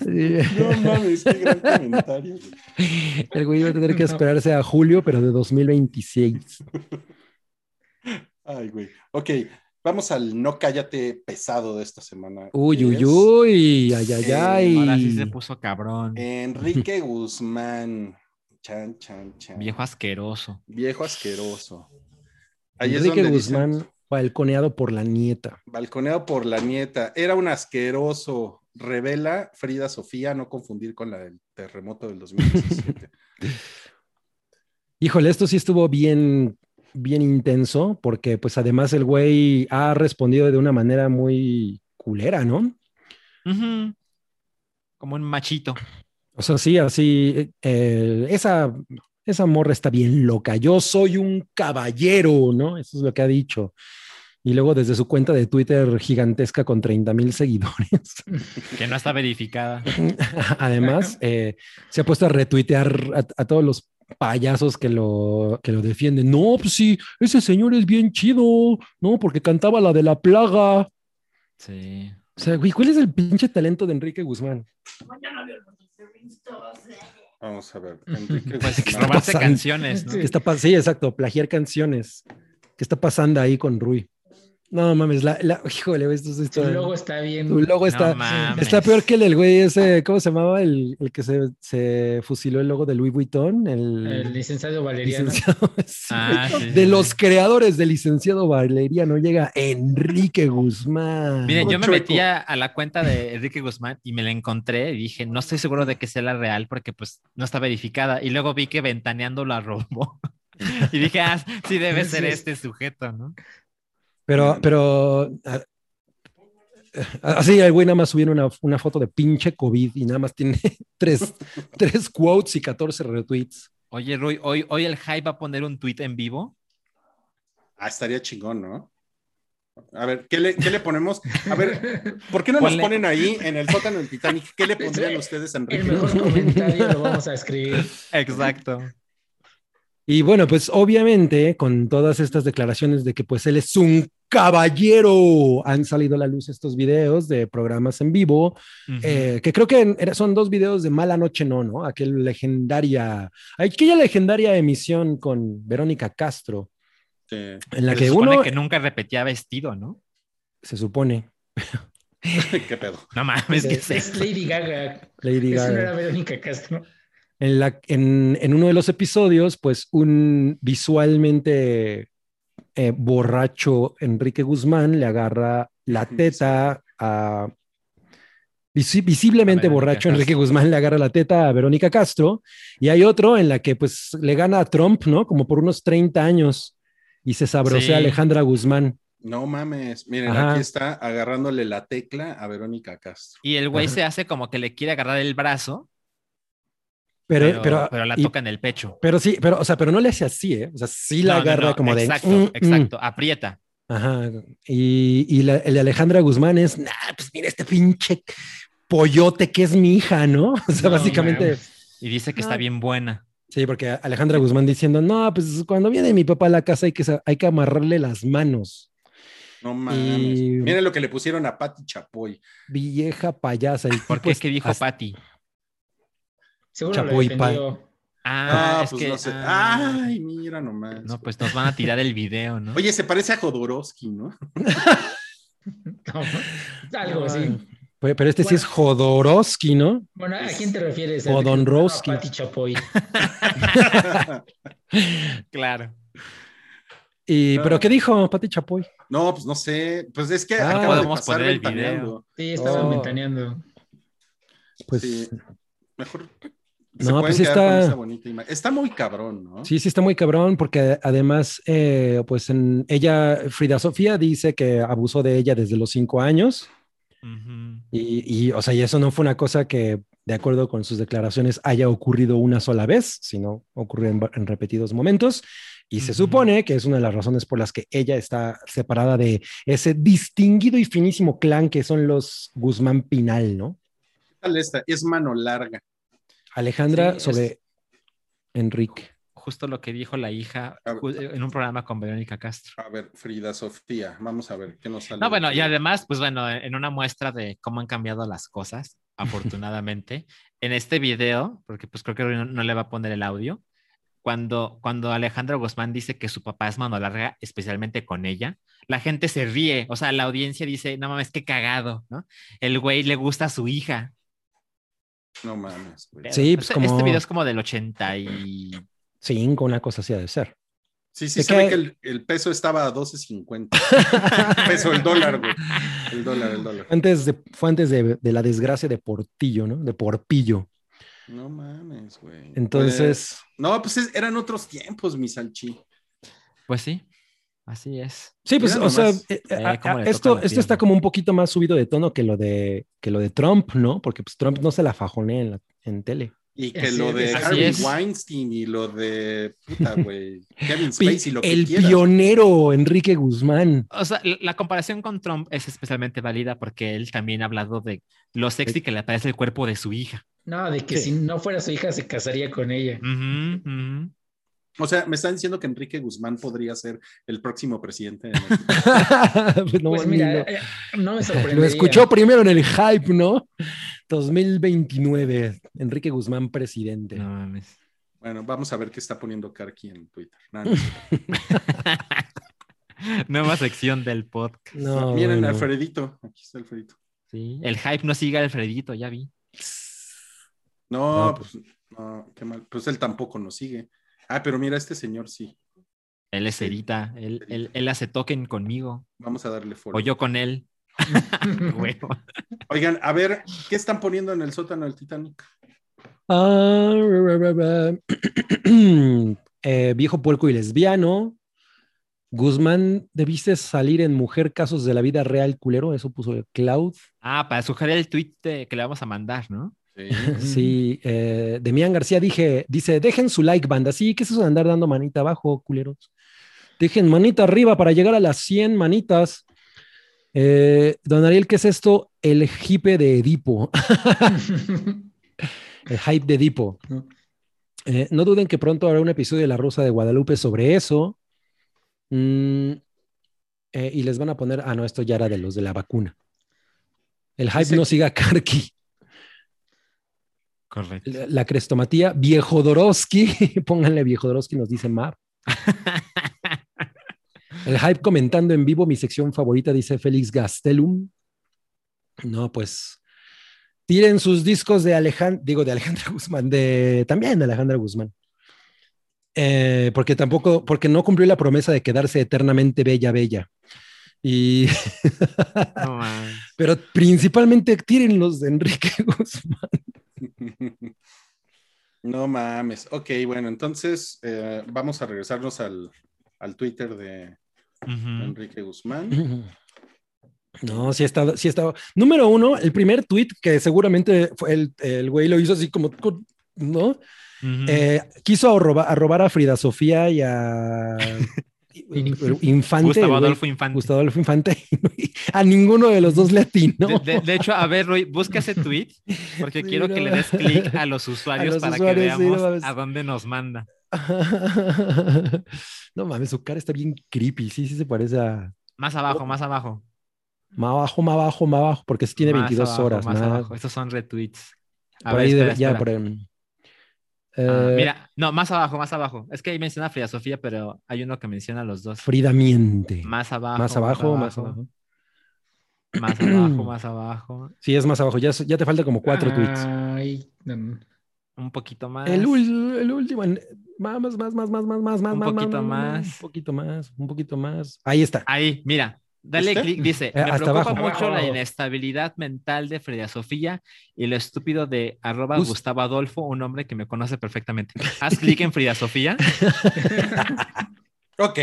No mames, qué gran comentario. El güey va a tener que No. esperarse a julio, pero de 2026. Ay, güey. Ok, vamos al no cállate pesado de esta semana. Uy, uy, uy, ay, ay, ay. Ahora sí se puso cabrón. Enrique Guzmán. Chan, chan, chan. Viejo asqueroso. Viejo asqueroso. Ahí es Enrique dicen- Guzmán, balconeado por la nieta. Balconeado por la nieta. Era un asqueroso. Revela Frida Sofía, no confundir con la del terremoto del 2017. Híjole, esto sí estuvo bien, bien intenso, porque pues además el güey ha respondido de una manera muy culera, ¿no? Como un machito. O sea, sí, así, eh, esa, esa morra está bien loca. Yo soy un caballero, ¿no? Eso es lo que ha dicho. Y luego desde su cuenta de Twitter gigantesca con 30 mil seguidores. Que no está verificada. Además, eh, se ha puesto a retuitear a, a todos los payasos que lo, que lo defienden. No, pues sí, ese señor es bien chido, ¿no? Porque cantaba la de la plaga. Sí. O sea, güey, ¿cuál es el pinche talento de Enrique Guzmán? Vamos a ver. Enrique Pues robarse pasando? canciones, ¿no? ¿Qué está sí, exacto, plagiar canciones. ¿Qué está pasando ahí con Rui? No mames, la, la- híjole, esto es Tu logo está bien. Tu logo está, No mames. está peor que el del güey ese, ¿cómo se llamaba? El, el que se, se fusiló el logo de Louis Vuitton. El, El licenciado Valeriano. licenciado. Sí, Ah, sí, de sí, los sí. creadores del licenciado Valeriano llega Enrique Guzmán. Miren, yo me Chueco. metí a, a la cuenta de Enrique Guzmán y me la encontré y dije, no estoy seguro de que sea la real porque pues no está verificada. Y luego vi que Ventaneando la robó. y dije, ah, sí debe ser este sujeto, ¿no? Pero, pero así el güey nada más subieron una, una foto de pinche COVID y nada más tiene tres, tres quotes y 14 retweets. Oye, Rui, hoy, hoy el Hype va a poner un tweet en vivo. Ah, estaría chingón, ¿no? A ver, ¿qué le, qué le ponemos? A ver, ¿por qué no nos ponen ahí en el sótano del Titanic? ¿Qué le pondrían ustedes a El Enrique? mejor comentario lo vamos a escribir. Exacto. Y bueno, pues obviamente con todas estas declaraciones de que pues él es un caballero, han salido a la luz estos videos de programas en vivo, eh, que creo que son dos videos de Mala Noche No, ¿no? Aquel legendaria, aquella legendaria emisión con Verónica Castro, Sí. en la Pero que se supone uno, que nunca repetía vestido, ¿no? se supone, ¿Qué pedo? No mames, ¿qué es Es? Lady Gaga. Lady Eso no Gaga. era Verónica Castro. En, la, en, en uno de los episodios, pues un visualmente eh, borracho Enrique Guzmán le agarra la teta a... visi- visiblemente A borracho Enrique. Guzmán le agarra la teta a Verónica Castro y hay otro en la que pues le gana a Trump, ¿no? Como por unos 30 años y se sabrosea Sí. Alejandra Guzmán. No mames. Miren, Ajá. aquí está agarrándole la tecla a Verónica Castro. Y el güey Ajá. se hace como que le quiere agarrar el brazo, Pero, pero, pero, pero la y- toca en el pecho. pero sí, pero, o sea, pero no le hace así, ¿eh? O sea, sí la No, agarra no, como de... Exacto, "Mm, mm". exacto. Aprieta. Ajá. Y, y la- el de Alejandra Guzmán es, nah, pues mira este pinche pollote que es mi hija, ¿no? O sea, No, básicamente. Y dice que No. está bien buena. sí, porque Alejandra Guzmán diciendo, no, pues cuando viene mi papá a la casa hay que, hay que amarrarle las manos. No mames. Y- Miren lo que le pusieron a Patti Chapoy. Vieja payasa. El ¿Por qué? es ¿Qué dijo hasta- Patty? Seguro Chapoy lo defendió. Ah, Ah, es pues que. no sé. ah, Ay, mira nomás. no, pues nos van a tirar el video, ¿no? Oye, se parece a Jodorowsky, ¿no? Algo así. Pero, pero este sí es Jodorowsky, ¿no? Bueno, ¿a quién te refieres? Rosky. Pati Chapoy. Claro. Y, Claro. ¿Pero qué dijo Pati Chapoy? No, pues no sé. Pues es que Ah, acaba de pasar poner el ventaneando. Sí, estaba Oh. ventaneando. Pues Sí. Mejor. No, se pues está- esa bonita imagen. Está muy cabrón, ¿no? Sí, sí está muy cabrón porque además, eh, pues en ella, Frida Sofía dice que abusó de ella desde los cinco años. Y, y, o sea, y eso no fue una cosa que, de acuerdo con sus declaraciones, haya ocurrido una sola vez, sino ocurrió en, repetidos momentos. Y se supone que es una de las razones por las que ella está separada de ese distinguido y finísimo clan que son los Guzmán Pinal, ¿no? ¿Qué tal esta? Es mano larga. Alejandra Sí, es- sobre Enrique. Justo lo que dijo la hija ver. ju- en un programa con Verónica Castro. A ver, Frida Sofía, vamos a ver qué nos sale. No, bueno, y además, pues bueno, en una muestra de cómo han cambiado las cosas, afortunadamente, en este video, porque pues creo que no, no le va a poner el audio, cuando, cuando Alejandra Guzmán dice que su papá es mano larga, especialmente con ella, la gente se ríe, o sea, la audiencia dice, no mames, qué cagado, ¿no? El güey le gusta a su hija. No mames, güey. Pero, Sí, pues, este, como- este video es como del 80 y... Cinco, una cosa así ha de ser. Sí, sí, ¿De se ve qué? que el, el peso estaba a 12.50. peso, el dólar, güey. El dólar, el dólar. Antes de, fue antes de, de la desgracia de Portillo, ¿no? De Porpillo. No mames, güey. Entonces, Pues, no, pues es- eran otros tiempos, mi salchi. Pues sí, así es. sí, pues, o sea, eh, Eh, esto, esto está como un poquito más subido de tono que lo de, que lo de Trump, ¿no? Porque pues Trump no se la fajonea en, la- en tele. Y que Así lo de Harvey. Weinstein y lo de puta, güey. Kevin Spacey, lo que el quieras. pionero Enrique Guzmán. O sea, la, comparación con Trump es especialmente válida porque él también ha hablado de lo sexy que le parece el cuerpo de su hija. No, de que Sí. si no fuera su hija se casaría con ella. Ujú, ujú. O sea, me están diciendo que Enrique Guzmán podría ser el próximo presidente. de. Pues no, pues mira, lo- eh, no me lo sorprendería. escuchó primero en el hype, ¿no? 2029, Enrique Guzmán presidente. No mames. Bueno, vamos a ver qué está poniendo Karki en Twitter. Nueva sección del podcast. No, Miren, bueno. Alfredito. Aquí está Alfredito. Sí, el hype no sigue a Alfredito, ya vi. No, No, pues, no, qué mal. Pues él tampoco nos sigue. Ah, pero mira, este señor sí. Él es Sí. Cerita, él, él, él hace token conmigo, Vamos a darle foro. o yo con él. Huevo. Oigan, a ver, ¿qué están poniendo en el sótano del Titanic? Ah, ra, ra, ra, ra. Eh, viejo puerco y lesbiano. Guzmán, debiste salir en Mujer Casos de la Vida Real Culero. Eso puso el Cloud. Ah, para sugerir el tweet que le vamos a mandar, ¿no? Sí. Sí, eh, Demián García dije, dice, dejen su like, banda. Sí, ¿qué es eso de andar dando manita abajo, culeros? Dejen manita arriba para llegar a las 100 manitas. Eh, don Ariel, ¿qué es esto? El hipe de Edipo. El hype de Edipo. Eh, no duden que pronto habrá un episodio de La Rosa de Guadalupe sobre eso. Mm, eh, y les van a poner, ah, no, esto ya era de los de la vacuna. El hype Dice no siga Karki. Correcto. La, la crestomatía, Viejodorowski, pónganle Viejodorowski, nos dice Map. El hype comentando en vivo, mi sección favorita, dice Félix Gastelum. No, pues tiren sus discos de Alejandra, digo de Alejandra Guzmán, de también de Alejandra Guzmán. Eh, porque tampoco, porque no cumplió la promesa de quedarse eternamente bella, bella. Y, No pero principalmente tiren los de Enrique Guzmán. No mames. Ok, bueno, entonces eh, vamos a regresarnos al, al Twitter de. Enrique Guzmán. No, sí ha estado, sí ha estado. Número uno, el primer tweet que seguramente fue el, el güey lo hizo así como, ¿no? Eh, quiso arroba- a robar a Frida Sofía y a Infante. Gustavo Adolfo Infante. Gustavo Adolfo Infante. a ninguno de los dos le atinó. De, de- de hecho, a ver, Rui, busca ese tweet porque Sí, quiero no que le des clic a los usuarios los para usuarios, que sí, no veamos a dónde nos manda. no mames, su cara está bien creepy. Sí, sí se parece a. Más abajo, más abajo. Más abajo, más abajo, más abajo, porque sí tiene Más 22 abajo, horas. Más nada. abajo. Estos son retweets. A Por ver, ahí, espera, de- ya, espera. por ahí. Ah, Eh, mira, no, más abajo, más abajo. Es que ahí menciona a Frida Sofía, pero hay uno que menciona a los dos. Frida miente. Más abajo. Más abajo, más abajo. Más abajo, más abajo. Sí, es más abajo. Ya, ya te falta como cuatro tweets. Ay, no. Un poquito más. El, el último. Más, más, más, más, más, más, más, más, Un poquito más, más. Un poquito más, un poquito más. Ahí está. Ahí, mira. Dale ¿Este? clic, dice, Eh, me hasta preocupa abajo. mucho la inestabilidad mental de Frida Sofía y lo estúpido de arroba Gustavo Adolfo, un hombre que me conoce perfectamente. Haz clic en Frida Sofía. Ok.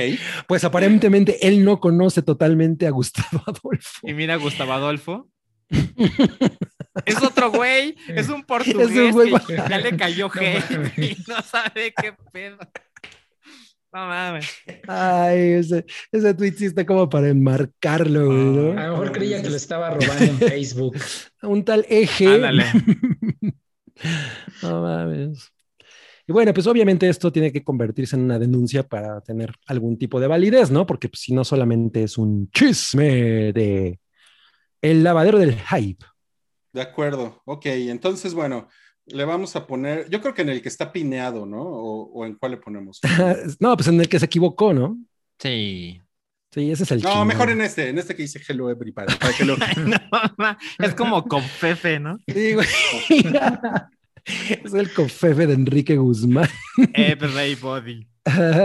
Pues aparentemente él no conoce totalmente a Gustavo Adolfo. Y mira a Gustavo Adolfo. Es otro güey, es un portugués Es un güey que ya le cayó hate y no sabe qué pedo. No mames. Ay, ese, ese tweet sí está como para enmarcarlo, güey, A lo mejor creía que lo estaba robando en Facebook. Un tal eje. Ándale. No mames. Y bueno, pues obviamente esto tiene que convertirse en una denuncia para tener algún tipo de validez, ¿no? Porque pues, si no solamente es un chisme de el lavadero del hype. De acuerdo. Ok, entonces, bueno, le vamos a poner, yo creo que en el que está pineado, ¿no? O, o en cuál le ponemos. no, pues en el que se equivocó, ¿no? Sí. Sí, ese es el No, mejor en este, en este que dice Hello Everybody. Para que lo... No, es como con Fefe, ¿no? Sí, güey. es el cofefe de Enrique Guzmán, Everybody.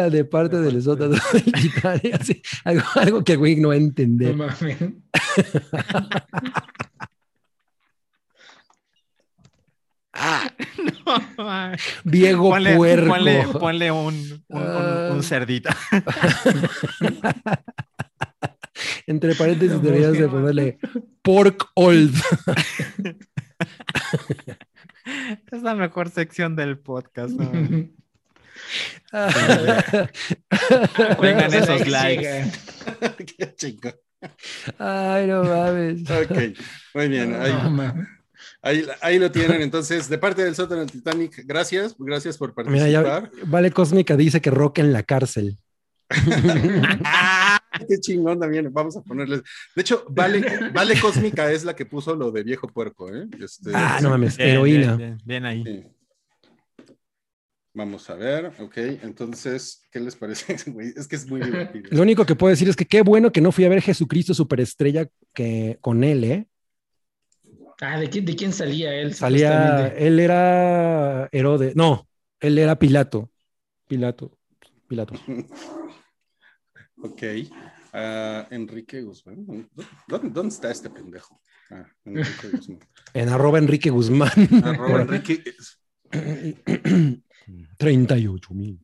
de parte del sótano del algo, algo que güey no va a No entender. mames. No, ma. Viejo Ponle, puerco. ponle, ponle un, un, un- un Ah. cerdito. Entre paréntesis No, deberías de ponerle pork old. Es la mejor sección del podcast. ¿no? Vengan esos likes. Qué chingo. Ay, no mames. Ok, muy bien. Ahí, No, mames. Ahí, ahí lo tienen. Entonces, de parte del sótano del Titanic, gracias. Gracias por Mira, ya participar. Vale Cósmica dice que rock en la cárcel. Qué chingón también. Vamos a ponerles. De hecho, Vale, vale Cósmica es la que puso lo de viejo puerco, ¿eh? Este, Ah, no mames, Bien, heroína. Bien, bien, bien ahí. Sí. Vamos a ver, ok. Entonces, ¿qué les parece? güey? Es que es muy divertido. Lo único que puedo decir es que qué bueno que no fui a ver Jesucristo Superestrella que con él, ¿eh? Ah, ¿de quién, de quién salía él? Salía, él era Herodes, no, él era Pilato. Pilato, Pilato. Ok. Ah, Enrique Guzmán. ¿Dónde, dónde está este pendejo? Ah, Enrique Guzmán. En arroba Enrique Guzmán. Arroba Enrique. 38 mil.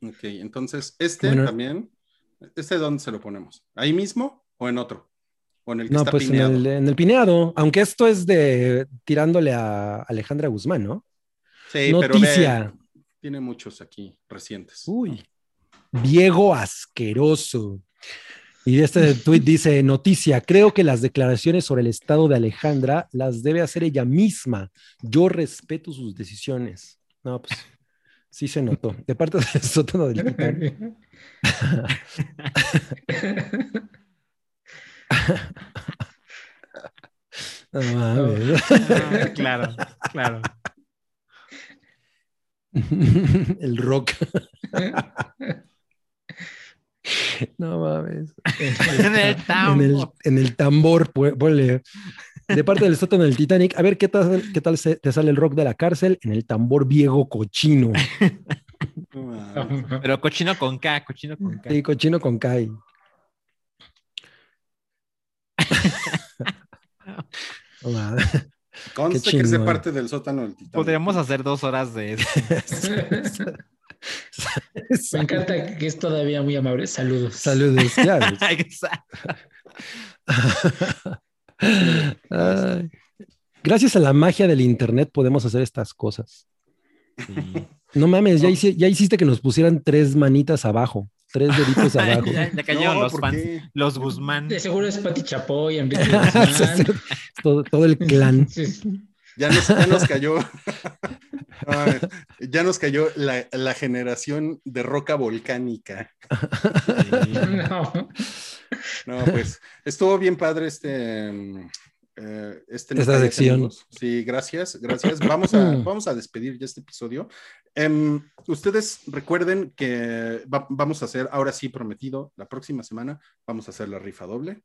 Ok, entonces, este Bueno. también. ¿Este dónde se lo ponemos? ¿Ahí mismo o en otro? ¿O en el que No, está pues en pineado? el, en el pineado, aunque esto es de tirándole a Alejandra Guzmán, ¿no? Sí, pero ve, Noticia. tiene muchos aquí recientes. Uy. Diego asqueroso. Y este tweet dice, noticia, creo que las declaraciones sobre el estado de Alejandra las debe hacer ella misma. Yo respeto sus decisiones. No, pues sí se notó. De parte del sótano del. No mames. Ah, claro, claro. El rock. No mames. En el En el, en el tambor, ponle. De parte del sótano del Titanic, a ver qué tal, qué tal se- te sale el rock de la cárcel en el tambor viejo cochino. Pero cochino con K, cochino con K. Sí, cochino con Kai. Mames. Conste que es de chingón. parte del sótano del Titanic. Podríamos hacer dos horas de eso. Me encanta que es todavía muy amable. Saludos. Saludos, claro. Ay. Gracias a la magia del internet podemos hacer estas cosas. Sí. No mames, ya, hice- ya hiciste que nos pusieran tres manitas abajo, tres deditos abajo. ya, ya cayeron No, los ¿por fans. qué? Los Guzmán. De seguro es Pati Chapoy, Enrique Guzmán. todo, todo el clan. Sí. Ya nos, ya nos cayó. Ay, ya nos cayó la, la generación de roca volcánica. Sí. No. No, pues estuvo bien padre este. Eh, este Esta sección. Amigos. Sí, gracias, gracias. Vamos a, vamos a despedir ya este episodio. Em, ustedes recuerden que va- vamos a hacer, ahora sí prometido, la próxima semana vamos a hacer la rifa doble,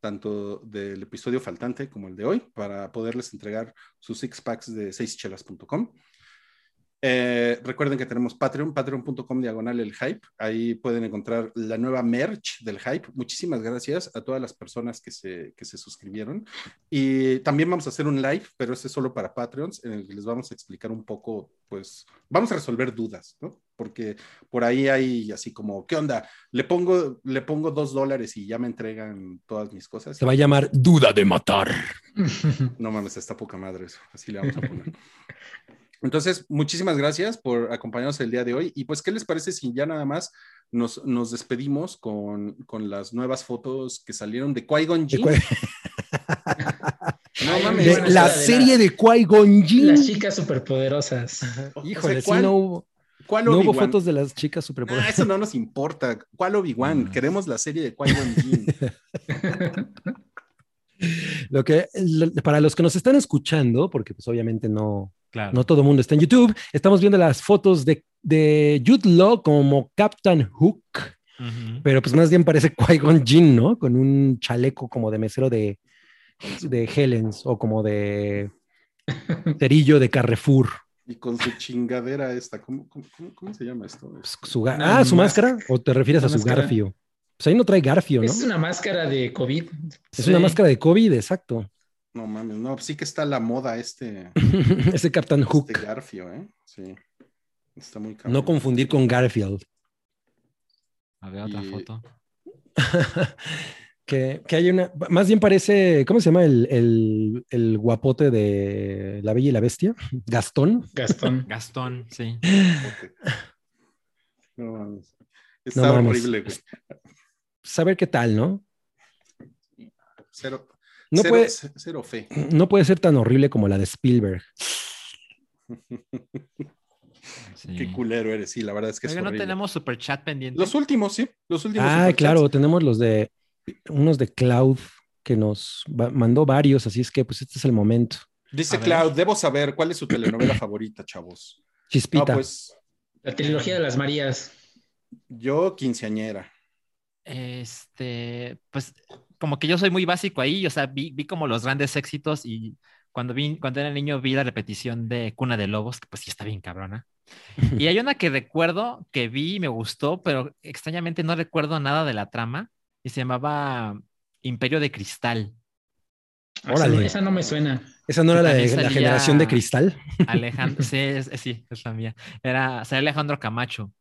tanto del episodio faltante como el de hoy, para poderles entregar sus six packs de seischelas.com. Eh, recuerden que tenemos Patreon, patreon.com diagonal el hype. Ahí pueden encontrar la nueva merch del hype. Muchísimas gracias a todas las personas que se, que se suscribieron. Y también vamos a hacer un live, pero ese es solo para Patreons, en el que les vamos a explicar un poco, pues, vamos a resolver dudas, ¿no? Porque por ahí hay así como, ¿qué onda? Le pongo, le pongo dos dólares y ya me entregan todas mis cosas. Se va a llamar Duda de Matar. No mames, está poca madre eso. Así le vamos a poner. Entonces, muchísimas gracias por acompañarnos el día de hoy. Y pues, ¿qué les parece si ya nada más nos, nos despedimos con, con, las nuevas fotos que salieron de Qui-Gon Jinn? no mames. De, la serie de Qui-Gon Jinn. Las chicas superpoderosas. Híjole, o sea, sí no hubo. ¿Cuál no hubo fotos de las chicas superpoderosas. Ah, eso no nos importa. ¿Cuál Obi-Wan? Queremos la serie de Qui-Gon Jinn. Lo que, para los que nos están escuchando, porque pues obviamente no, Claro. No todo el mundo está en YouTube. Estamos viendo las fotos de, de Jude Law como Captain Hook, uh -huh. pero pues más bien parece Qui-Gon Jinn, ¿no? Con un chaleco como de mesero de, de Helens o como de cerillo de Carrefour. Y con su chingadera esta, ¿cómo, cómo, cómo se llama esto? Pues, su ah, su máscara, o te refieres a su máscara. garfio. Pues ahí no trae garfio, ¿no? Es una máscara de COVID. Es sí. una máscara de COVID, exacto. No mames, no, sí que está la moda este. Ese Captain Hook. Este Garfio, ¿eh? Sí. Está muy cabrón. No confundir con Garfield. A ver, otra y... foto. que, que, hay una. Más bien parece. ¿Cómo se llama el, el, el, guapote de La Bella y la Bestia? Gastón. Gastón. Gastón, sí. No mames. Está no, horrible, güey. Saber qué tal, ¿no? Cero. No, cero, puede, cero fe. no puede ser tan horrible como la de Spielberg. Sí. Qué culero eres, sí, la verdad es que es no horrible. tenemos super chat pendiente. Los últimos, sí, los últimos. Ah, claro, tenemos los de unos de Cloud que nos mandó varios, así es que pues este es el momento. Dice Cloud, debo saber cuál es su telenovela favorita, chavos. Chispita. No, pues, la trilogía de las Marías. Yo, quinceañera. Este, pues como que yo soy muy básico ahí, o sea, vi, vi como los grandes éxitos y cuando, vi, cuando era niño vi la repetición de Cuna de Lobos, que pues sí está bien cabrona. Y hay una que recuerdo que vi y me gustó, pero extrañamente no recuerdo nada de la trama y se llamaba Imperio de Cristal. Órale. Esa no me suena. ¿Esa no era la, de, la generación de cristal? Alejandro, sí, es, sí, es la mía. Era, o sea, Alejandro Camacho.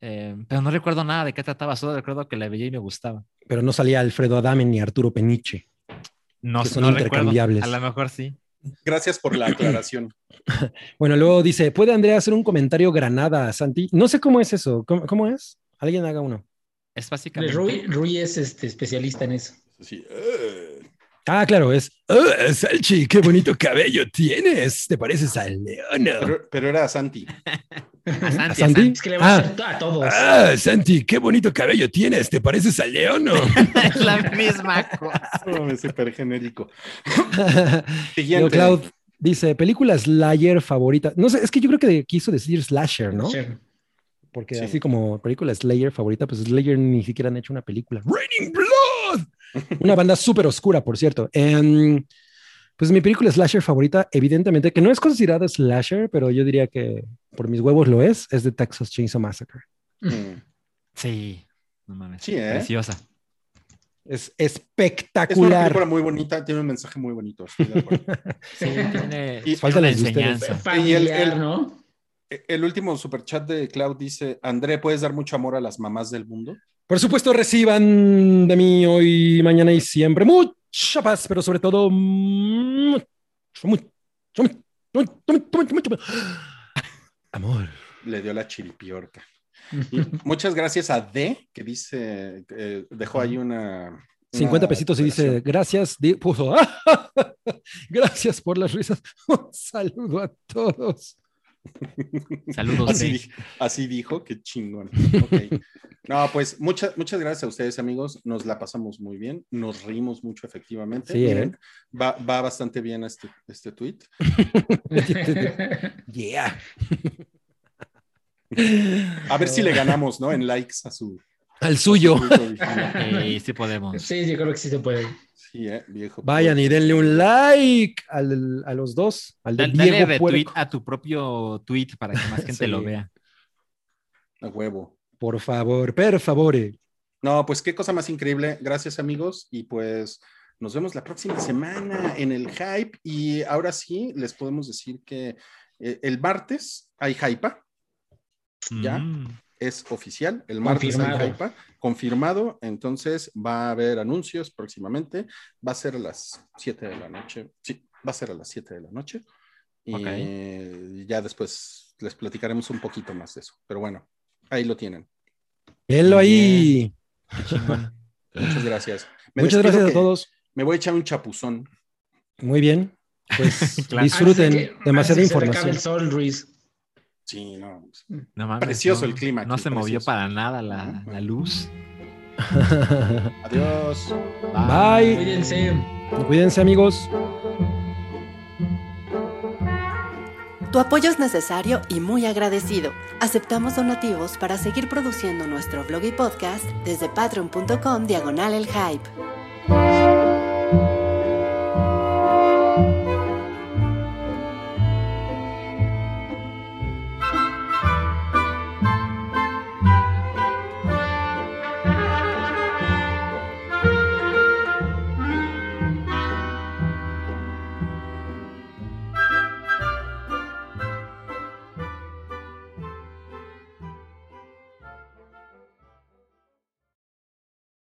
Eh, pero no recuerdo nada de qué trataba, solo recuerdo que la veía y me gustaba. Pero no salía Alfredo Adame ni Arturo Peniche. No, que son no intercambiables. Recuerdo. A lo mejor sí. Gracias por la aclaración. bueno, luego dice, ¿puede Andrea hacer un comentario granada, Santi? No sé cómo es eso. ¿Cómo, cómo es? Alguien haga uno. Es básicamente... Rui, Rui es este, especialista en eso. Sí. Uh... Ah, claro, es. Oh, Salchi, qué bonito cabello tienes. ¿Te pareces a Leona? Pero, pero era a Santi. ¿A Santi? ¿A Santi? Es que le va a hacer a todos. Ah, Santi, qué bonito cabello tienes. ¿Te pareces a Leono? es la misma cosa. Oh, súper genérico. Siguiente. Cloud dice: película Slayer favorita. No sé, es que yo creo que quiso decir Slasher, ¿no? Sí. Porque sí. así como película Slayer favorita, pues Slayer ni siquiera han hecho una película. Raining Blood. Una banda súper oscura, por cierto. Um, pues mi película slasher favorita, evidentemente, que no es considerada slasher, pero yo diría que por mis huevos lo es, es de Texas Chainsaw Massacre. Mm. Sí, no mames. Sí, ¿eh? Preciosa. Es espectacular. Es una película muy bonita, tiene un mensaje muy bonito. sí, tiene, y, falta la enseñanza. Y el, el, ¿no? El último superchat de Cloud dice: André, ¿puedes dar mucho amor a las mamás del mundo? Por supuesto, reciban de mí hoy, mañana y siempre mucha paz, pero sobre todo mucho, mucho, mucho, mucho, mucho, mucho amor. Le dio la chiripiorca. Y muchas gracias a D, que dice, eh, dejó ahí una. 50 pesitos y dice, gracias, puso, gracias por las risas. Un saludo a todos. Saludos. Así, dijo, así dijo, qué chingón. Okay. No, pues muchas, muchas gracias a ustedes, amigos. Nos la pasamos muy bien. Nos reímos mucho, efectivamente. Sí, Miren, ¿eh? va, va, bastante bien este, este tweet. yeah. A ver si le ganamos, ¿no? En likes a su, Al suyo. Sí, sí podemos. Sí, yo creo que sí se puede. Sí, eh, viejo. Vayan y denle un like al- a los dos. Al de Dale, dale Diego retweet Puerco. a tu propio tweet para que más gente Sí. lo vea. A huevo. Por favor, per favore. No, pues qué cosa más increíble. Gracias, amigos. Y pues nos vemos la próxima semana en el hype. Y ahora sí, les podemos decir que eh, el martes hay hype. Ya. Mm. Es oficial. El martes Confirmado. hay hype. Confirmado. Entonces va a haber anuncios próximamente. Va a ser a las 7 de la noche. Sí, va a ser a las 7 de la noche. Y Ok. ya después les platicaremos un poquito más de eso. Pero bueno, ahí lo tienen. Venlo ahí. Muchas gracias. Me Muchas gracias a todos. Me voy a echar un chapuzón. Muy bien. Pues Claro. disfruten. Que- Demasiada que se información. el sol, Luis. Sí, no. No mames, Precioso no- el clima No aquí, se movió para nada la, la luz. Adiós. Bye. Cuídense. Cuídense, amigos. Tu apoyo es necesario y muy agradecido. Aceptamos donativos para seguir produciendo nuestro blog y podcast desde patreon.com diagonal el hype.